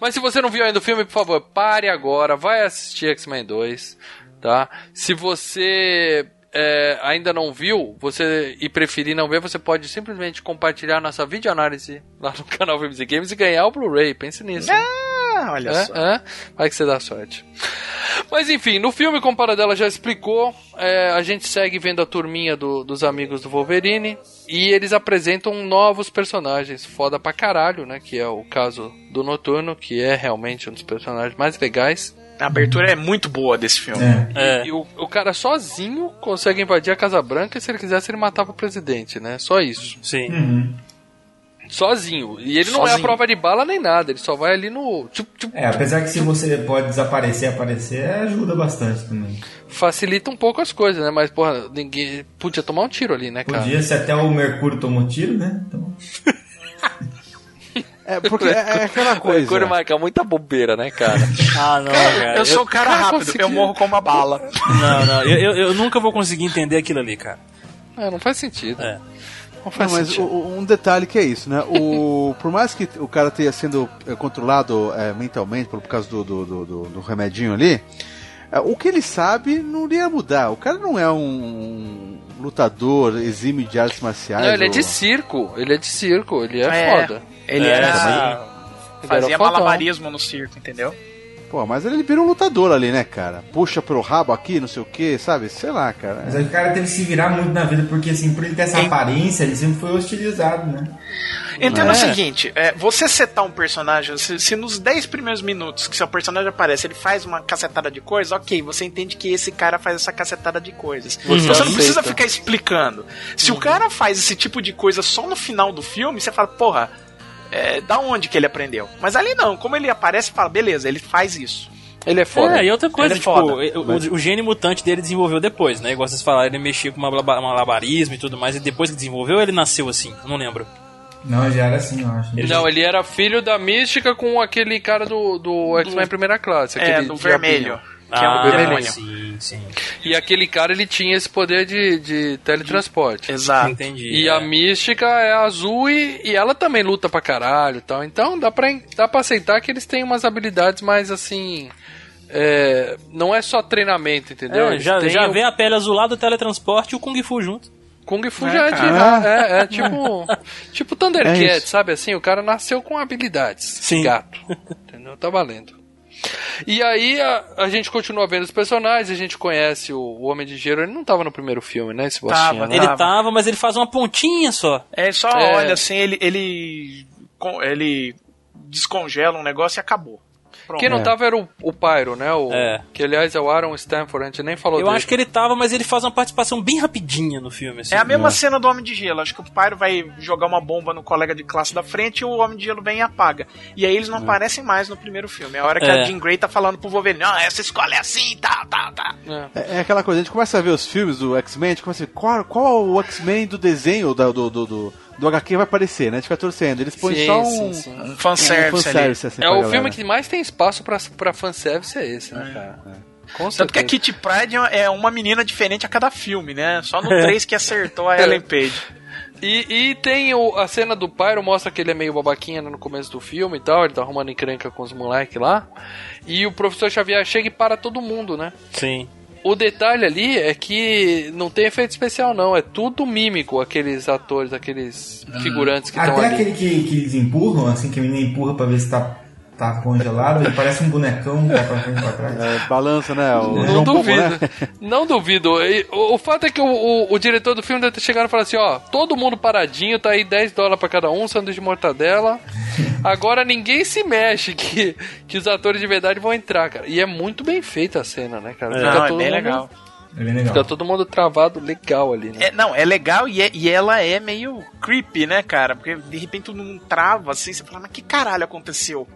Mas se você não viu ainda o filme, por favor, pare agora, vai assistir X-Men 2, tá? Se você é, ainda não viu, você e preferir não ver, você pode simplesmente compartilhar nossa videoanálise lá no *laughs* canal Filmes e Games e ganhar o Blu-ray. Pense nisso. Ah, olha É, só. é. Vai que você dá sorte. Mas enfim, no filme, como Paradela já explicou, é, a gente segue vendo a turminha do- dos amigos do Wolverine e eles apresentam novos personagens foda pra caralho, né? Que é o caso do Noturno, que é realmente um dos personagens mais legais. A abertura é muito boa desse filme. É. E o, o cara sozinho consegue invadir a Casa Branca e se ele quisesse ele matava o presidente, né? Só isso. Sim. Uhum. Sozinho. E ele não é a Sozinho. prova de bala nem nada, ele só vai ali no. tchup, tchup, É, apesar que se você pode desaparecer e aparecer, ajuda bastante também. facilita um pouco as coisas, né? Mas, porra, ninguém podia tomar um tiro ali, né, cara? Podia, se até o Mercúrio tomou tiro, né? Então, *laughs* É, porque é, é aquela coisa. Mercúrio marca muita bobeira, né, cara? *laughs* Ah, não, cara. Eu sou o cara rápido, conseguiu. eu morro com uma bala. Não, não. Eu, eu, eu nunca vou conseguir entender aquilo ali, cara. É, não faz sentido. É. Não mas o- um detalhe que é isso, né? O, *laughs* por mais que o cara tenha sendo é, controlado é, mentalmente por, por causa do, do, do, do- do remedinho ali, é, o que ele sabe não iria mudar. O cara não é um lutador exímio de artes marciais. Não, ele é ou- de circo. Ele é de circo, ele é, É. foda. Ele É, era. Fazia malabarismo no circo, entendeu? Pô, mas ele vira um lutador ali, né, cara? Puxa pelo rabo aqui, não sei o que, sabe? Sei lá, cara. mas aí o cara teve que se virar muito na vida, porque assim, por ele ter essa aparência, ele sempre foi hostilizado, né? Entenda É. o seguinte, é, você setar um personagem, se, se nos 10 primeiros minutos que seu personagem aparece, ele faz uma cacetada de coisas, ok, você entende que esse cara faz essa cacetada de coisas. Você Então você não aceita. precisa ficar explicando. Se o cara faz esse tipo de coisa só no final do filme, você fala, porra, é, da onde que ele aprendeu? Mas ali não, como ele aparece, fala, beleza, ele faz isso. Ele é foda. É, e outra coisa, Ele é tipo, foda. o, o, o gene mutante dele desenvolveu depois, né? Igual vocês falaram, ele mexia com um malabarismo e tudo mais, e depois que desenvolveu, ele nasceu assim, não lembro. Não, já era assim, eu acho. Não, ele era filho da mística com aquele cara do, do X-Men primeira classe. É, aquele do diabinho. vermelho. Que é Ah, um demônio. sim, sim. E aquele cara, ele tinha esse poder de, de teletransporte. Exato. Entendi. E é. a mística é azul e, e ela também luta pra caralho e tal. Então dá pra, dá pra aceitar que eles têm umas habilidades mais assim. é, não é só treinamento, entendeu? É, já, já o- vê a pele azulada, o teletransporte e o Kung Fu junto. Kung Fu É, já é, de, é, é tipo *laughs* tipo Thundercat, É sabe assim? O cara nasceu com habilidades. Sim. Gato. Entendeu? Tá valendo. E aí a, a gente continua vendo os personagens, a gente conhece o, o Homem de Gelo, ele não tava no primeiro filme, né? Esse bostinha, né? Ele tava, mas ele faz uma pontinha só. É, só É. olha assim, ele, ele, com- ele descongela um negócio e acabou. Pronto. Quem não tava era o, o Pyro, né? O, É. Que aliás é o Aaron Stanford, a gente nem falou Eu dele. acho que ele tava, mas ele faz uma participação bem rapidinha no filme. assim. É a mesma cena do Homem de Gelo. Acho que o Pyro vai jogar uma bomba no colega de classe da frente e o Homem de Gelo vem e apaga. E aí eles não aparecem mais no primeiro filme. É a hora que É. a Jean Grey tá falando pro Wolverine, ah, essa escola é assim, tá, tá, tá. É, é aquela coisa, a gente começa a ver os filmes do X-Men, a gente começa a ver qual, qual o X-Men do desenho da- do, do, do, do HQ vai aparecer, né? A gente fica torcendo. Eles põem Sim, só um, sim, sim. Um fanservice ali. assim, é o galera. filme que mais tem espaço pra, pra fanservice é esse, né, cara? Com Tanto que a. Kitty Pryde é uma menina diferente a cada filme, né? Só no *laughs* É. 3 que acertou a É. Ellen Page. E, e tem o- a cena do Pyro, mostra que ele é meio babaquinha no começo do filme e tal, ele tá arrumando encrenca com os moleques lá. E o professor Xavier chega e para todo mundo, né? Sim. O detalhe ali é que não tem efeito especial, não. É tudo mímico, aqueles atores, aqueles figurantes que estão Até ali. aquele que, que eles empurram, assim, que a menina empurra pra ver se tá, tá congelado, ele parece um bonecão que vai pra frente e pra trás. É, balança, né? O Não João duvido. né? Não duvido. E O, o fato é que o, o- o diretor do filme deve ter chegado e falado assim, ó, todo mundo paradinho, tá aí 10 dólares pra cada um, sanduíche de mortadela. Agora ninguém se mexe, que, que os atores de verdade vão entrar, cara. E é muito bem feita a cena, né, cara? É. Não, é bem legal. É bem legal. Fica todo mundo travado legal ali, né? É, não, é legal e, é- e ela é meio creepy, né, cara? Porque de repente todo mundo trava assim, você fala, mas que caralho aconteceu?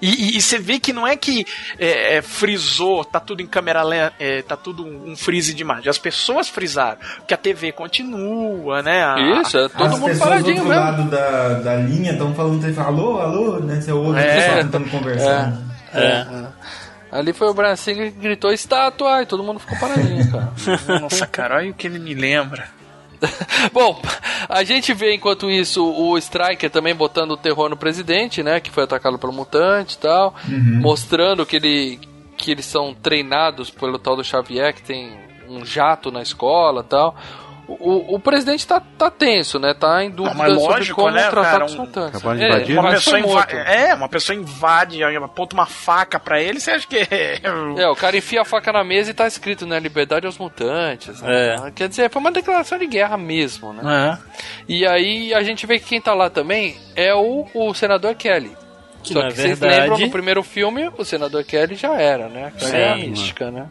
E, e- e você vê que não é que é, é, frisou, tá tudo em câmera lenta, é, tá tudo um, um freeze de imagem. As pessoas frisaram, porque a TV continua, né? A- Isso, é todo As mundo pessoas paradinho do outro mesmo. lado da, da linha estão falando, alô, alô, né? Você ouve É. o pessoal tentando conversar. É. É. Ali foi o Singer que gritou estátua e todo mundo ficou paradinho, cara. *laughs* Nossa, cara, olha o que ele me lembra. *laughs* Bom, a gente vê enquanto isso o Striker também botando o terror no presidente, né? Que foi atacado pelo mutante e tal. Uhum. Mostrando que, ele, que eles são treinados pelo tal do Xavier, que tem um jato na escola e tal. O, o presidente tá, tá tenso, né? Tá em dúvida mas sobre lógico, como né, tratar cara, os um- mutantes. Acabaram de É, Uma pessoa invade, é, uma pessoa invade, aponta uma faca pra ele, você acha que É, o cara enfia a faca na mesa e tá escrito, né? Liberdade aos mutantes. né? É. Quer dizer, foi uma declaração de guerra mesmo, né? E aí a gente vê que quem tá lá também é o, o senador Kelly. Que, Só que vocês verdade- lembram, no primeiro filme, o senador Kelly já era, né? Kelly é a Sim. mística, né?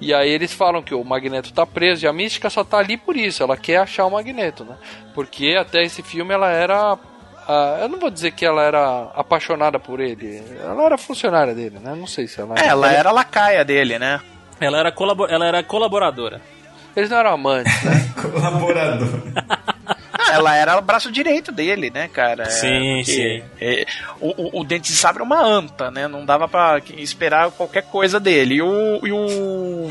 E aí eles falam que o Magneto tá preso e a mística só tá ali por isso, ela quer achar o Magneto, né? Porque até esse filme ela era. ah, eu não vou dizer que ela era apaixonada por ele, ela era funcionária dele, né? Não sei se ela É, ela era lacaia dele, né? Ela era, colabo ela era colaboradora. Eles não eram amantes, né? *laughs* Colaborador. *laughs* Ela era o braço direito dele, né, cara? É, Sim, porque, sim. é, o, o, o Dente de Sabre é uma anta, né? Não dava pra esperar qualquer coisa dele. E o, e o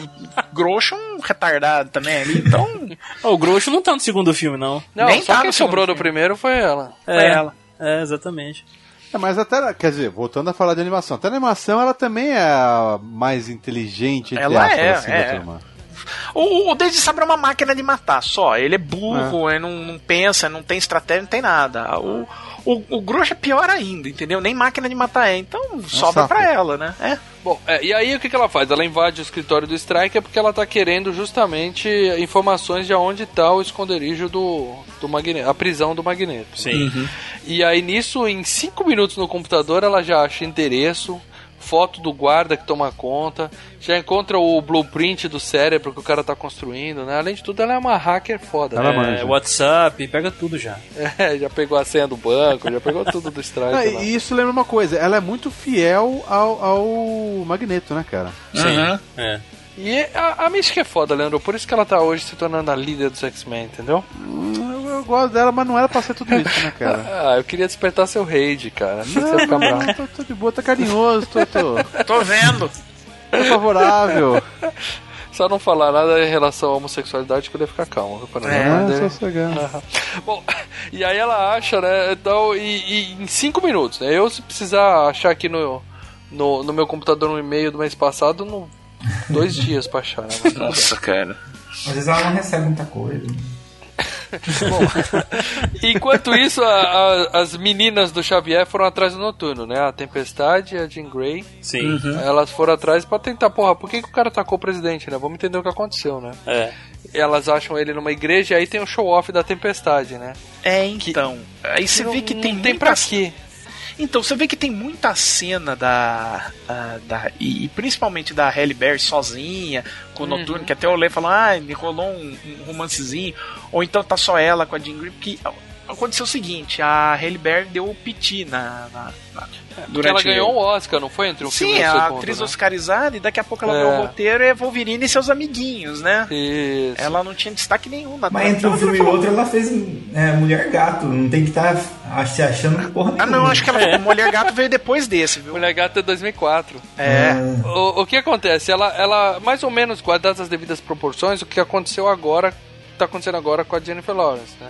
Grosso é um retardado também ali, então... *laughs* O Groucho não tá no segundo filme, não. Não, Nem só tá quem sobrou do primeiro foi ela. Foi É. ela. É, exatamente. É, mas até, quer dizer, voltando a falar de animação, até a animação ela também é a mais inteligente, entre Ela aspas, é, assim, é. da turma. O, o Dente de Sabre é uma máquina de matar só. Ele é burro, ele não, não pensa, não tem estratégia, não tem nada. O, o, o Grosso é pior ainda, entendeu? Nem máquina de matar é. Então sobra sapo. pra ela, né? É. Bom, é, e aí o que, que ela faz? Ela invade o escritório do Striker porque ela tá querendo justamente informações de onde tá o esconderijo do, do Magneto, a prisão do Magneto. Sim. E aí nisso, em 5 minutos no computador, ela já acha endereço, foto do guarda que toma conta, já encontra o blueprint do cérebro que o cara tá construindo, né? Além de tudo, ela é uma hacker foda. Ela né? manja. É, WhatsApp, pega tudo já. *laughs* É, já pegou a senha do banco, já pegou tudo do Striker. Lá. e isso lembra uma coisa, ela é muito fiel ao, ao Magneto, né, cara? Sim. Uhum. É. E a, a Mística é foda, Leandro, por isso que ela tá hoje se tornando a líder dos X-Men, entendeu? Eu, eu gosto dela, mas não era pra ser tudo isso, né, cara? *laughs* Ah, eu queria despertar seu rage, cara. Não bravo. Não, tô, tô de boa, tá carinhoso, tô, tô, Tô vendo. tô favorável. Só não falar nada em relação à homossexualidade que eu ia ficar calmo. viu? É, Mas, só sossegado. Bom, *laughs* e aí ela acha, né? Então, e, e em cinco minutos, né? Eu, se precisar achar aqui no, no, no meu computador no e-mail do mês passado, no, dois dias pra achar, né? Nossa, cara. Às vezes ela não recebe muita coisa. *laughs* Enquanto isso, a- a- as meninas do Xavier foram atrás do noturno, né? A Tempestade e a Jean Grey. Sim. Uhum. Elas foram atrás pra tentar, porra, por que, que o cara atacou o presidente, né? Vamos entender o que aconteceu, né? É. Elas acham ele numa igreja e aí tem o show-off da Tempestade, né? É, então. Aí você não- vê que não tem tem muita pra quê. Então, você vê que tem muita cena da. ah, da e, e principalmente da Halle Berry sozinha, com o Uhum. Noturno, que até eu olhei e falei, ah, me rolou um, um romancezinho. Ou então tá só ela com a Jean Grey, porque aconteceu o seguinte: a Halle Berry deu o piti na. na, na Porque ela ganhou um Oscar, não foi? Entre um filme Sim, e o a segundo, atriz né? oscarizada, e daqui a pouco ela É. vê o roteiro é Wolverine e seus amiguinhos, né? Isso. Ela não tinha destaque nenhum na Mas entre um filme e outro ela fez é, Mulher Gato. Não tem que estar se achando porra Ah, não, acho que ela, *laughs* É. Mulher Gato veio depois desse, viu? Mulher Gata é 2004. É. O, o que acontece? Ela, ela, mais ou menos, guardadas as devidas proporções, o que aconteceu agora, tá acontecendo agora com a Jennifer Lawrence, né?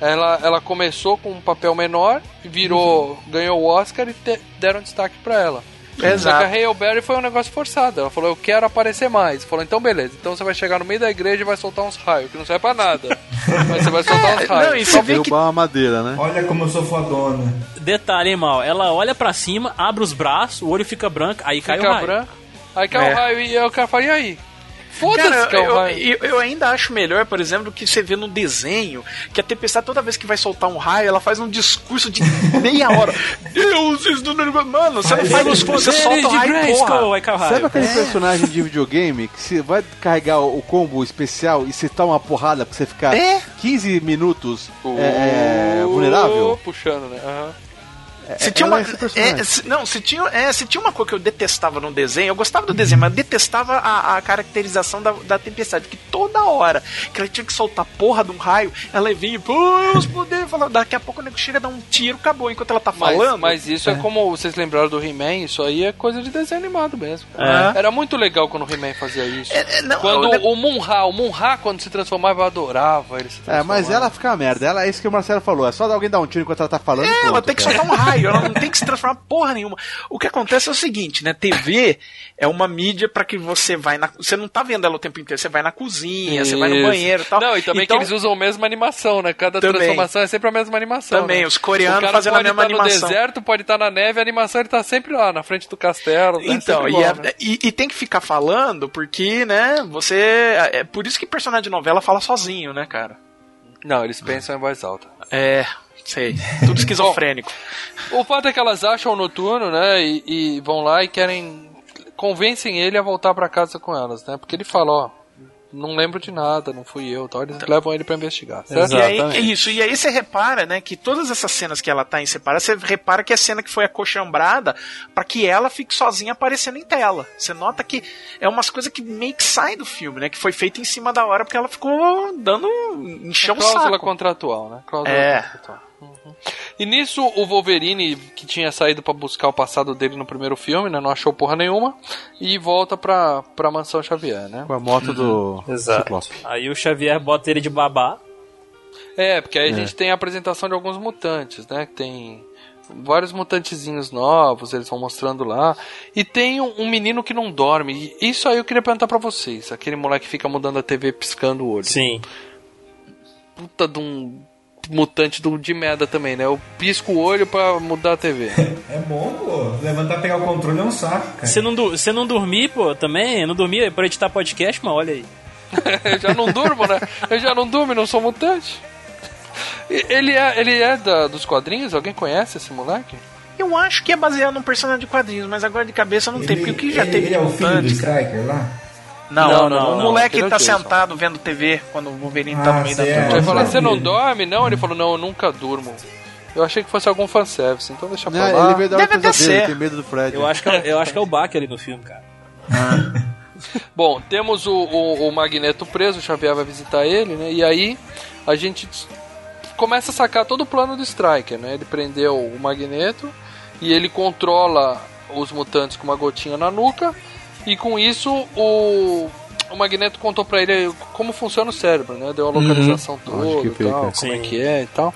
Ela, ela começou com um papel menor, virou, ganhou o Oscar e te- deram destaque pra ela. Exato. Só que a Hale Berry foi um negócio forçado. Ela falou, eu quero aparecer mais. Falou, então beleza. Então você vai chegar no meio da igreja e vai soltar uns raios, que não serve pra nada. *laughs* Mas você vai soltar uns raios. Só derrubar uma madeira, né? Olha como eu sou fodona. Detalhe, hein, mal. Ela olha pra cima, abre os braços, o olho fica branco, aí cai o Fica raio. branco. Aí cai É. o raio e o cara fala, e aí? Foda-se Cara, eu, eu, eu ainda acho melhor, por exemplo, do que você vê no desenho, que a tempestade, toda vez que vai soltar um raio, ela faz um discurso de *laughs* meia hora. Deuses do. Mano, você não faz discurso, você solta o de raio, porra. Sabe aquele É. personagem de videogame que você vai carregar o combo especial e você toma uma porrada pra você ficar É. 15 minutos é, é, vulnerável? Puxando, né? Aham. Se tinha uma, é é, se- não, se tinha, é, se tinha uma coisa que eu detestava no desenho, eu gostava do desenho, mas eu detestava a, a caracterização da, da tempestade, que toda hora que ela tinha que soltar a porra de um raio, ela vinha, pô, os poderes, fala- daqui a pouco o nego chega dar um tiro, acabou, enquanto ela tá Mas, falando. mas isso é. como vocês lembraram do He-Man, isso aí é coisa de desenho animado mesmo. É. Era muito legal quando o He-Man fazia isso. É, não, quando eu- o Munra, o Munra quando se transformava, eu adorava ele se É, mas ela fica uma merda. Ela, é isso que o Marcelo falou. É só alguém dar um tiro enquanto ela tá falando. É, ela tem que soltar um raio, ela não tem que se transformar porra nenhuma. O que acontece é o seguinte, né? TV é uma mídia pra que você vai na. Você não tá vendo ela o tempo inteiro, você vai na cozinha, você vai no Isso. banheiro e tal. Não, e também Então, que eles usam a mesma animação, né? Cada Também. transformação é sempre a mesma animação. Também, né? os coreanos fazendo a pode mesma estar animação. no deserto, pode estar na neve, a animação ele tá sempre lá, na frente do castelo. né? Então, e, é- né? e- e tem que ficar falando, porque, né, você. É por isso que personagem de novela fala sozinho, né, cara? Não, eles pensam em voz alta. É, sei. Tudo esquizofrênico. O fato é que elas acham o noturno, né? E, e vão lá e querem. convencem ele a voltar pra casa com elas, né? Porque ele fala, ó. Não lembro de nada, não fui eu, tal. Eles levam ele pra investigar, certo? E aí, é isso, e aí você repara, né, que todas essas cenas que ela tá em separada, você repara que é a cena que foi acochambrada pra que ela fique sozinha aparecendo em tela. Você nota que é umas coisas que meio que saem do filme, né, que foi feito em cima da hora porque ela ficou dando encheu o Cláusula saco. contratual, né? Cláusula É. contratual. Uhum. E nisso o Wolverine, que tinha saído pra buscar o passado dele no primeiro filme, né? Não achou porra nenhuma. E volta pra, pra mansão Xavier, né? Com a moto do Exato. Ciclope. Aí o Xavier bota ele de babá. É, porque aí É. a gente tem a apresentação de alguns mutantes, né? Que tem vários mutantezinhos novos, eles vão mostrando lá. E tem um, um menino que não dorme. E isso aí eu queria perguntar pra vocês. Aquele moleque que fica mudando a TV piscando o olho. Sim. Puta de um mutante do, de merda também, né? Eu pisco o olho pra mudar a TV. *laughs* É bom, pô. Levantar pegar o controle é um saco, cara. Você não, você não dormir, pô, também? Eu não dormia pra editar podcast, mas olha aí. *laughs* eu já não durmo, né? Eu já não durmo, não sou mutante. Ele é, ele é da, dos quadrinhos? Alguém conhece esse moleque? Eu acho que é baseado num personagem de quadrinhos, mas agora de cabeça não tem, porque o que já ele, teve ele é o filho do. Striker lá? Não, Não, não, O não, moleque tá sentado vendo TV quando o Wolverine tá Ah, no meio da turma. Ele falou, não você não dorme? Não, ele falou, não, eu nunca durmo. Eu achei que fosse algum fanservice, então deixa pra lá. ele veio dar uma Deve até ser. tem medo do Fred. Eu acho que, é- eu acho que é o Bach ali no filme, cara. *laughs* Bom, temos o, o, o Magneto preso, o Xavier vai visitar ele, né? E aí a gente começa a sacar todo o plano do Striker, né? Ele prendeu o Magneto e ele controla os mutantes com uma gotinha na nuca. E com isso o, o Magneto contou pra ele como funciona o cérebro, né? Deu a localização Onde que toda e tal, como é que é e tal.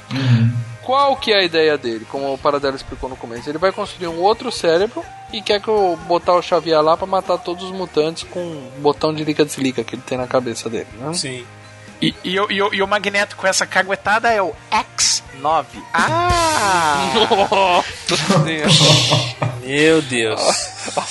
qual que é a ideia dele? Como o Paradelo explicou no começo. Ele vai construir um outro cérebro e quer que eu botar o Xavier lá pra matar todos os mutantes com um botão de liga-desliga que ele tem na cabeça dele, né? Sim. E, e, o- e e o Magneto com essa caguetada é o X9. Ah! Nossa *laughs* senhora. Meu Deus.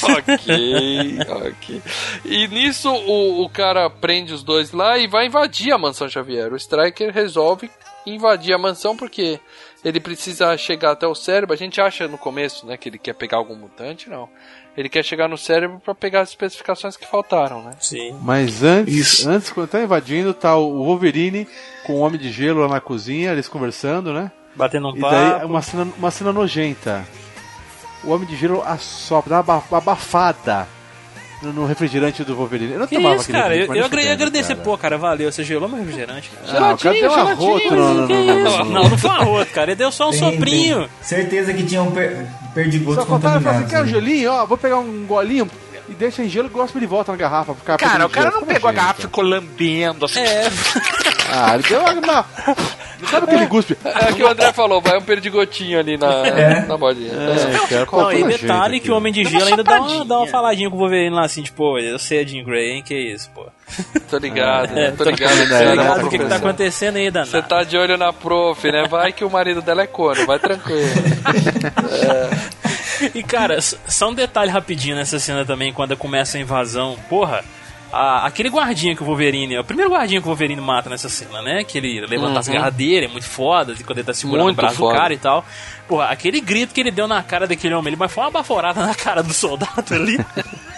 ok, ok. E nisso o, o cara prende os dois lá e vai invadir a mansão Xavier. O Striker resolve invadir a mansão porque ele precisa chegar até o cérebro. A gente acha no começo, né, que ele quer pegar algum mutante, não. Ele quer chegar no cérebro pra pegar as especificações que faltaram, né? Sim. Mas antes, antes quando tá invadindo, tá o Wolverine com o Homem de Gelo lá na cozinha, eles conversando, né? Batendo um E daí papo. uma cena, uma cena nojenta. O Homem de Gelo assopra, dá uma aba- uma abafada no, refrigerante do Wolverine. Eu não Que tomava isso, cara? Eu, refrigerante, eu agradecer, fudendo, pô, cara, valeu. Você gelou meu refrigerante. Cara. cara. Ah, o cara deu um arroto no, isso? no- Não, não foi um arroto, cara. Ele deu só um Tem, soprinho. tem. Certeza que tinha um per Só faltava falar assim, quer um né? gelinho? Ó, vou pegar um golinho e deixa em gelo e gospa de volta na garrafa. Ficar Cara, o cara gelo. não Como pegou a garrafa e ficou lambendo assim. É. *laughs* Ah, ele deu uma... Não sabe aquele guspe? É o que o André falou, vai um perdigotinho ali na, na bodinha. É, cara, pô, Não, e detalhe que o Homem de Gelo ainda dá uma, dá uma faladinha com o Wolverine lá, assim, tipo, "Pô, eu sei a Jean Grey, hein? Que isso, pô. *laughs* Tô ligado, *laughs* né? É, Tô tô- ligado. Você era ligado o que, que tá acontecendo aí, danado? Você tá de olho na prof, né? Vai que o marido dela é corno, vai tranquilo. *laughs* E cara, só um detalhe rapidinho nessa cena também, quando começa a invasão. Porra, a- aquele guardinha que o Wolverine. O primeiro guardinha que o Wolverine mata nessa cena, né? Que ele levanta as Uhum. garras dele, é muito foda, e quando ele tá segurando Muito o braço foda. do cara e tal. Porra, aquele grito que ele deu na cara daquele homem, ele mas foi uma baforada na cara do soldado ali. *laughs*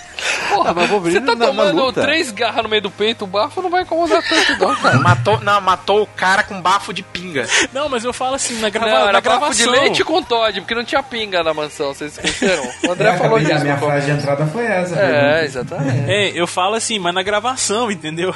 Porra, mas o Wolverine você tá na- na tomando luta. três garras no meio do peito, o bafo não vai incomodar tanto, não, cara. *laughs* Matou, não, matou o cara com bafo de pinga. Não, mas eu falo assim, na, grava Não, na era bafo gravação. de leite com Todd, porque não tinha pinga na mansão, vocês esqueceram? O André É, falou a disso. minha no frase de entrada foi essa. É, pergunta. exatamente. É, eu falo assim, mas na gravação, entendeu?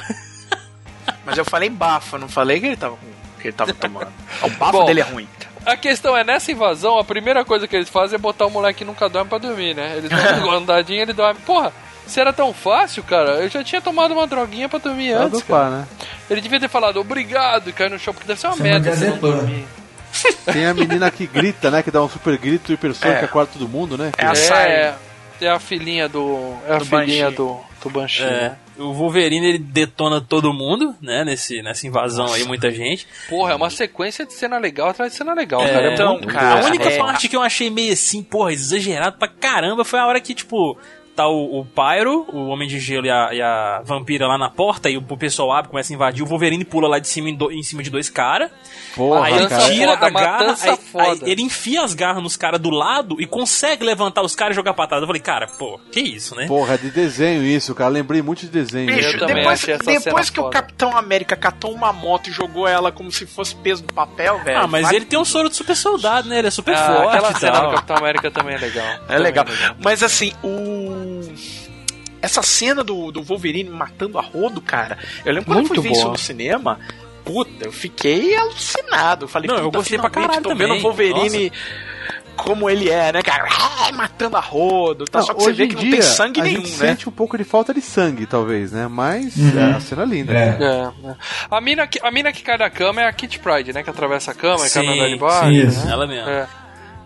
Mas eu falei bafo, não falei que ele tava, com- que ele tava *laughs* tomando. O bafo Bom, dele é ruim. A questão é, nessa invasão, a primeira coisa que eles fazem é botar o moleque que nunca dorme pra dormir, né? Eles dão *laughs* uma andadinha ele dorme. Porra, se era tão fácil, cara, eu já tinha tomado uma droguinha pra dormir Pra antes, dopar, né? Ele devia ter falado obrigado e cair no chão, porque deve ser uma Chama merda de se não dormir. Tem a menina que grita, né? Que dá um super grito hipersônico É. que acorda todo mundo, né? É a É, é a filhinha do. É a Do filhinha Banshee. do, do Banshee. É, né? O Wolverine ele detona todo mundo, né? Nesse, nessa invasão aí, muita gente. Porra, é uma sequência de cena legal atrás de cena legal, É, cara. É então, muito cara, a única é. parte que eu achei meio assim, porra, exagerado pra caramba foi a hora que, tipo, tá o, o Pyro, o Homem de Gelo e a, e a vampira lá na porta, e o, o pessoal abre, começa a invadir, o Wolverine pula lá de cima em, do- em cima de dois caras. Porra, Aí ele Matança tira foda, a garra, aí, aí ele enfia as garras nos caras do lado e consegue levantar os caras e jogar patada. Eu falei, cara, pô, que isso, né? Porra, é de desenho isso, cara. Lembrei muito de desenho. Bicho, depois, depois que o foda. Capitão América catou uma moto e jogou ela como se fosse peso do papel, velho. ah, mas vai- ele tem um soro de super soldado, né? Ele é super Ah, forte aquela cena do Capitão América também é legal. É Também legal. Mas assim, o. Essa cena do, do Wolverine matando a rodo, cara. Eu lembro quando Muito eu fui ver isso boa. no cinema. Puta, eu fiquei alucinado. Eu falei, Não, eu gostei pra caralho tô também. vendo o Wolverine como ele é, né, cara? Ah, matando a rodo. Tá? Não, Só que você vê que dia, não tem sangue a nenhum, gente né? sente um pouco de falta de sangue, talvez, né? Mas Uhum. é a cena linda. É. cara. É, é. A, mina que, a mina que cai da cama é a Kit Pride, né? Que atravessa a cama e cai andar de baixo. sim, né? isso. Ela mesmo. É.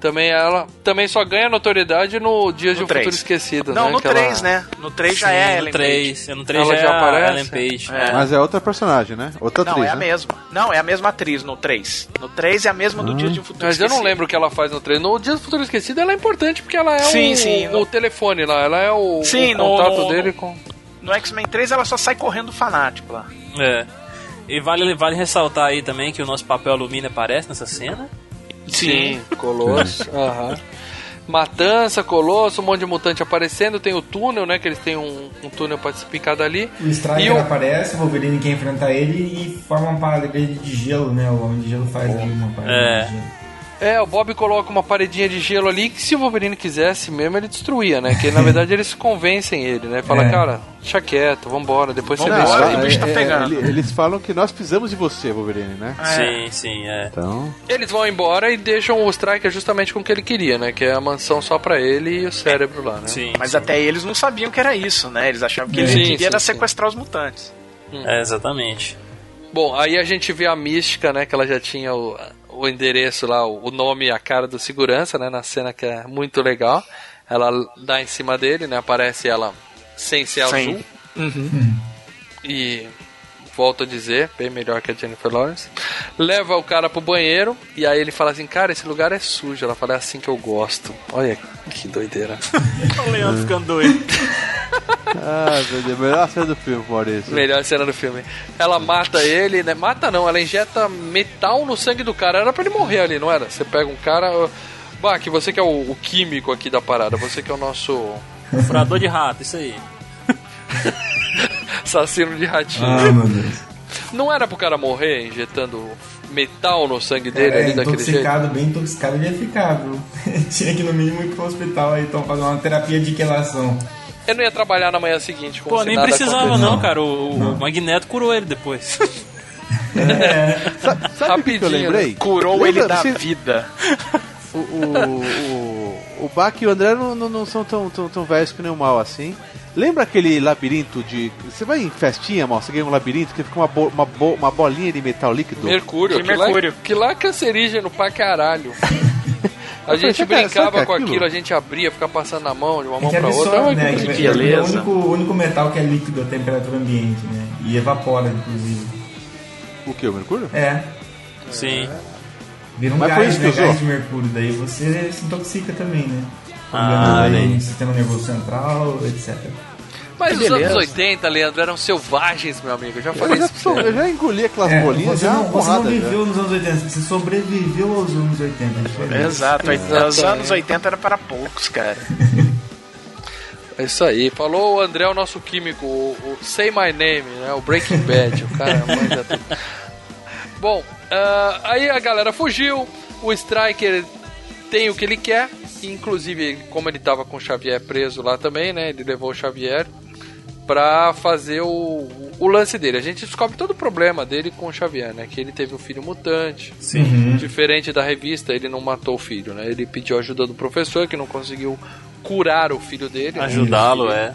Também ela também só ganha notoriedade no Dias de No um Futuro três. Esquecido, Não, né? no Que ela- 3, né? No 3 já Sim, é Ellen 3, No 3 Ela já, já é a aparece? Ellen Page. É. Mas é outra personagem, né? Outra Não, atriz, é a né? mesma. Não, é a mesma atriz no 3. No 3 é a mesma do Dias de um Futuro Mas eu não Esquecido. lembro o que ela faz no 3. No Dias do Futuro Esquecido ela é importante porque ela é Sim, o, sim, o no- telefone lá. Ela é o, Sim, o no- contato no- dele com. No X-Men 3 ela só sai correndo fanático lá. É. E vale, vale ressaltar aí também que o nosso papel alumínio aparece nessa cena. Sim, Colosso. *laughs* Aham. Matança, Colosso, um monte de mutante aparecendo. Tem o túnel, né? Que eles têm um, um túnel pra se picar dali. O Striker o- aparece, o Wolverine quer enfrentar ele e forma uma parede de gelo, né? O Homem de Gelo faz ali uma parede É. de gelo. É, o Bob coloca uma paredinha de gelo ali que se o Wolverine quisesse mesmo, ele destruía, né? Que na *laughs* verdade eles convencem ele, né? Fala, É. cara, deixa quieto, vambora, depois você vê isso o bicho tá é- é- pegando. ele- eles falam que nós precisamos de você, Wolverine, né? Sim, sim, é. Então. Eles vão embora e deixam o Striker justamente com o que ele queria, né? Que é a mansão só pra ele e o cérebro lá, né? Sim. Mas sim. até eles não sabiam que era isso, né? Eles achavam que ele Sim, queria sim, era sim. sequestrar os mutantes. É, exatamente. Bom, aí a gente vê a mística, né? Que ela já tinha o, o endereço lá, o nome e a cara do segurança, né? Na cena que é muito legal. Ela dá em cima dele, né? Aparece ela sem ser Sem. azul. Uhum. E volto a dizer, bem melhor que a Jennifer Lawrence. Leva o cara pro banheiro e aí ele fala assim: Cara, esse lugar é sujo. Ela fala: É assim que eu gosto. Olha que doideira. *laughs* o Leandro ficando doido. *laughs* Ah, meu Deus, melhor cena do filme, Maurício. Melhor cena do filme. Ela mata ele, né? Mata não, ela injeta metal no sangue do cara. Era pra ele morrer ali, não era? Você pega um cara. Bach, você que é o, o químico aqui da parada, você que é o nosso Furador de rato, isso aí. *laughs* assassino de ratinho. Ah, meu Deus. Não era pro cara morrer injetando metal no sangue dele É, ali daquele jeito? intoxicado, bem intoxicado, ele ia ficar, viu? *laughs* Tinha que no mínimo ir pro hospital aí, então fazer uma terapia de quelação. Eu não ia trabalhar na manhã seguinte Pô, nem precisava não, cara. O, o Magneto curou ele depois. *laughs* Sabe, sabe o que, que eu Rapidinho, lembrei? né? Curou Lembra- ele da você- vida. O, o, o, o Bach e o André não, não, não são tão, tão, tão velhos que nem o mal assim. Lembra aquele labirinto de. Você vai em festinha, mal? Você ganha um labirinto que fica uma, bo- uma, bo- uma bolinha de metal líquido? Mercúrio, Que que, Lá, mercúrio. que lá é cancerígeno pra caralho. *laughs* A gente brincava com aquilo? aquilo, a gente abria, ficava passando na mão, de uma É mão que pra outra. absorve, Ai, né? que Que é o beleza. único, o único metal que é líquido a temperatura ambiente, né? E evapora, inclusive. O que? O Mercúrio? É, Sim. Vira um Mas foi gás, isso né? Gás de mercúrio. Daí você se intoxica também, né? Ah, aí sistema nervoso central, etc. Mas Que os beleza. anos 80, Leandro, eram selvagens, meu amigo. Eu já falei Eu isso eu já engoli aquelas É, bolinhas você já não, você não porrada. já. viveu nos anos 80, você sobreviveu aos anos 80. é diferente. Exato. Os anos 80 era para poucos, cara. *laughs* É isso aí. Falou o André, o nosso químico, o, o Say My Name, né? O Breaking Bad. o cara manja tudo. *laughs* Bom, ah, aí a galera fugiu. O Striker tem o que ele quer. Inclusive, como ele tava com o Xavier preso lá também, né? Ele levou o Xavier pra fazer o, o lance dele. A gente descobre todo o problema dele com o Xavier, né? Que ele teve um filho mutante. Sim. Diferente da revista, ele não matou o filho, né? Ele pediu ajuda do professor, que não conseguiu curar o filho dele. né? Ajudá-lo, é.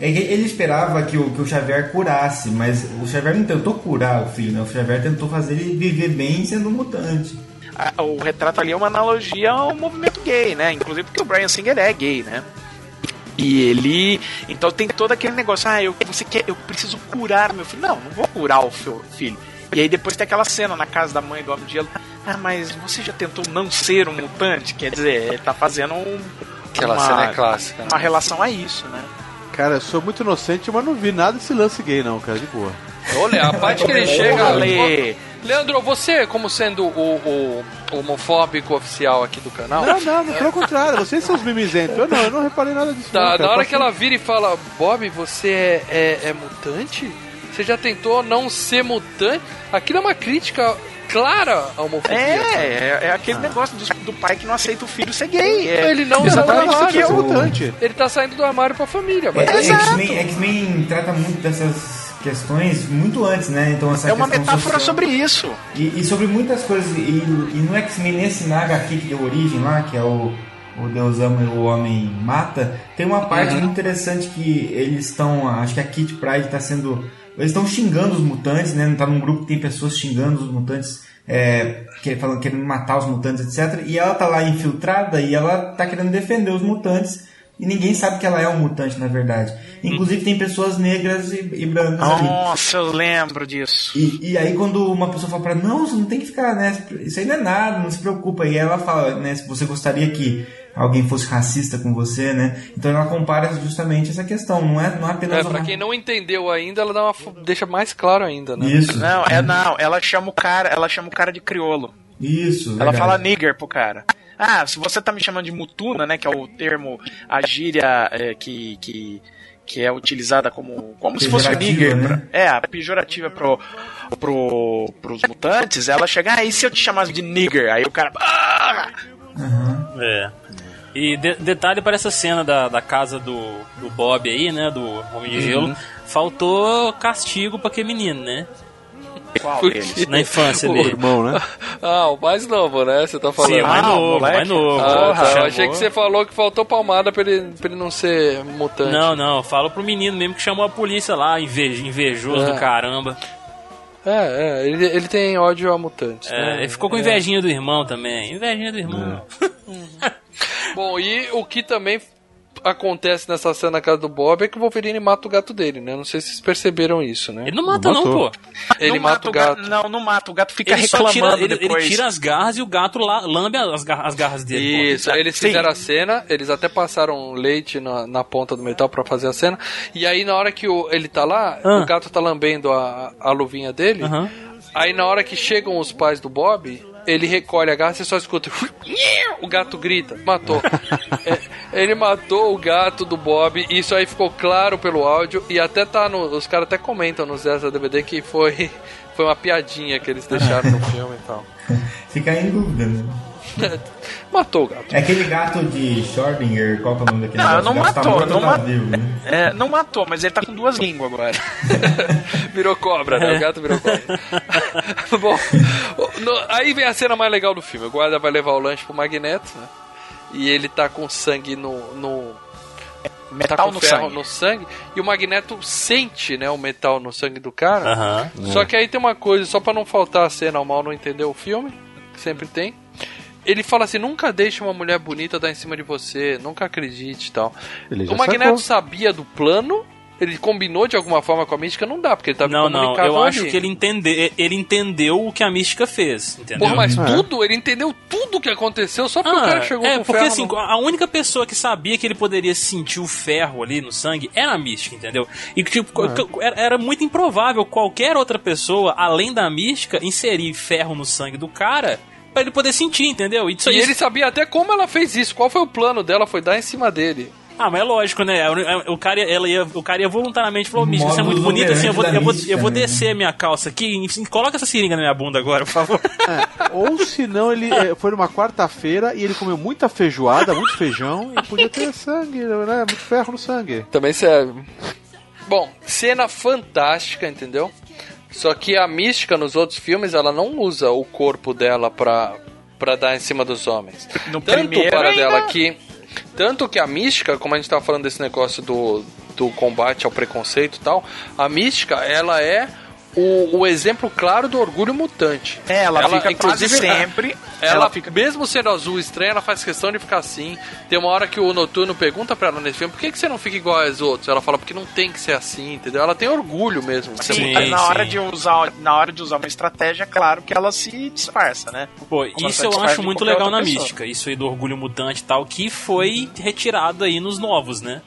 É ele esperava que o, que o Xavier curasse, mas o Xavier não tentou curar o filho, né? O Xavier tentou fazer ele viver bem sendo um mutante. A- O retrato ali é uma analogia ao movimento gay, né? Inclusive porque o Brian Singer é gay, né? E ele. Então tem todo aquele negócio, ah, eu, você quer, eu preciso curar meu filho. Não, não vou curar o seu filho. E aí depois tem aquela cena na casa da mãe do Homem de Gelo. Ah, mas você já tentou não ser um mutante? Quer dizer, ele tá fazendo um. Aquela uma, cena é clássica. né? Uma relação a isso, né? Cara, eu sou muito inocente, mas não vi nada desse lance gay, não, cara, de boa. Olha, a parte que ele *laughs* chega. Lê. Leandro, você, como sendo o, o homofóbico oficial aqui do canal. Não, não, não, pelo contrário, vocês são os mimizentos. Eu não, eu não reparei nada disso. Tá, não, cara. na hora que ela vira e fala, Bob, você é, é, é mutante? Você já tentou não ser mutante? Aquilo é uma crítica clara à homofobia. É, é, é aquele negócio do, do pai que não aceita o filho ser gay. É, Ele não exatamente sabe isso que é o mutante. Ele tá saindo do armário pra família. Mas É, exato. X-Men X-Men trata muito dessas questões muito antes, né? Então essa É uma metáfora social- sobre isso. E, e sobre muitas coisas. E, e no X-Men, nesse na HQ que deu origem lá, que é o, o Deus ama e o Homem mata, tem uma parte Uhum. muito interessante que eles estão. Acho que a Kit Pride está sendo. Eles estão xingando os mutantes, né? Tá num grupo que tem pessoas xingando os mutantes, é, que, falando, querendo matar os mutantes, etc. E ela tá lá infiltrada e ela tá querendo defender os mutantes. E ninguém sabe que ela é um mutante, na verdade. Inclusive tem pessoas negras e, e brancas ali. Nossa, eu lembro disso. E, e aí quando uma pessoa fala pra ela, não, você não tem que ficar, né? Isso aí não é nada, não se preocupa. E ela fala, né, se você gostaria que alguém fosse racista com você, né? Então ela compara justamente essa questão, não é, não é apenas É, pra uma... quem não entendeu ainda, ela dá uma, deixa mais claro ainda, né? Isso. Não, é não, ela chama o cara, ela chama o cara de criolo. Isso, Ela verdade. fala nigger pro cara. Ah, se você tá me chamando de mutuna, né, que é o termo, a gíria é, que, que, que é utilizada como, como se fosse o nigger. né? pra- é, a pejorativa pro, pro, pros mutantes, ela chega, ah, e se eu te chamasse de nigger? Aí o cara, ah! É. E de- detalhe para essa cena da, da casa do, do Bob aí, né? Do Homem de Gelo. Faltou castigo pra aquele menino, né? Qual *laughs* deles? Na infância O dele. Irmão, né? *laughs* Ah, o mais novo, né? Você tá falando. Sim, o mais Ah, o novo, moleque. mais novo. Ah, tá. Eu achei que você falou que faltou palmada pra ele, pra ele não ser mutante. Não, não, fala pro menino mesmo que chamou a polícia lá, inve- invejoso É. do caramba. É, é, ele, ele tem ódio a mutantes. É, né? ele ficou com invejinha do irmão também. Invejinha do irmão. *laughs* Bom, e o que também acontece nessa cena na casa do Bob é que o Wolverine mata o gato dele, né? Não sei se vocês perceberam isso, né? Ele não mata, não, pô. Ele Não mata o gato. Não, não mata. O gato fica Ele só reclamando tira, ele, ele tira as garras e o gato lá, lambe as, gar- as garras dele. Isso, aí eles Sim. fizeram a cena, eles até passaram leite na, na ponta do metal pra fazer a cena. E aí na hora que o, ele tá lá, Ah. o gato tá lambendo a, a luvinha dele. Aí na hora que chegam os pais do Bob, ele recolhe a garra e só escuta. O gato grita, matou. É, ele matou o gato do Bob, e isso aí ficou claro pelo áudio. E até tá no. Os caras até comentam nos dessa DVD que foi, *laughs* foi uma piadinha que eles deixaram no filme e tal. Fica em dúvida, né? *laughs* Matou o gato. É aquele gato de Schrödinger, qual que é o nome daquele Não, gato? não gato tá matou, não tá matou. vivo, né? *laughs* É, não matou, mas ele tá com duas línguas agora. *laughs* Virou cobra, né? O gato virou cobra. Bom, no- aí vem a cena mais legal do filme. O guarda vai levar o lanche pro Magneto, né? E ele tá com sangue no. no Metal tá com no ferro sangue. no sangue. E o Magneto sente, né, o metal no sangue do cara. Aham. Só que aí tem uma coisa, só pra não faltar a cena, o mal não entendeu o filme, que sempre tem. Ele fala assim: nunca deixe uma mulher bonita dar em cima de você, nunca acredite e tal. O Magneto sacou. sabia do plano, ele combinou de alguma forma com a mística, não dá, porque ele tava Não, não, comunicado eu acho ali. que ele, entende, ele entendeu o que a mística fez, entendeu? Porra, mas É. tudo, ele entendeu tudo o que aconteceu só porque o Ah, cara chegou é, com porque ferro assim, no- a única pessoa que sabia que ele poderia sentir o ferro ali no sangue era a mística, entendeu? E tipo, É. era muito improvável qualquer outra pessoa, além da mística, inserir ferro no sangue do cara pra ele poder sentir, entendeu? Isso, E isso- ele sabia até como ela fez isso, qual foi o plano dela, foi dar em cima dele. Ah, mas é lógico, né? O cara, ela ia, o cara ia voluntariamente falou, mística, você é muito bonita, assim, eu vou, eu vou, eu vou né? descer a minha calça aqui e coloca essa seringa na minha bunda agora, por favor. *laughs* Ou se não, ele eh, foi numa quarta-feira e ele comeu muita feijoada, muito feijão e podia ter sangue, né? Muito ferro no sangue. Também serve. Bom, cena fantástica, entendeu? Só que a mística nos outros filmes, ela não usa o corpo dela pra, pra dar em cima dos homens. No Tanto para ainda- dela que. Tanto que a mística, como a gente tava falando desse negócio do, do combate ao preconceito e tal, a mística, ela é o, o exemplo claro do orgulho mutante. É, ela, fica quase inclusive, sempre. *laughs* Ela, Ela fica. mesmo sendo azul estranha, ela faz questão de ficar assim. Tem uma hora que o Noturno pergunta pra ela nesse filme, por que, que você não fica igual aos outros? Ela fala, porque não tem que ser assim, entendeu? Ela tem orgulho mesmo. de ser Sim, mutante. na hora de usar, na hora de usar uma estratégia, é claro que ela se disfarça, né? Pô, Como isso ela eu acho muito legal na pessoa. mística, isso aí do orgulho mutante e tal, que foi retirado aí nos novos, né?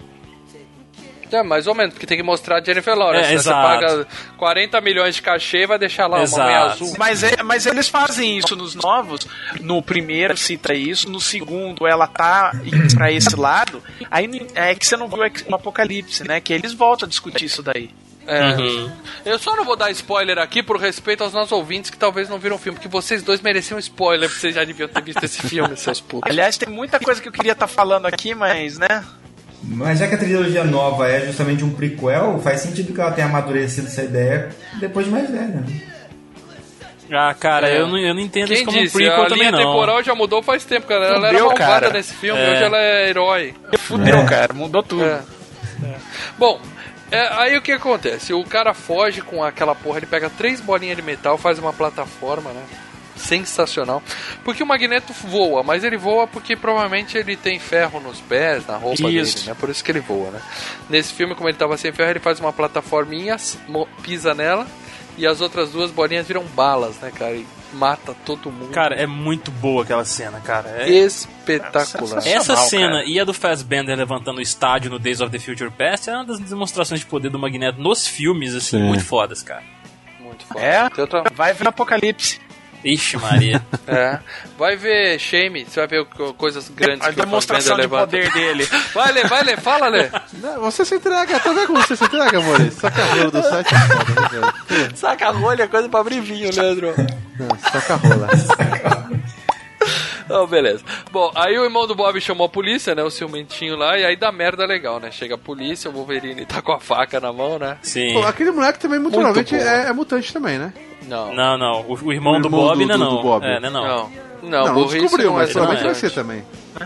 É, mais ou menos, porque tem que mostrar a Jennifer Lawrence. É, né? Você paga 40 milhões de cachê e vai deixar lá uma Exato. mulher azul. Mas, é- mas eles fazem isso nos novos. No primeiro cita isso, no segundo ela tá indo pra esse lado. Aí é que você não viu o Apocalipse, né? Que eles voltam a discutir isso daí. É. Uhum. Eu só não vou dar spoiler aqui por respeito aos nossos ouvintes que talvez não viram o filme, porque vocês dois mereciam spoiler, porque vocês já deviam ter visto esse filme, seus putos. Aliás, tem muita coisa que eu queria estar falando aqui, mas, né? Mas já que a trilogia nova é justamente um prequel, faz sentido que ela tenha amadurecido essa ideia depois de mais velha. né? Ah, cara, É. eu, não, eu não entendo Quem isso como um disse? prequel a também linha não. temporal já mudou faz tempo, cara. Ela era malvada cara. nesse filme, É. hoje ela é herói. Fudeu, É. cara, mudou tudo. É. Bom, é, aí o que acontece? O cara foge com aquela porra, ele pega três bolinhas de metal, faz uma plataforma, né? Sensacional. Porque o Magneto voa, mas ele voa porque provavelmente ele tem ferro nos pés, na roupa Isso. dele, né? Por isso que ele voa, né? Nesse filme, como ele tava sem ferro, ele faz uma plataforminha, pisa nela e as outras duas bolinhas viram balas, né, cara? E mata todo mundo. Cara, é muito boa aquela cena, cara. É- espetacular. É Essa cena cara. e a do Fassbender levantando o estádio no Days of the Future Past é uma das demonstrações de poder do Magneto nos filmes, assim, Sim. muito fodas, cara. Muito foda. É? Outra- Vai ver Apocalipse. Ixi, Maria. *laughs* É. Vai ver Shame, você vai ver coisas grandes A que o demonstração de levanta. poder dele. *laughs* Vai, Lê, vai, Lê, fala, Lê. Não, Você se entrega, tá vendo como você se entrega, amor? Saca rola do site é né? Saca rolha, coisa pra abrir vinho, Leandro. Não, Saca rola. *laughs* Oh, beleza. Bom, aí o irmão do Bob chamou a polícia, né? O ciumentinho lá, e aí dá merda legal, né? Chega a polícia, o Wolverine tá com a faca na mão, né? Sim. Pô, aquele moleque também, muito, Muito provavelmente, é, é mutante também, né? Não. Não, não. O, o irmão O do irmão Bob do- ainda do- não. do Bob. É, não, não. Não. Não, Não, descobriu, não é mas provavelmente vai ser também.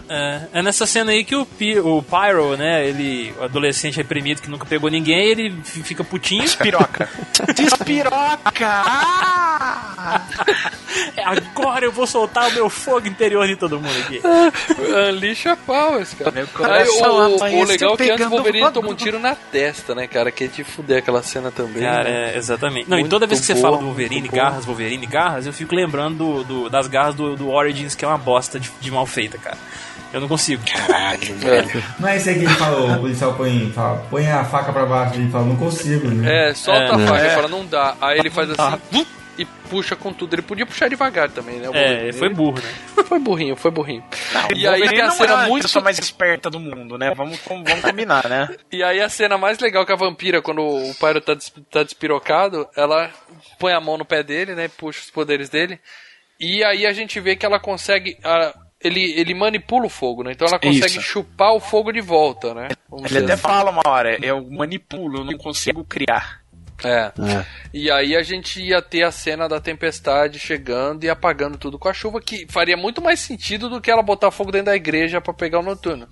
É, é nessa cena aí que o, Pi- o Pyro, né, ele, o adolescente reprimido que nunca pegou ninguém, ele fica putinho. *laughs* Despiroca. Despiroca! *laughs* Ah! É, Agora eu vou soltar o meu fogo interior de todo mundo aqui. Unleash a powers, cara. Aí, coração o, o amanheceu legal é que antes o Wolverine toma um tiro na testa, né, cara? Que é de fuder aquela cena também. Cara, né? é, exatamente. Não, e Muito toda vez que você boa, fala do Wolverine, garras, Wolverine, garras, eu fico lembrando do, do- das garras do, do Origins, que é uma bosta de, de mal feita, cara. Eu não consigo. Caralho, *laughs* velho. Não é isso aí que ele falou, o policial põe, fala, põe a faca pra baixo, ele fala, não consigo. Né? É, solta É. a faca, É. fala, não dá. Aí ele faz assim, e puxa com tudo. Ele podia puxar devagar também, né? o É, ele foi burro, né? *laughs* Foi burrinho, foi burrinho. E E aí tem a cena é a muito. pessoa mais esperta do mundo, né? Vamos, vamos combinar, né? *laughs* E aí a cena mais legal que a vampira, quando o Pyro tá, des- tá despirocado, ela põe a mão no pé dele, né? Puxa os poderes dele. E aí a gente vê que ela consegue. a- ele, ele manipula o fogo, né? Então ela consegue Isso. chupar o fogo de volta, né? Vamos Ele até assim. fala uma hora, eu manipulo, eu não consigo criar. É. E aí a gente ia ter a cena da tempestade chegando e apagando tudo com a chuva, que faria muito mais sentido do que ela botar fogo dentro da igreja pra pegar o noturno.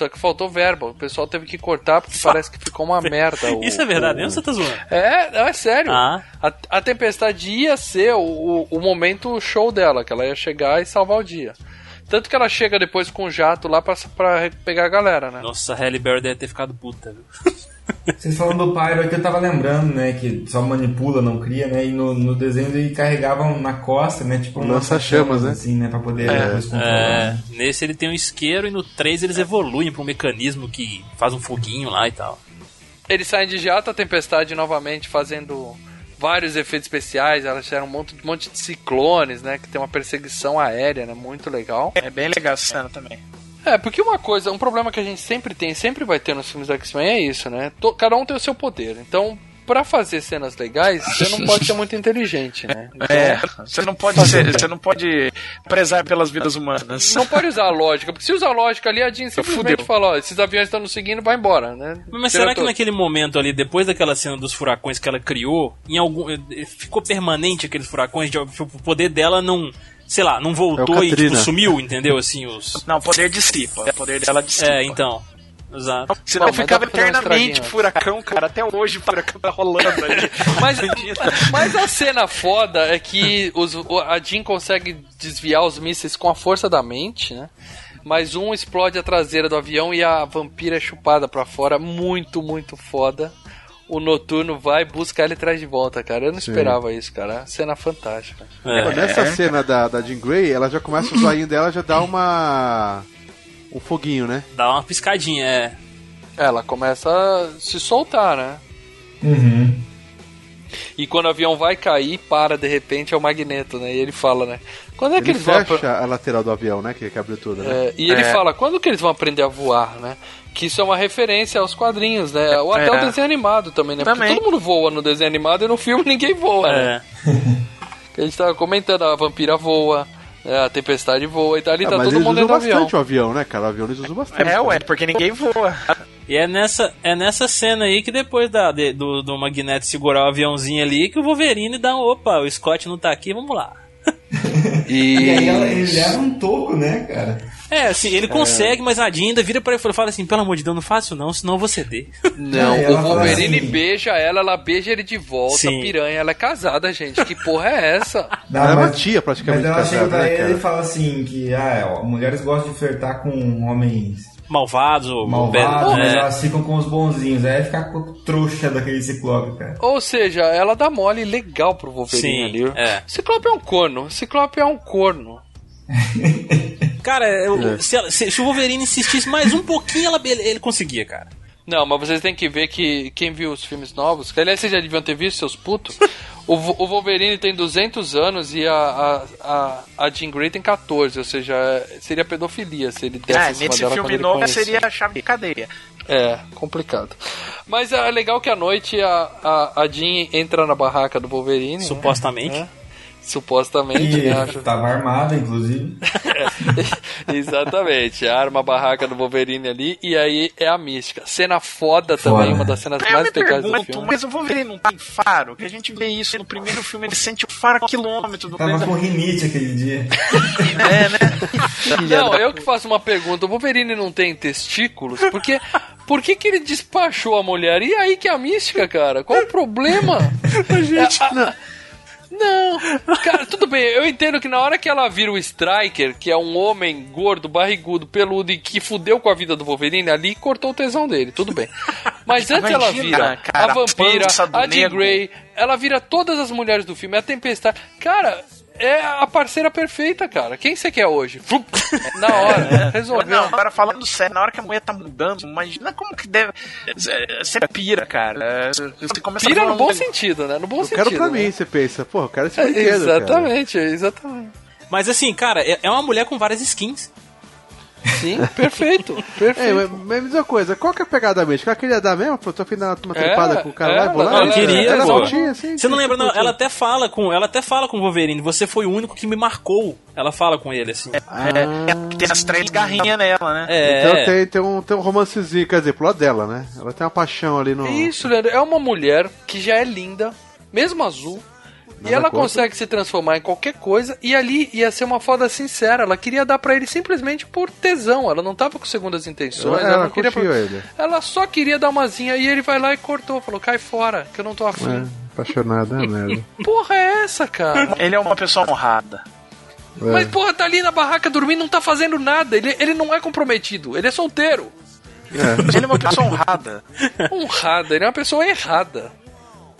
Só que faltou verba, o pessoal teve que cortar porque parece que ficou uma merda. o- Isso é verdade, o- mesmo você tá zoando? É, não, é sério. Ah. A, a tempestade ia ser o, o, o momento show dela, que ela ia chegar e salvar o dia. Tanto que ela chega depois com o jato lá pra, pra pegar a galera, né? Nossa, a Halle Berry deve ter ficado puta, viu? *laughs* Vocês falando do Pyro aqui, eu tava lembrando, né, que só manipula, não cria, né, e no, no desenho ele carregavam na costa, né, tipo um Lança-chamas, né? assim, né, pra poder É, é, né? nesse ele tem um isqueiro e no 3 eles evoluem pra um mecanismo que faz um foguinho lá e tal. Eles saem de jato, a tempestade novamente fazendo vários efeitos especiais. Elas fizeram um monte, um monte de ciclones, né? Que tem uma perseguição aérea, né? Muito legal. É bem legal essa cena também. É, porque uma coisa, um problema que a gente sempre tem, sempre vai ter nos filmes da X-Men é isso, né? Cada um tem o seu poder. Então, pra fazer cenas legais, você não pode ser muito inteligente, né? Então, *laughs* É, você não pode ser, você não pode prezar pelas vidas humanas. Não pode usar a lógica, porque se usar a lógica ali, a Jean simplesmente Fudeu. fala, ó, esses aviões estão nos seguindo, vai embora, né? Mas Tira será que todo. naquele momento ali, depois daquela cena dos furacões que ela criou, em algum eh, ficou permanente aqueles furacões, de, o poder dela não, sei lá, não voltou É o e tipo, sumiu, entendeu? Assim, os *laughs* Não, o poder dissipa. O poder dela dissipa. É, então. Exato. Senão Não, mas ficava eternamente furacão, cara. Até hoje o furacão tá rolando aí. *laughs* Mas, mas a cena foda é que os, o- a Jean consegue desviar os mísseis com a força da mente, né? Mas um explode a traseira do avião e a vampira é chupada pra fora. Muito, muito foda. O noturno vai buscar ele e traz de volta, cara. Eu não Sim. esperava isso, cara. Cena fantástica. É. Pô, Nessa cena da, da Jean Grey, ela já começa o zoinho dela, já dá uma. um foguinho, né? Dá uma piscadinha, é. Ela começa a se soltar, né? Uhum. E quando o avião vai cair, para de repente é o magneto, né? E ele fala, né? Quando é que Ele eles vão. fecha a lateral do avião, né? Que, que abriu tudo, né? É, e ele É. fala, quando que eles vão aprender a voar, né? Que isso é uma referência aos quadrinhos, né? Ou até É. o desenho animado também, né? Também. Porque todo mundo voa no desenho animado e no filme ninguém voa, né? É. Que *laughs* a gente tava comentando, a vampira voa, né? a tempestade voa e tal, ali Ah, tá todo mundo dentro do avião. bastante o avião, né, cara? O avião eles usam bastante. É, ué, porque ninguém voa. *laughs* E é nessa, é nessa cena aí que depois da, de- do, do Magneto segurar o aviãozinho ali, que o Wolverine dá um opa, o Scott não tá aqui, vamos lá. *laughs* E aí ela, ele leva um toco, né, cara? É, assim, ele consegue, mas a Jean ainda vira pra ele e fala assim, pelo amor de Deus, não faça isso não, senão eu vou ceder. Não, É, o Wolverine assim- beija ela, ela beija ele de volta, Sim. piranha, ela é casada, gente. Que porra é essa? Não, *laughs* Ela é uma mas- tia praticamente Mas ela chega casada, pra né, ele e fala assim que ah, ó, mulheres gostam de flertar com homens Malvados ou malvados, mas é. elas ficam com os bonzinhos. Aí fica com o trouxa daquele ciclope, cara. Ou seja, ela dá mole legal pro Wolverine Sim, ali. é. Ciclope é um corno. Ciclope é um corno. *laughs* Cara, eu- se, ela- se- se o Wolverine insistisse mais um pouquinho, ela, ele, ele conseguia, cara. Não, mas vocês têm que ver que quem viu os filmes novos, que aliás vocês já deviam ter visto, seus putos, o, o Wolverine tem 200 anos e a, a, a, a Jean Grey tem 14, ou seja, seria pedofilia se ele desse É, em cima nesse dela filme novo seria a chave de cadeia. É, complicado. Mas é legal que à noite a, a, a Jean entra na barraca do Wolverine. né? Supostamente. É. Supostamente, E né? Tava armada, inclusive. *laughs* Exatamente, arma a barraca do Wolverine ali, e aí é a mística. Cena foda, também, Foda. uma das cenas eu mais legais do filme. mas o Wolverine não tem faro? Que a gente vê isso no primeiro filme, ele sente o faro a quilômetros do Tava com rinite aquele dia. É, né? *laughs* Não, eu que faço uma pergunta. O Wolverine não tem testículos? Porque por que, que ele despachou a mulher? E aí que é a mística, cara? Qual o problema? *laughs* gente, É, a- a- Não, cara, tudo bem. Eu entendo que na hora que ela vira o Striker, que é um homem gordo, barrigudo, peludo e que fudeu com a vida do Wolverine, ali cortou o tesão dele, tudo bem. Mas antes ela vira cara, a vampira, a a Jean. Grey, ela vira todas as mulheres do filme, a Tempestade. Cara, é a parceira perfeita, cara. Quem você quer hoje? Flup, Na hora, *laughs* resolveu. Não, agora falando sério, na hora que a mulher tá mudando, imagina como que deve. Você pira, cara. Você começa Pira a no bom um- sentido, né? No bom Eu sentido. quero pra né? mim, você pensa. Pô, eu quero esse É, *laughs* brinquedo, cara. exatamente, exatamente. Mas assim, cara, é é uma mulher com várias skins. Sim, perfeito. *laughs* perfeito. É, mas, mas me diz uma coisa, qual que é a pegada mesmo? Ela queria dar mesmo? Pô, tô afim de dar uma É, trepada com o cara lá e ela- bolar? ela Ela queria, Ela pô. curtia, assim? Você não lembra, não? Ela até fala com, ela até fala com o Wolverine. Você foi o único que me marcou. Ela fala com ele assim. É, tem as três garrinhas nela, né? É. Então tem, tem, um, tem um romancezinho, quer dizer, pro lado dela, né? Ela tem uma paixão ali no... É Isso, Leandro. É uma mulher que já é linda, mesmo azul. E ela contra. consegue se transformar em qualquer coisa. E ali ia ser uma foda sincera. Ela queria dar pra ele simplesmente por tesão. Ela não tava com segundas intenções. Ela- Ela, ela não queria ele. Ela só queria dar umazinha. E ele vai lá e cortou. Falou: cai fora, que eu não tô afim. É, apaixonada, é merda. *laughs* Porra, é essa, cara? Ele é uma pessoa honrada. É. Mas, porra, tá ali na barraca dormindo, não tá fazendo nada. Ele, ele não é comprometido. Ele é solteiro. Ele é uma pessoa honrada. Honrada. Ele é uma pessoa errada.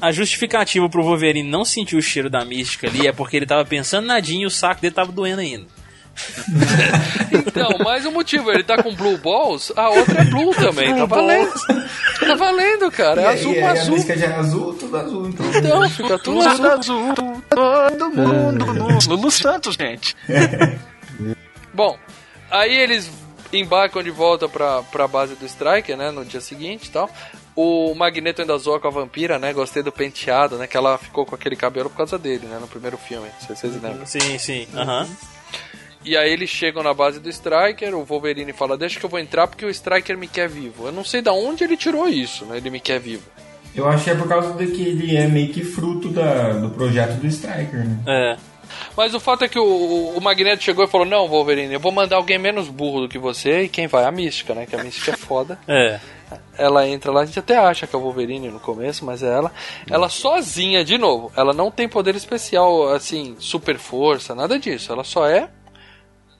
A justificativa pro Wolverine não sentir o cheiro da mística ali é porque ele tava pensando nadinho e o saco dele tava doendo ainda. *laughs* Então, mais um motivo. Ele tá com blue balls, a outra é blue também. Tá valendo. Tá valendo, cara. É E azul com a azul. música já é azul, tudo azul, então. Então, fica tudo Tudo azul. azul, todo mundo no *laughs* Lulu Santos, gente. *laughs* Bom, aí eles embarcam de volta pra, pra base do Striker, né? No dia seguinte e tal. O Magneto ainda zoa com a vampira, né? Gostei do penteado, né? Que ela ficou com aquele cabelo por causa dele, né? No primeiro filme. Não sei se vocês lembram. Sim, sim. Aham. E aí eles chegam na base do Striker, o Wolverine fala, deixa que eu vou entrar porque o Striker me quer vivo. Eu não sei da onde ele tirou isso, né? Ele me quer vivo. Eu acho que é por causa de que ele é meio que fruto da, do projeto do Striker, né? É. Mas o fato é que o, o Magneto chegou e falou, não, Wolverine, eu vou mandar alguém menos burro do que você, e quem vai? A Mística, né? Que a Mística é foda. É. Ela entra lá, a gente até acha que é o Wolverine no começo, mas é ela. Ela sozinha, de novo, ela não tem poder especial, assim, super força, nada disso. Ela só é.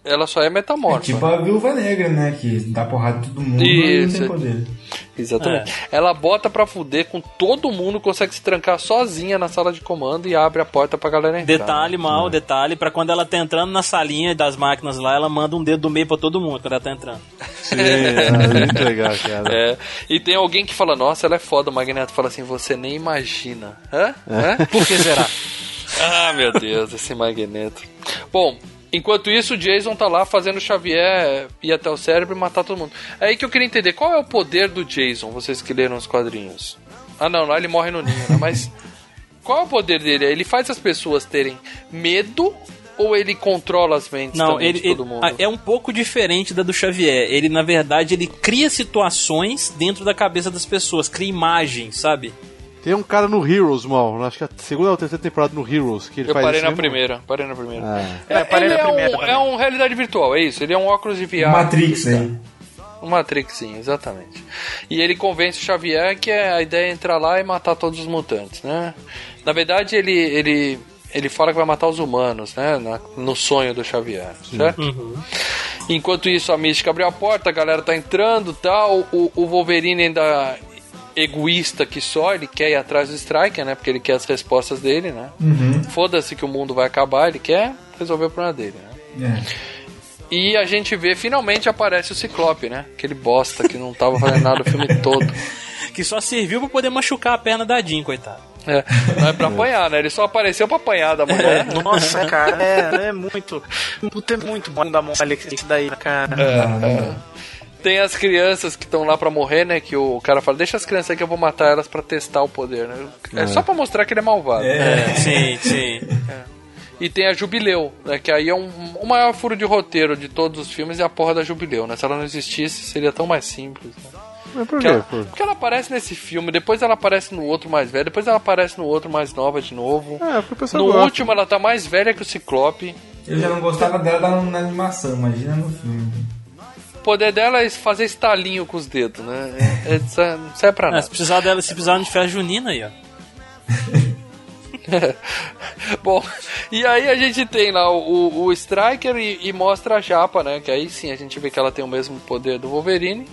Ela só é É metamorfa. tipo a Viúva Negra, né? Que dá porrada em todo mundo e não Isso. tem poder. Exatamente. Ela bota pra fuder com todo mundo, consegue se trancar sozinha na sala de comando e abre a porta pra galera entrar. Detalhe mal, detalhe, pra quando ela tá entrando na salinha das máquinas lá, ela manda um dedo do meio pra todo mundo quando ela tá entrando. Sim, é muito legal, cara. É, e tem alguém que fala, nossa, ela é foda. O Magneto fala assim, você nem imagina. Hã? Hã? Por que será? *laughs* Ah, meu Deus, esse Magneto. Bom, enquanto isso, o Jason tá lá fazendo o Xavier ir até o cérebro e matar todo mundo. É aí que eu queria entender, qual é o poder do Jason, vocês que leram os quadrinhos? Ah, não, lá ele morre no ninho, né? *laughs* Mas qual é o poder dele? Ele faz as pessoas terem medo ou ele controla as mentes Não, ele, de todo ele- mundo? ah, é um pouco diferente da do Xavier. Ele, na verdade, ele cria situações dentro da cabeça das pessoas, cria imagens, sabe? Tem um cara no Heroes, mal. Acho que a segunda ou terceira temporada no Heroes. Que ele Eu faz parei na mesmo- primeira, parei na primeira. Ah. É, parei ele na é, primeira um, é um realidade virtual, é isso. Ele é um óculos de VR. Matrix aí. Um Matrix, sim, exatamente. E ele convence o Xavier que é a ideia é entrar lá e matar todos os mutantes, né? Na verdade, ele, ele, ele fala que vai matar os humanos, né? Na- no sonho do Xavier, certo? Enquanto isso, a Mística abriu a porta, a galera tá entrando tal. O, o Wolverine ainda egoísta que só, ele quer ir atrás do Striker, né? Porque ele quer as respostas dele, né? Uhum. Foda-se que o mundo vai acabar, ele quer resolver o problema dele, né? É. E a gente vê, finalmente aparece o Ciclope, né? Aquele bosta que não tava fazendo nada o filme *laughs* todo. Que só serviu pra poder machucar a perna da Jean, coitado. É, não é pra apanhar, né? Ele só apareceu pra apanhar da mulher. Nossa, cara, é, é muito. Puta, é muito bom da mole esse daí, cara. É, é. Tem as crianças que estão lá pra morrer, né? Que o cara fala, deixa as crianças aí que eu vou matar elas pra testar o poder, né? É, É. só pra mostrar que ele é malvado. É. sim, sim. E tem a Jubileu, né? Que aí é um, o maior furo de roteiro de todos os filmes é a porra da Jubileu, né? Se ela não existisse, seria tão mais simples. Né? Mas por Porque quê? ela, Por- porque ela aparece nesse filme, depois ela aparece no outro mais velho, depois ela aparece no outro mais nova de novo. É, porque o pessoal no gosta. último ela tá mais velha que o Ciclope. Eu já não gostava dela na animação, imagina no filme. O poder dela é fazer estalinho com os dedos, né? É, é, isso é- não serve pra Ah, nada. se precisar dela, se precisar de festa junina aí, ó. *laughs* Bom, e aí a gente tem lá o, o Striker e, e mostra a Japa, né? Que aí sim a gente vê que ela tem o mesmo poder do Wolverine.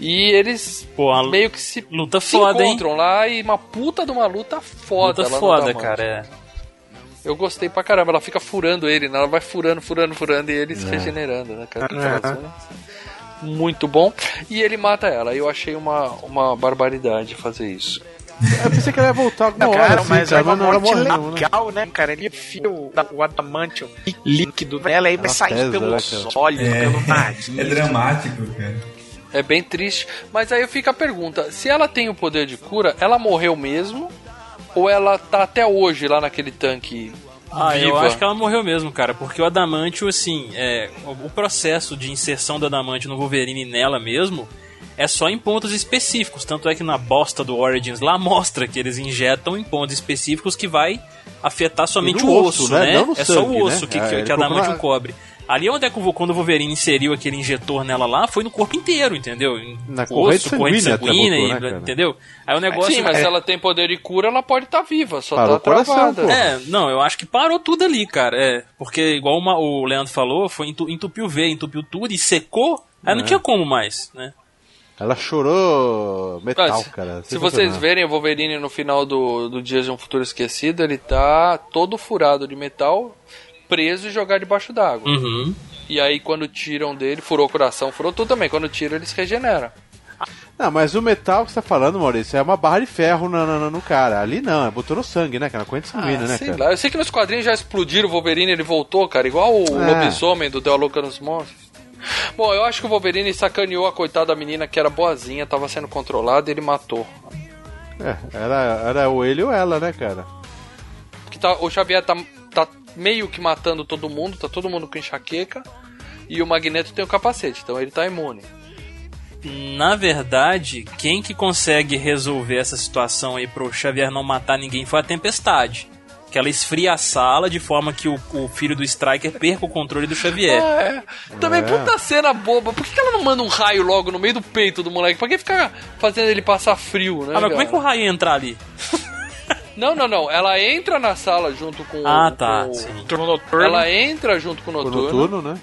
E eles Pô, meio que se, luta se foda, hein? encontram lá e uma puta de uma luta foda. Luta foda, cara. É. Eu gostei pra caramba. Ela fica furando ele, né? Ela vai furando, furando, furando e ele se É. regenerando, né? cara? É. Muito bom. E ele mata ela. Eu achei uma, uma barbaridade fazer isso. Eu pensei que ela ia voltar alguma hora, cara, assim, mas cara, é uma não, morte morre não, né? legal, né, cara? Ele enfia o, da- o adamantium líquido nela e vai sair pesa, pelos né, olhos, É, pelo nariz. é dramático, cara. É bem triste. Mas aí fica a pergunta: se ela tem o poder de cura, ela morreu mesmo? Ou ela tá até hoje lá naquele tanque? Ah, eu viva? acho que ela morreu mesmo, cara, porque o Adamantio, assim, é, o o processo de inserção do Adamantio no Wolverine nela mesmo é só em pontos específicos, tanto é que na bosta do Origins lá mostra que eles injetam em pontos específicos que vai afetar somente o osso, osso, né? né? Não no é só sangue, o osso né? que, É, que, o colocou Adamantio na- cobre. Ali onde é que o- quando o Wolverine inseriu aquele injetor nela lá, foi no corpo inteiro, entendeu? Na Osso, corrente corrente sanguínea até sanguínea, botou, né, e- cara? entendeu? Aí o negócio Sim, mas é- se ela tem poder de cura, ela pode estar viva, só Parou tá coração, travada. pô. É, não, eu acho que parou tudo ali, cara. É, porque igual uma- o Leandro falou, foi entu- entupiu o V, entupiu tudo e secou, aí não É. tinha como mais, né? Ela chorou metal, Mas, cara. Se vocês verem o Wolverine no final do, do Dias de um Futuro Esquecido, ele tá todo furado de metal, preso e jogado debaixo d'água. Uhum. E aí quando tiram dele, furou o coração, furou tudo também. Quando tiram, ele se regenera. Não, mas o metal que você tá falando, Maurício, é uma barra de ferro no, no, no cara. Ali não, é botou no sangue, né, cara? Corrente sanguínea, né, sei cara? lá. Eu sei que nos quadrinhos já explodiram o Wolverine, ele voltou, cara, igual o É. lobisomem do Deu a Louca nos Monstros. Bom, eu acho que o Wolverine sacaneou a coitada da menina que era boazinha, tava sendo controlada e ele matou. É, era, era ou ele ou ela, né, cara? que tá, o Xavier tá, tá meio que matando todo mundo, tá todo mundo com enxaqueca. E o Magneto tem o capacete, então ele tá imune. Na verdade, quem que consegue resolver essa situação aí pro Xavier não matar ninguém foi a Tempestade. Que ela esfria a sala de forma que o, o filho do Striker perca o controle do Xavier. Ah, é. Também É. puta cena boba. Por que, que ela não manda um raio logo no meio do peito do moleque? Pra que ficar fazendo ele passar frio, né? Ah, mas como é cara? que o raio ia entrar ali? *laughs* Não, não, não. Ela entra na sala junto com Ah, com tá, o- sim. Turno noturno. Ela entra junto com o O noturno. noturno, né?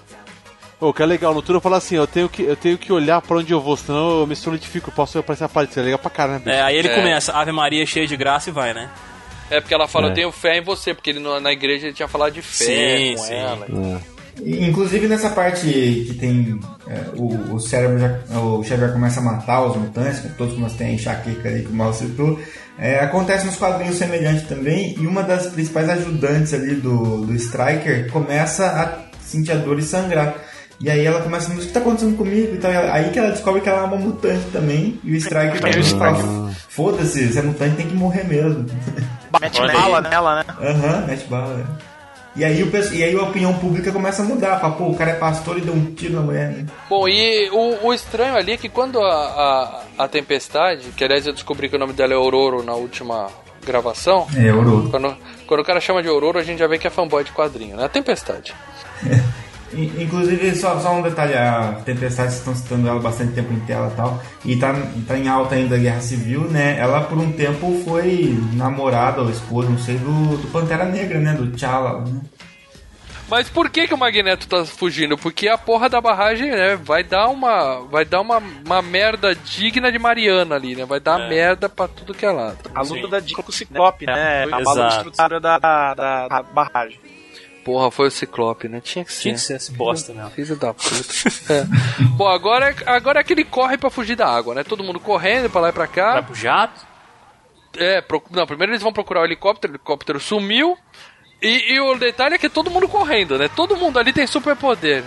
O que é legal, o noturno fala assim, eu tenho, que, eu tenho que olhar pra onde eu vou, senão eu me solidifico, posso aparecer a parede, isso é legal pra caramba. bicho. É, aí ele É. começa, Ave Maria cheia de graça e vai, né? É porque ela fala, É. eu tenho fé em você, porque ele no- na igreja ele tinha falado de fé Sim, com sim. ela. E, Inclusive nessa parte que tem é, o, o cérebro, já, o Xavier começa a matar os mutantes, que todos a ter enxaqueca ali que o Mal citou. É, acontece nos quadrinhos semelhante também, e uma das principais ajudantes ali do, do Striker começa a sentir a dor e sangrar. E aí ela começa a dizer, o que tá acontecendo comigo? Então, aí que ela descobre que ela é uma mutante também, e o Striker também fala, foda-se, você é mutante tem que morrer mesmo. Mete bala nela, né? Aham, mete bala. É. E aí, o, e aí a opinião pública começa a mudar. Fala, pô, o cara é pastor e deu um tiro na mulher, né? Bom, e o, o estranho ali é que quando a, a, a Tempestade, que aliás eu descobri que o nome dela é Aurora na última gravação. É, Aurora. Quando, quando o cara chama de Aurora, a gente já vê que é fanboy de quadrinho, né? A Tempestade. In- *laughs* Inclusive, só, só um detalhe, a Tempestade, vocês estão citando ela bastante tempo em tela e tal, e tá, tá em alta ainda a Guerra Civil, né? Ela por um tempo foi namorada ou esposa, não sei, do, do Pantera Negra, né? Do T'Challa, né? Mas por que, que o Magneto tá fugindo? Porque a porra da barragem, né, vai dar uma. Vai dar uma, uma merda digna de Mariana ali, né? Vai dar merda pra tudo que é lado. A luta da Dica com o Ciclope, né? A bala da, da, da barragem. Porra, foi o Ciclope, né? Tinha que ser. Tinha que ser esse bosta mesmo. Filho da puta. É. Bom, agora, é- agora é que ele corre pra fugir da água, né? Todo mundo correndo pra lá e pra cá. Vai pro jato? É, pro- não, primeiro eles vão procurar o helicóptero, o helicóptero sumiu. E, e o detalhe é que é todo mundo correndo, né? Todo mundo ali tem superpoder.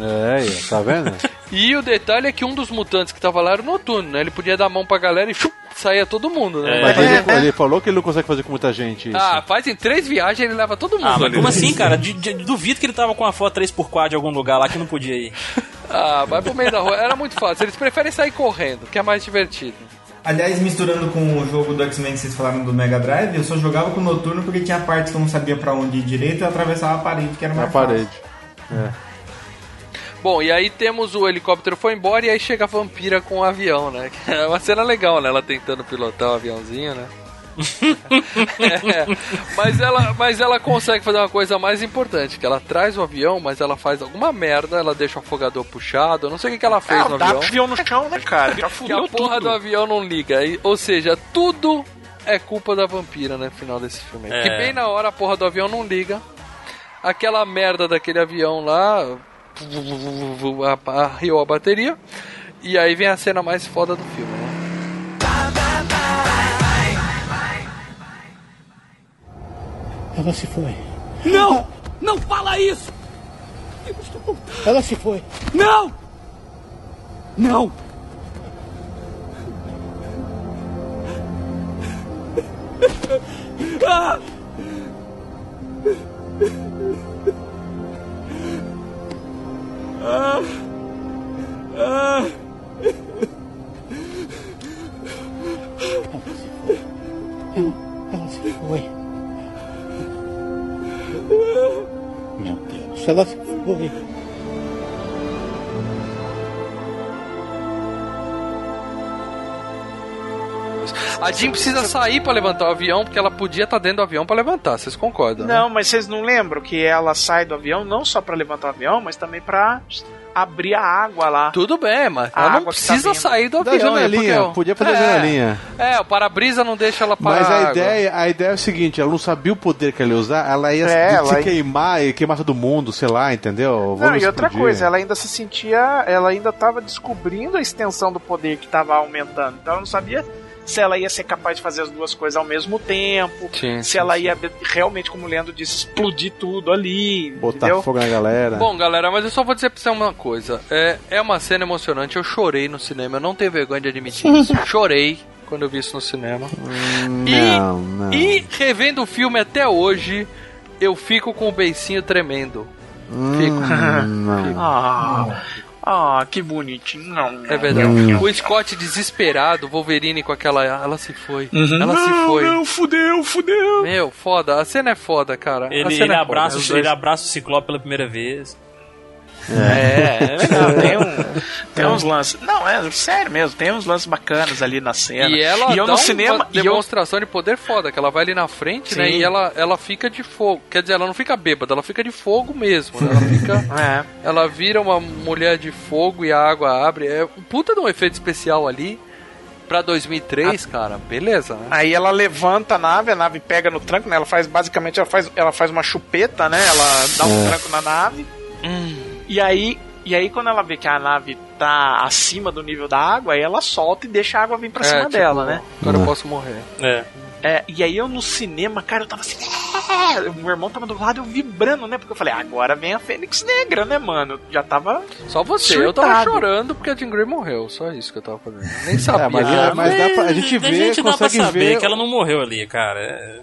É, tá vendo? E o detalhe é que um dos mutantes que tava lá era o Noturno, né? Ele podia dar a mão pra galera e chup, *laughs* saía todo mundo, né? Mas Mas- ele, ele falou que ele não consegue fazer com muita gente isso. Ah, faz em três viagens ele leva todo mundo Ah, mas ali. como assim, *laughs* cara? De- de- duvido que ele tava com uma foto 3x4 em algum lugar lá que não podia ir. *laughs* Ah, vai pro meio da rua. Era muito fácil. Eles preferem sair correndo, que é mais divertido. Aliás, misturando com o jogo do X-Men que vocês falaram do Mega Drive, eu só jogava com o Noturno porque tinha partes que eu não sabia pra onde ir direito e eu atravessava a parede, que era mais fácil. parede. É. Bom, e aí temos o helicóptero foi embora e aí chega a vampira com o avião, né? *laughs* É uma cena legal, né? Ela tentando pilotar o aviãozinho, né? *laughs* É, mas, ela, mas ela consegue fazer uma coisa mais importante, que ela traz o avião, mas ela faz alguma merda, ela deixa o afogador puxado, eu não sei o que, que ela fez Ah, no dá avião. avião no chão, né, cara? *laughs* Já Que a fudeu porra tudo. do avião não liga. aí- ou seja, tudo é culpa da vampira, né, no final desse filme. É. Que bem na hora a porra do avião não liga. Aquela merda daquele avião lá arriou a bateria. E aí vem a cena mais foda do filme, né? Ela se foi. Não! Não fala isso! Ela se foi. Não! Não! Ah! Ah! Ah! Ela se foi. Meu Deus, ela se foi. A Jean precisa sair pra levantar o avião, porque ela podia estar dentro do avião pra levantar, vocês concordam? né? Não, mas vocês não lembram que ela sai do avião não só pra levantar o avião, mas também pra abrir a água lá. Tudo bem, mas A ela não água tá precisa vindo. sair do Da avião. né? janelinha, podia fazer a é, janelinha. É, o para-brisa não deixa ela parar. Mas a água. ideia, a ideia é o seguinte, ela não sabia o poder que ela ia usar, ela ia É, se ela ia- queimar e queimar todo mundo, sei lá, entendeu? Não, Vamos e outra explodir. coisa, ela ainda se sentia. Ela ainda tava descobrindo a extensão do poder que tava aumentando. Então ela não sabia se ela ia ser capaz de fazer as duas coisas ao mesmo tempo. Sim, se sim, ela ia realmente, como o Leandro disse, explodir tudo ali. Botar entendeu? fogo na galera. Bom, galera, mas eu só vou dizer pra você uma coisa. É, é uma cena emocionante. Eu chorei no cinema. Eu não tenho vergonha de admitir isso. *laughs* Chorei quando eu vi isso no cinema. não, não. E revendo o filme até hoje, eu fico com o beicinho tremendo. Fico. não. *laughs* Ah, ah, que bonitinho. Não, É verdade. Hum. O Scott desesperado, Wolverine com aquela. Ela se foi. Uhum. Ela se Não, foi. não, fudeu, fudeu. Meu, foda. A cena é foda, cara. Ele, ele é abraça, foda. ele abraça o Ciclope pela primeira vez. É, é legal. Tem, um, *laughs* tem uns lances. Não, é sério mesmo. Tem uns lances bacanas ali na cena. E ela e eu dá no uma cinema. E eu, demonstração de poder foda, que ela vai ali na frente, né? Sim. E ela, ela fica de fogo. Quer dizer, ela não fica bêbada, ela fica de fogo mesmo. né? Ela fica. *laughs* é. ela vira uma mulher de fogo e a água abre. É um puta de um efeito especial ali. Pra 2003, cara, beleza, né? Aí ela levanta a nave, a nave pega no tranco, né? Ela faz basicamente ela faz, ela faz uma chupeta, né? Ela dá um É. tranco na nave. Hum. E aí, e aí quando ela vê que a nave tá acima do nível da água, aí ela solta e deixa a água vir pra É, cima tipo, dela, né? Agora eu posso morrer. É. É, e aí eu no cinema, cara, eu tava assim. "É!" O meu irmão tava do lado, eu vibrando, né? Porque eu falei, agora vem a Fênix Negra, né, mano? Eu já tava. Só você, eu tava Surtado. chorando porque a Jean Grey morreu. Só isso que eu tava fazendo. Nem *laughs* sabia. É, mas, era- mas dá pra, a gente a vê, gente dá pra consegue saber ver. que ela não morreu ali, cara. É-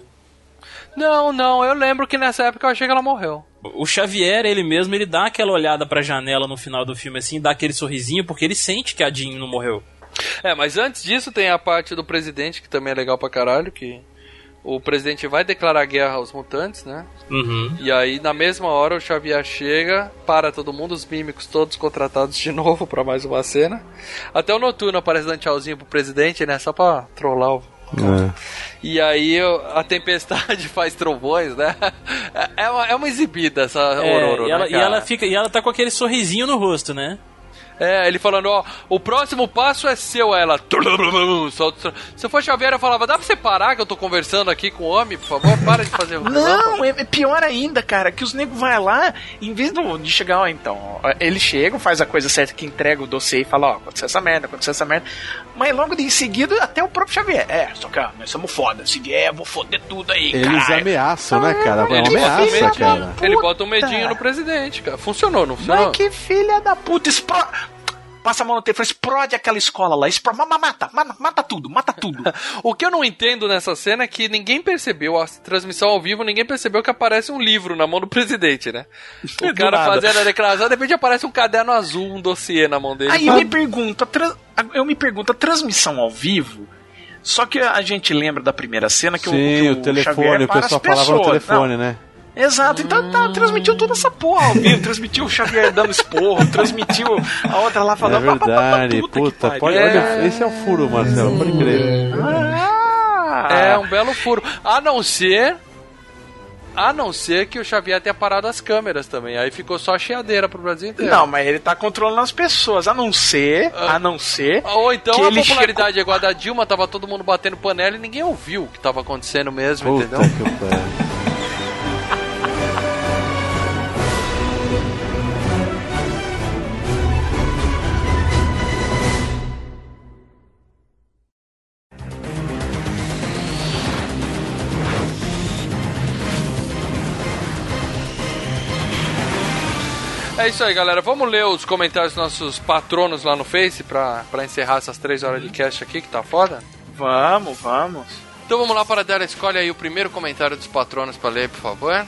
Não, não, eu lembro que nessa época eu achei que ela morreu. O Xavier, ele mesmo, ele dá aquela olhada pra janela no final do filme, assim, dá aquele sorrisinho, porque ele sente que a Jean não morreu. É, mas antes disso tem a parte do presidente, que também é legal pra caralho, que o presidente vai declarar guerra aos mutantes, né? Uhum. E aí, na mesma hora, o Xavier chega, para todo mundo, os mímicos todos contratados de *laughs* novo pra mais uma cena. Até o Noturno aparece dando tchauzinho pro presidente, né? Só pra trollar o... É. E aí a tempestade *laughs* faz trovões, né? É uma, é uma exibida essa É, Ororo, e, ela, né, e ela fica, e ela tá com aquele sorrisinho no rosto, né? É, ele falando, ó, o próximo passo é seu, Aí ela. solta- Se eu for Xavier, eu falava, dá pra você parar que eu tô conversando aqui com o homem, por favor? Para de fazer *laughs* Não, é, é pior ainda, cara, que os negros vai lá, em vez do- de chegar, ó, então, ó, eles chegam, faz a coisa certa que entrega o dossiê e fala, ó, aconteceu essa merda, aconteceu essa merda. Mas logo em seguida, até o próprio Xavier. É, só que ó, nós somos foda. Se vier, eu vou foder tudo aí, Eles cara. ameaçam, né, cara? É uma Ele bota, um ameaça, medinho, cara. ele bota um medinho no presidente, cara. Funcionou, não funcionou? Mas que filha da puta, expro... passa a mão no telefone, explode aquela escola lá, explode, ma- ma- mata, ma- mata tudo, mata tudo. *laughs* O que eu não entendo nessa cena é que ninguém percebeu, a transmissão ao vivo, ninguém percebeu que aparece um livro na mão do presidente, né? O cara fazendo a declaração, de repente aparece um caderno azul, um dossiê na mão dele. Aí eu me pergunto, eu me pergunto, a transmissão ao vivo, só que a gente lembra da primeira cena que o, que Sim, o, o telefone, Xavier o pessoal falava no telefone, Não, né? Exato, então tá, transmitiu toda essa porra *laughs* ao vivo, transmitiu o Xavier dando esporro, transmitiu a outra lá É falando. "Pá, pá, pá, pá, verdade, puta puta, pariu." pode, É. olha, esse é o furo, Marcelo, pode crer. Ah. É um belo furo. A não ser. A não ser que o Xavier tenha parado as câmeras também. Aí ficou só a chiadeira pro Brasil inteiro. Não, mas ele tá controlando as pessoas, a não ser, a não ser. Ou então que a ele popularidade é igual a da Dilma, tava todo mundo batendo panela e ninguém ouviu o que tava acontecendo mesmo, Puta entendeu? que É isso aí, galera. Vamos ler os comentários dos nossos patronos lá no Face pra, pra encerrar essas três horas de cast aqui, que tá foda? Vamos, vamos. Então vamos lá para dela. Escolhe aí o primeiro comentário dos patronos pra ler, por favor.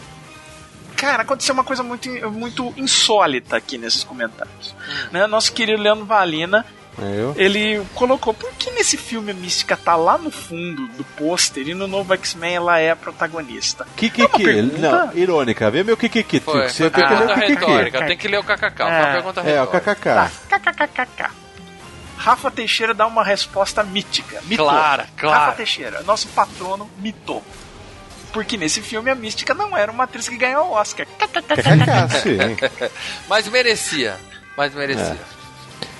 Cara, aconteceu uma coisa muito, muito insólita aqui nesses comentários. Né? Nosso querido Leandro Valina, eu? ele colocou, por que nesse filme a Mística tá lá no fundo do pôster e no novo X-Men ela é a protagonista? Kikiki, pergunta? não, irônica, vê meu Kikiki, Foi, você foi tem que ler o Kikiki. retórica. Tem que ler o KKK. Uma pergunta É, o. KKK. KKKKK. Rafa Teixeira dá uma resposta mítica. Mitou. Clara, clara. Rafa Teixeira, nosso patrono, mitou. Porque nesse filme a Mística não era uma atriz que ganhou o Oscar. *laughs* Mas merecia. Mas merecia.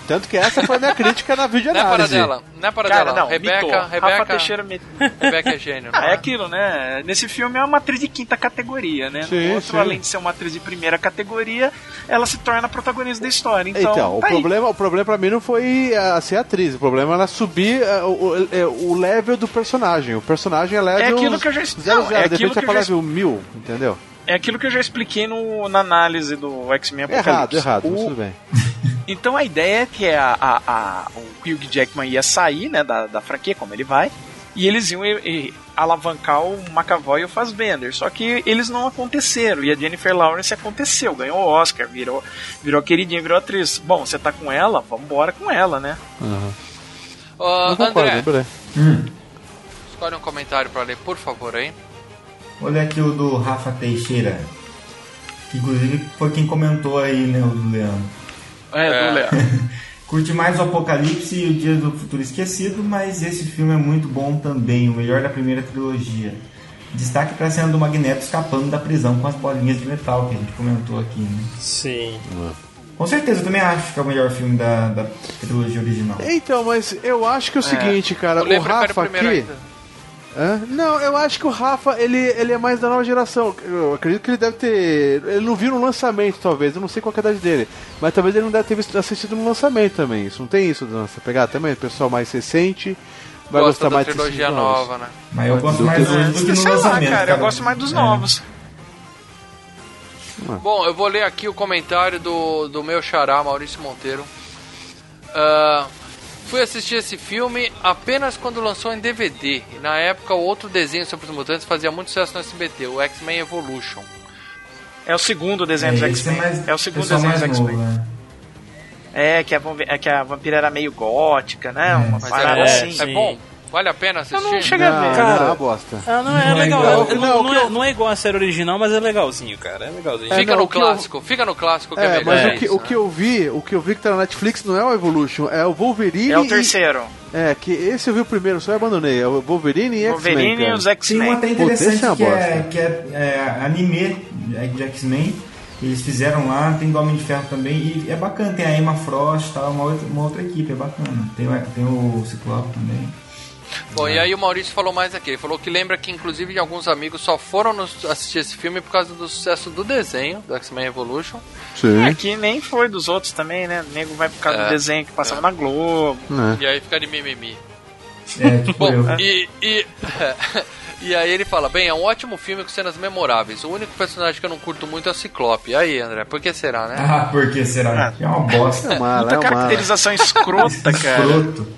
Tanto que essa foi a minha crítica na Não é para dela. Não é para Cara, dela. não, Rebeca, mitou. Rafa Rebeca, Teixeira mitou. *laughs* Rebeca é gênio. Ah, não é aquilo, né? Nesse filme é uma atriz de quinta categoria, né? Sim, no outro, sim. além de ser uma atriz de primeira categoria, ela se torna a protagonista da história. Então, Então, o, tá aí. problema, o problema pra mim não foi a ser atriz, o problema era subir eh, o, o- eh, o level do personagem. O personagem é level aquilo que eu já- não, zero. é de aquilo que eu fala já- level mil, entendeu? É aquilo que eu já expliquei no, na análise do X-Men Apocalipse. Errado, errado, O- tudo bem. *laughs* Então a ideia é que a, a, a- o Hugh Jackman ia sair né, da, da franquia, como ele vai, e eles iam e- e alavancar o McAvoy e o Fassbender. Só que eles não aconteceram. E a Jennifer Lawrence aconteceu, ganhou o Oscar, virou, virou queridinha, virou atriz. Bom, você tá com ela? Vamos embora com ela, né? Ó, Não concordo, André, André. escolhe um comentário pra ler, por favor, aí. Olha aqui o do Rafa Teixeira. Que inclusive foi quem comentou aí, né, o do Leandro. É, do Léo. *laughs* Curte mais o Apocalipse e o Dia do Futuro Esquecido, mas esse filme é muito bom também, o melhor da primeira trilogia. Destaque para a cena do Magneto escapando da prisão com as bolinhas de metal que a gente comentou aqui, né? Sim. Com certeza, eu também acho que é o melhor filme da, da trilogia original. Então, mas eu acho que é o seguinte, cara, O Rafa aqui. ainda. Hã? Não, eu acho que o Rafa, ele, ele é mais da nova geração. Eu acredito que ele deve ter. Ele não viu no lançamento, talvez. Eu não sei qual é a idade dele. Mas talvez ele não deve ter visto- assistido no lançamento também. Isso não tem isso nessa pegada também? O pessoal mais recente vai Gosta gostar da mais trilogia novos. nova, né? Mas eu gosto Do mais que- hoje do que no Sei lá, lançamento. cara, eu gosto mais dos É. novos. Bom, eu vou ler aqui o comentário do, do meu xará, Maurício Monteiro. Ah, fui assistir esse filme apenas quando lançou em DVD. E na época, o outro desenho sobre os mutantes fazia muito sucesso no SBT, o X-Men Evolution. É o segundo desenho É, dos é X-Men. mais- É, o segundo pessoal desenho dos X-Men. né? É, que a, é que a vampira era meio gótica, né? Uma Mas parada é, assim. é bom? Vale a pena assistir? Eu não cheguei a ver. Não, Cara, não, é uma bosta. Ah, não, é Não é legal. igual. Não, Não, é, eu- não é igual a série original, mas é legalzinho, cara. É legalzinho. É, Fica não, no o que eu- clássico, fica no clássico que é, É, melhor. mas É o, que, isso, o que eu vi, o que eu vi que tá na Netflix não é o Evolution, é o Wolverine. É o e- terceiro. É, que esse eu vi o primeiro, só abandonei. É o Wolverine e X-Men. Wolverine e os Tem um X-Men. até interessante é uma que, é, bosta. que é, é anime de X-Men. Eles fizeram lá, tem do Homem de Ferro também. E é bacana, tem a Emma Frost, tal, uma, outra, uma outra equipe, é bacana. Tem, o- tem o Ciclope também. Bom, e aí o Maurício falou mais aqui. Ele falou que lembra que, inclusive, alguns amigos só foram nos- assistir esse filme por causa do sucesso do desenho, do X-Men Evolution. Sim. Aqui nem foi dos outros também, né? O nego vai por causa É. do desenho que passava na Globo. É. E aí fica de mimimi. É, tipo Bom, eu. e, e, *laughs* E aí ele fala, bem, é um ótimo filme com cenas memoráveis. O único personagem que eu não curto muito é o Ciclope. E aí, André, por que será, né? Ah, por que será? É uma bosta. É Muita é caracterização escrota, *laughs* cara. Escroto.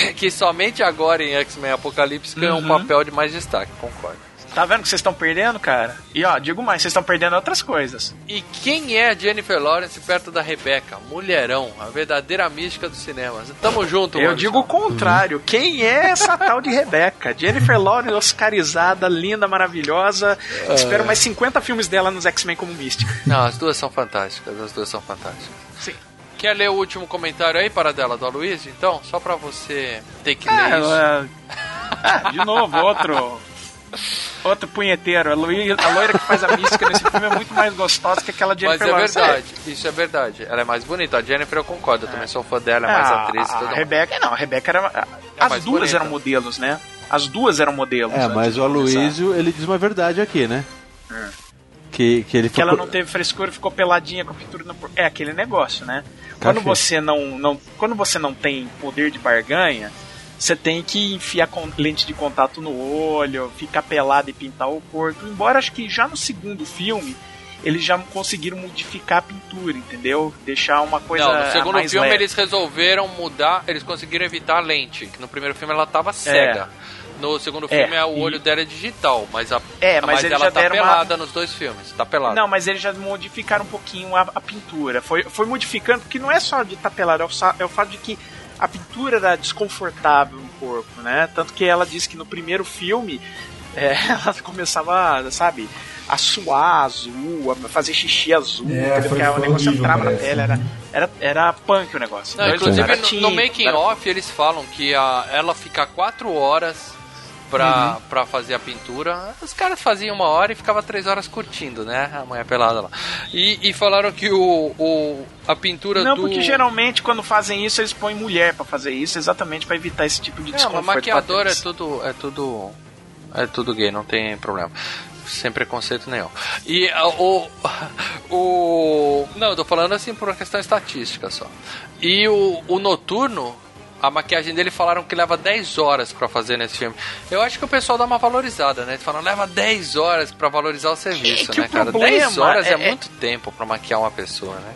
*laughs* que somente agora em X-Men Apocalipse ganhou um papel de mais destaque, concordo. Tá vendo que vocês estão perdendo, cara? E ó, digo mais, vocês estão perdendo outras coisas. E quem é a Jennifer Lawrence perto da Rebecca? Mulherão, a verdadeira mística do cinema. Tamo junto, Eu Anderson. digo o contrário. Quem é essa tal de Rebeca? *laughs* Jennifer Lawrence, oscarizada, linda, maravilhosa. Espero mais 50 filmes dela nos X-Men como mística. Não, as duas são fantásticas, as duas são fantásticas. Sim. Quer ler o último comentário aí, para dela, do Aloysio, então? Só pra você ter que ler Ah, isso. ela- Ah, de novo, outro. Outro punheteiro. A, Lui- a loira que faz a mística nesse filme é muito mais gostosa que aquela Mas Jennifer é Lawrence. verdade, isso é verdade. Ela é mais bonita. A Jennifer eu concordo, eu também sou fã dela, é mais Ah, atriz a mais. Rebeca, não, a Rebeca era. É as duas bonita. eram modelos, né? As duas eram modelos. É, mas de o. Aloysio, ele diz uma verdade aqui, né? É. Que, que ele Que ela ficou- não teve frescura e ficou peladinha com a pintura na É aquele negócio, né? Café. Quando você não, não, quando você não tem poder de barganha, você tem que enfiar com lente de contato no olho, ficar pelado e pintar o corpo. Embora acho que já no segundo filme eles já conseguiram modificar a pintura, entendeu? Deixar uma coisa Não, no segundo mais filme leve. eles resolveram mudar, eles conseguiram evitar a lente, que no primeiro filme ela tava cega. No segundo É, filme é, o e- olho dela é digital, mas a É, mas eles ela já tá deram uma- pelada nos dois filmes, tá pelada. Não, mas eles já modificaram um pouquinho a, a pintura. Foi, foi modificando, porque não é só de estar pelado, é o, é o fato de que a pintura era desconfortável no corpo, né? Tanto que ela disse que no primeiro filme é, *laughs* ela começava, sabe, a suar azul, a fazer xixi azul, É, foi- porque o negócio entrava na pele, era, era, era punk o negócio. Não, Então, inclusive no, no making usaram- off eles falam que a, ela fica quatro horas pra, pra fazer a pintura. Os caras faziam uma hora e ficava três horas curtindo, né? A mulher pelada lá. E, e falaram que o, o a pintura Não, do. porque geralmente quando fazem isso eles põem mulher pra fazer isso, exatamente pra evitar esse tipo de Não, desconforto. mas maquiador é tudo, é tudo. É tudo gay, não tem problema. Sem preconceito nenhum. E o. *laughs* O. Não, eu tô falando assim por uma questão estatística só. E o, o noturno. A maquiagem dele falaram que leva 10 horas pra fazer nesse filme. Eu acho que o pessoal dá uma valorizada, né? Eles falam, leva 10 horas pra valorizar o serviço, É que né, cara? problema 10 horas é, é- muito tempo pra maquiar uma pessoa, né?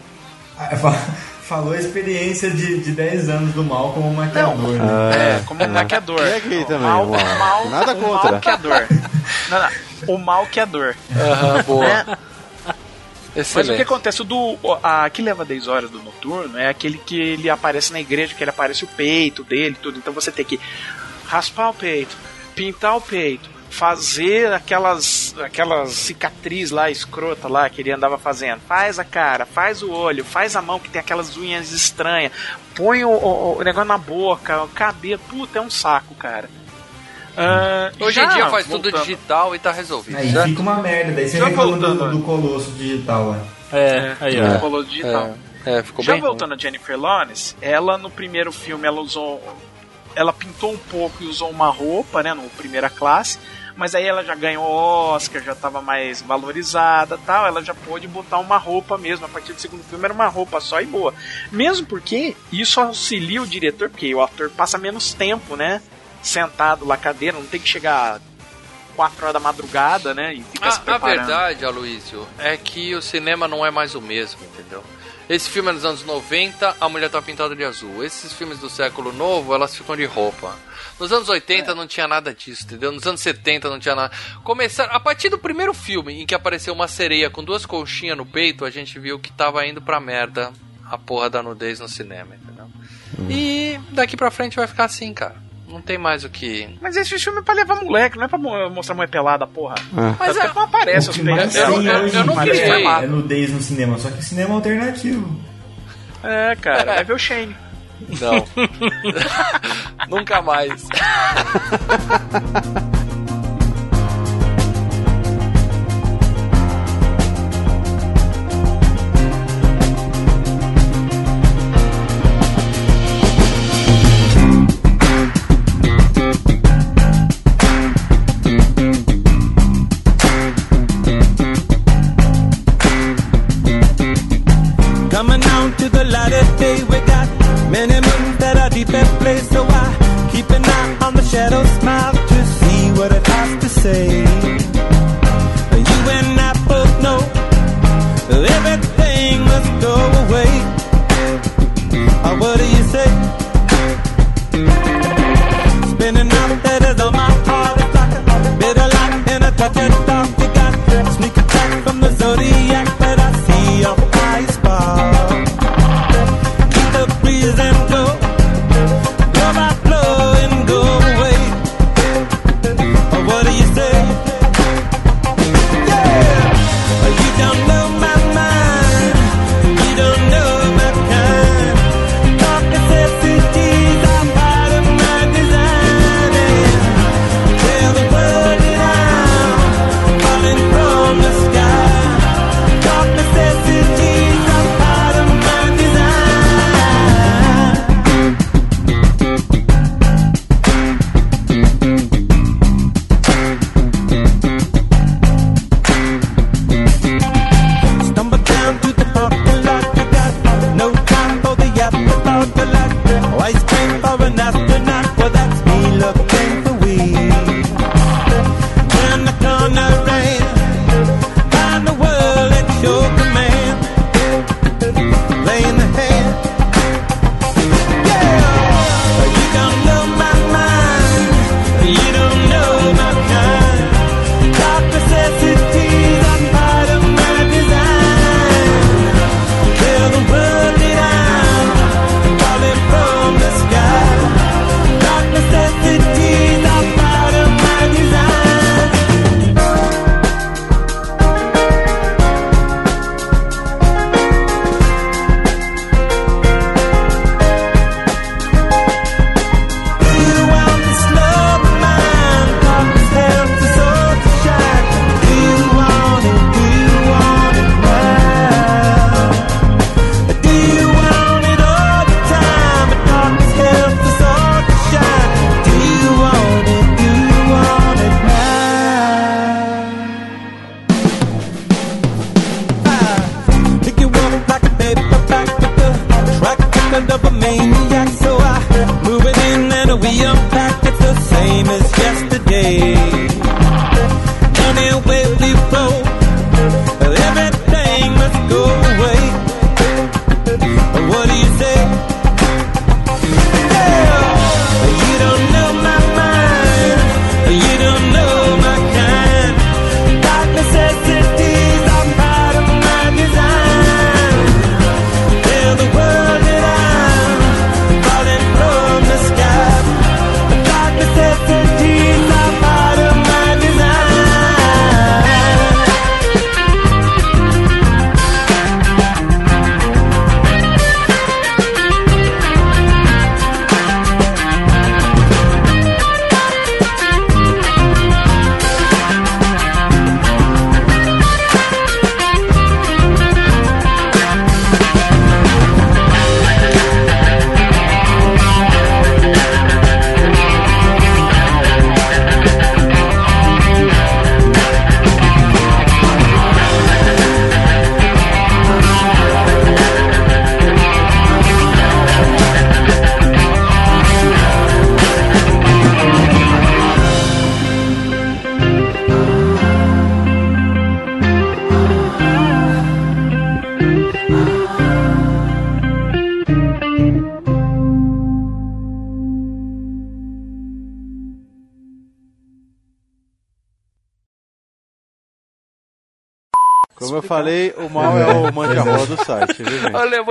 Ah, fa- *laughs* Falou a experiência de, de 10 anos do mal como maquiador. né? É, como maquiador. E aqui também, mal, mal. mal, Nada o contra. malqueador. *laughs* Não, não. O malqueador. Aham, boa. É. Mas o Excelente. que acontece? O do. A que leva 10 horas do noturno é aquele que ele aparece na igreja, que ele aparece o peito dele tudo. Então você tem que raspar o peito, pintar o peito, fazer aquelas aquelas cicatriz lá, escrota lá que ele andava fazendo. Faz a cara, faz o olho, faz a mão que tem aquelas unhas estranhas, põe o, o- o negócio na boca, o cabelo. Puta, é um saco, cara. Ah, Hoje em dia faz tudo voltando- digital e tá resolvido. Aí certo? fica uma merda, daí você Já reclama do, do colosso digital lá. É, aí, É, ó. Colosso digital. É, ficou Já bem. voltando a Jennifer Lawrence, ela no primeiro filme ela usou. Ela pintou um pouco e usou uma roupa, né? No primeira classe. Mas aí ela já ganhou Oscar, já estava mais valorizada tal. Ela já pôde botar uma roupa mesmo. A partir do segundo filme era uma roupa só e boa. Mesmo porque isso auxilia o diretor, porque o ator passa menos tempo, né? Sentado lá na cadeira, não tem que chegar 4 horas da madrugada, né? E ficar se A, a preparando. verdade, Aloysio, é que o cinema não é mais o mesmo, entendeu? Esse filme é nos anos 90, a mulher tá pintada de azul. Esses filmes do século novo, elas ficam de roupa. Nos anos 80 não tinha nada disso, entendeu? Nos anos 70 não tinha nada. Começaram, a partir do primeiro filme em que apareceu uma sereia com duas conchinhas no peito, a gente viu que tava indo pra merda a porra da nudez no cinema, entendeu? E daqui pra frente vai ficar assim, cara. Não tem mais o que. Mas esse filme é pra levar moleque, não é pra mo- mostrar mulher pelada, porra. É. Mas é, não aparece O os peitos tem eu- hoje eu não dia criei. é nudez no cinema, só que cinema alternativo. É, cara, vai ver o Shane. Não. *laughs* Nunca mais. *laughs*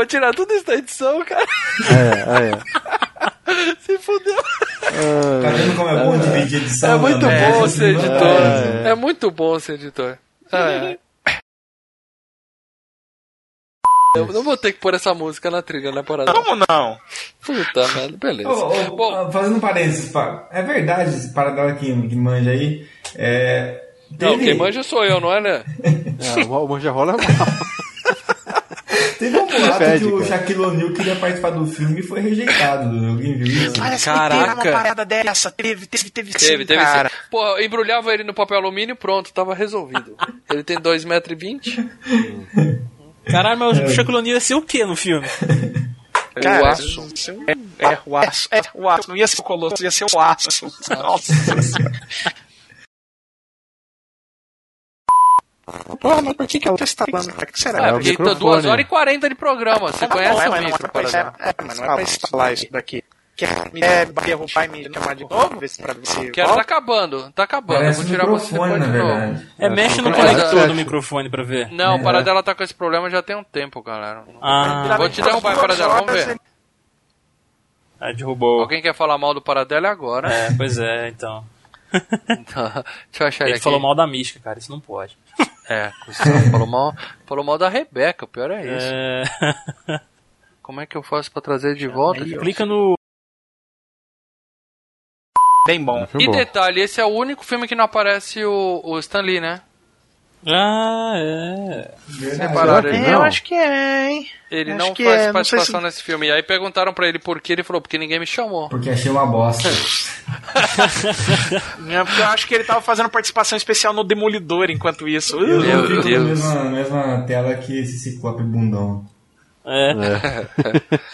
vou tirar tudo isso da edição, cara. É, é. *laughs* Se fudeu. Tá vendo como é bom dividir edição? É muito né? bom ser é. editor. É, é, é muito bom ser editor. É. *laughs* Eu não vou ter que pôr essa música na trilha né, parada. Como não? Puta merda, beleza. Oh, oh, Bom, ah, fazendo um parênteses, É verdade, esse paradela que, que manja aí. É, teve... Não, quem manja sou eu, não é, né? é, o manja rola é mal boato que o Shaquille O'Neal queria participar do filme e foi rejeitado. Né? Alguém viu isso? Assim, Caraca. teve uma parada dessa. Teve, teve, teve, teve, sim, teve cara. Sim. Pô, embrulhava ele no papel alumínio pronto, tava resolvido. ele tem 2,20m. Caralho, mas o é. Shaquille O'Neal ia ser o que no filme? É cara, o aço. É, é, o aço. É, o aço. Não ia ser o Colosso, ia ser o aço. Nossa Porra, mas por que, que eu está falando? O que será? É, porque tá 2 horas e 40 de programa. Você conhece é, mas não é, mas não é, mas não é pra instalar isso daqui. Quer me derrubar e me chamar de novo? Ver se pra ver se. Ah, quero tá acabando, tá acabando. Parece eu vou tirar você de novo. É, mexe no conector é é? do microfone pra ver. Não, o Paradela tá com esse problema já tem um tempo, galera. Ah, vou te derrubar a vamos ver. Ah, derrubou. Alguém quer falar mal do Paradela agora. É, pois é, então. *laughs* então deixa eu achar ele. Ele falou mal da mística, cara, isso não pode. É, falou mal, falou mal da Rebeca, o pior é isso. É... *laughs* Como é que eu faço pra trazer de volta? Aí, clica no. Bem bom. E detalhe, esse é o único filme que não aparece o, o Stan Lee, né? Ah, é. Separaram ele. É, eu acho que é, hein? Ele acho não que faz é, não participação se- nesse filme. E aí perguntaram pra ele por quê, ele falou, porque ninguém me chamou. Porque achei uma bosta. *laughs* É, porque eu acho que ele tava fazendo participação especial no Demolidor enquanto isso. Eu não fico na mesma, mesma tela que esse ciclope bundão. É. *laughs*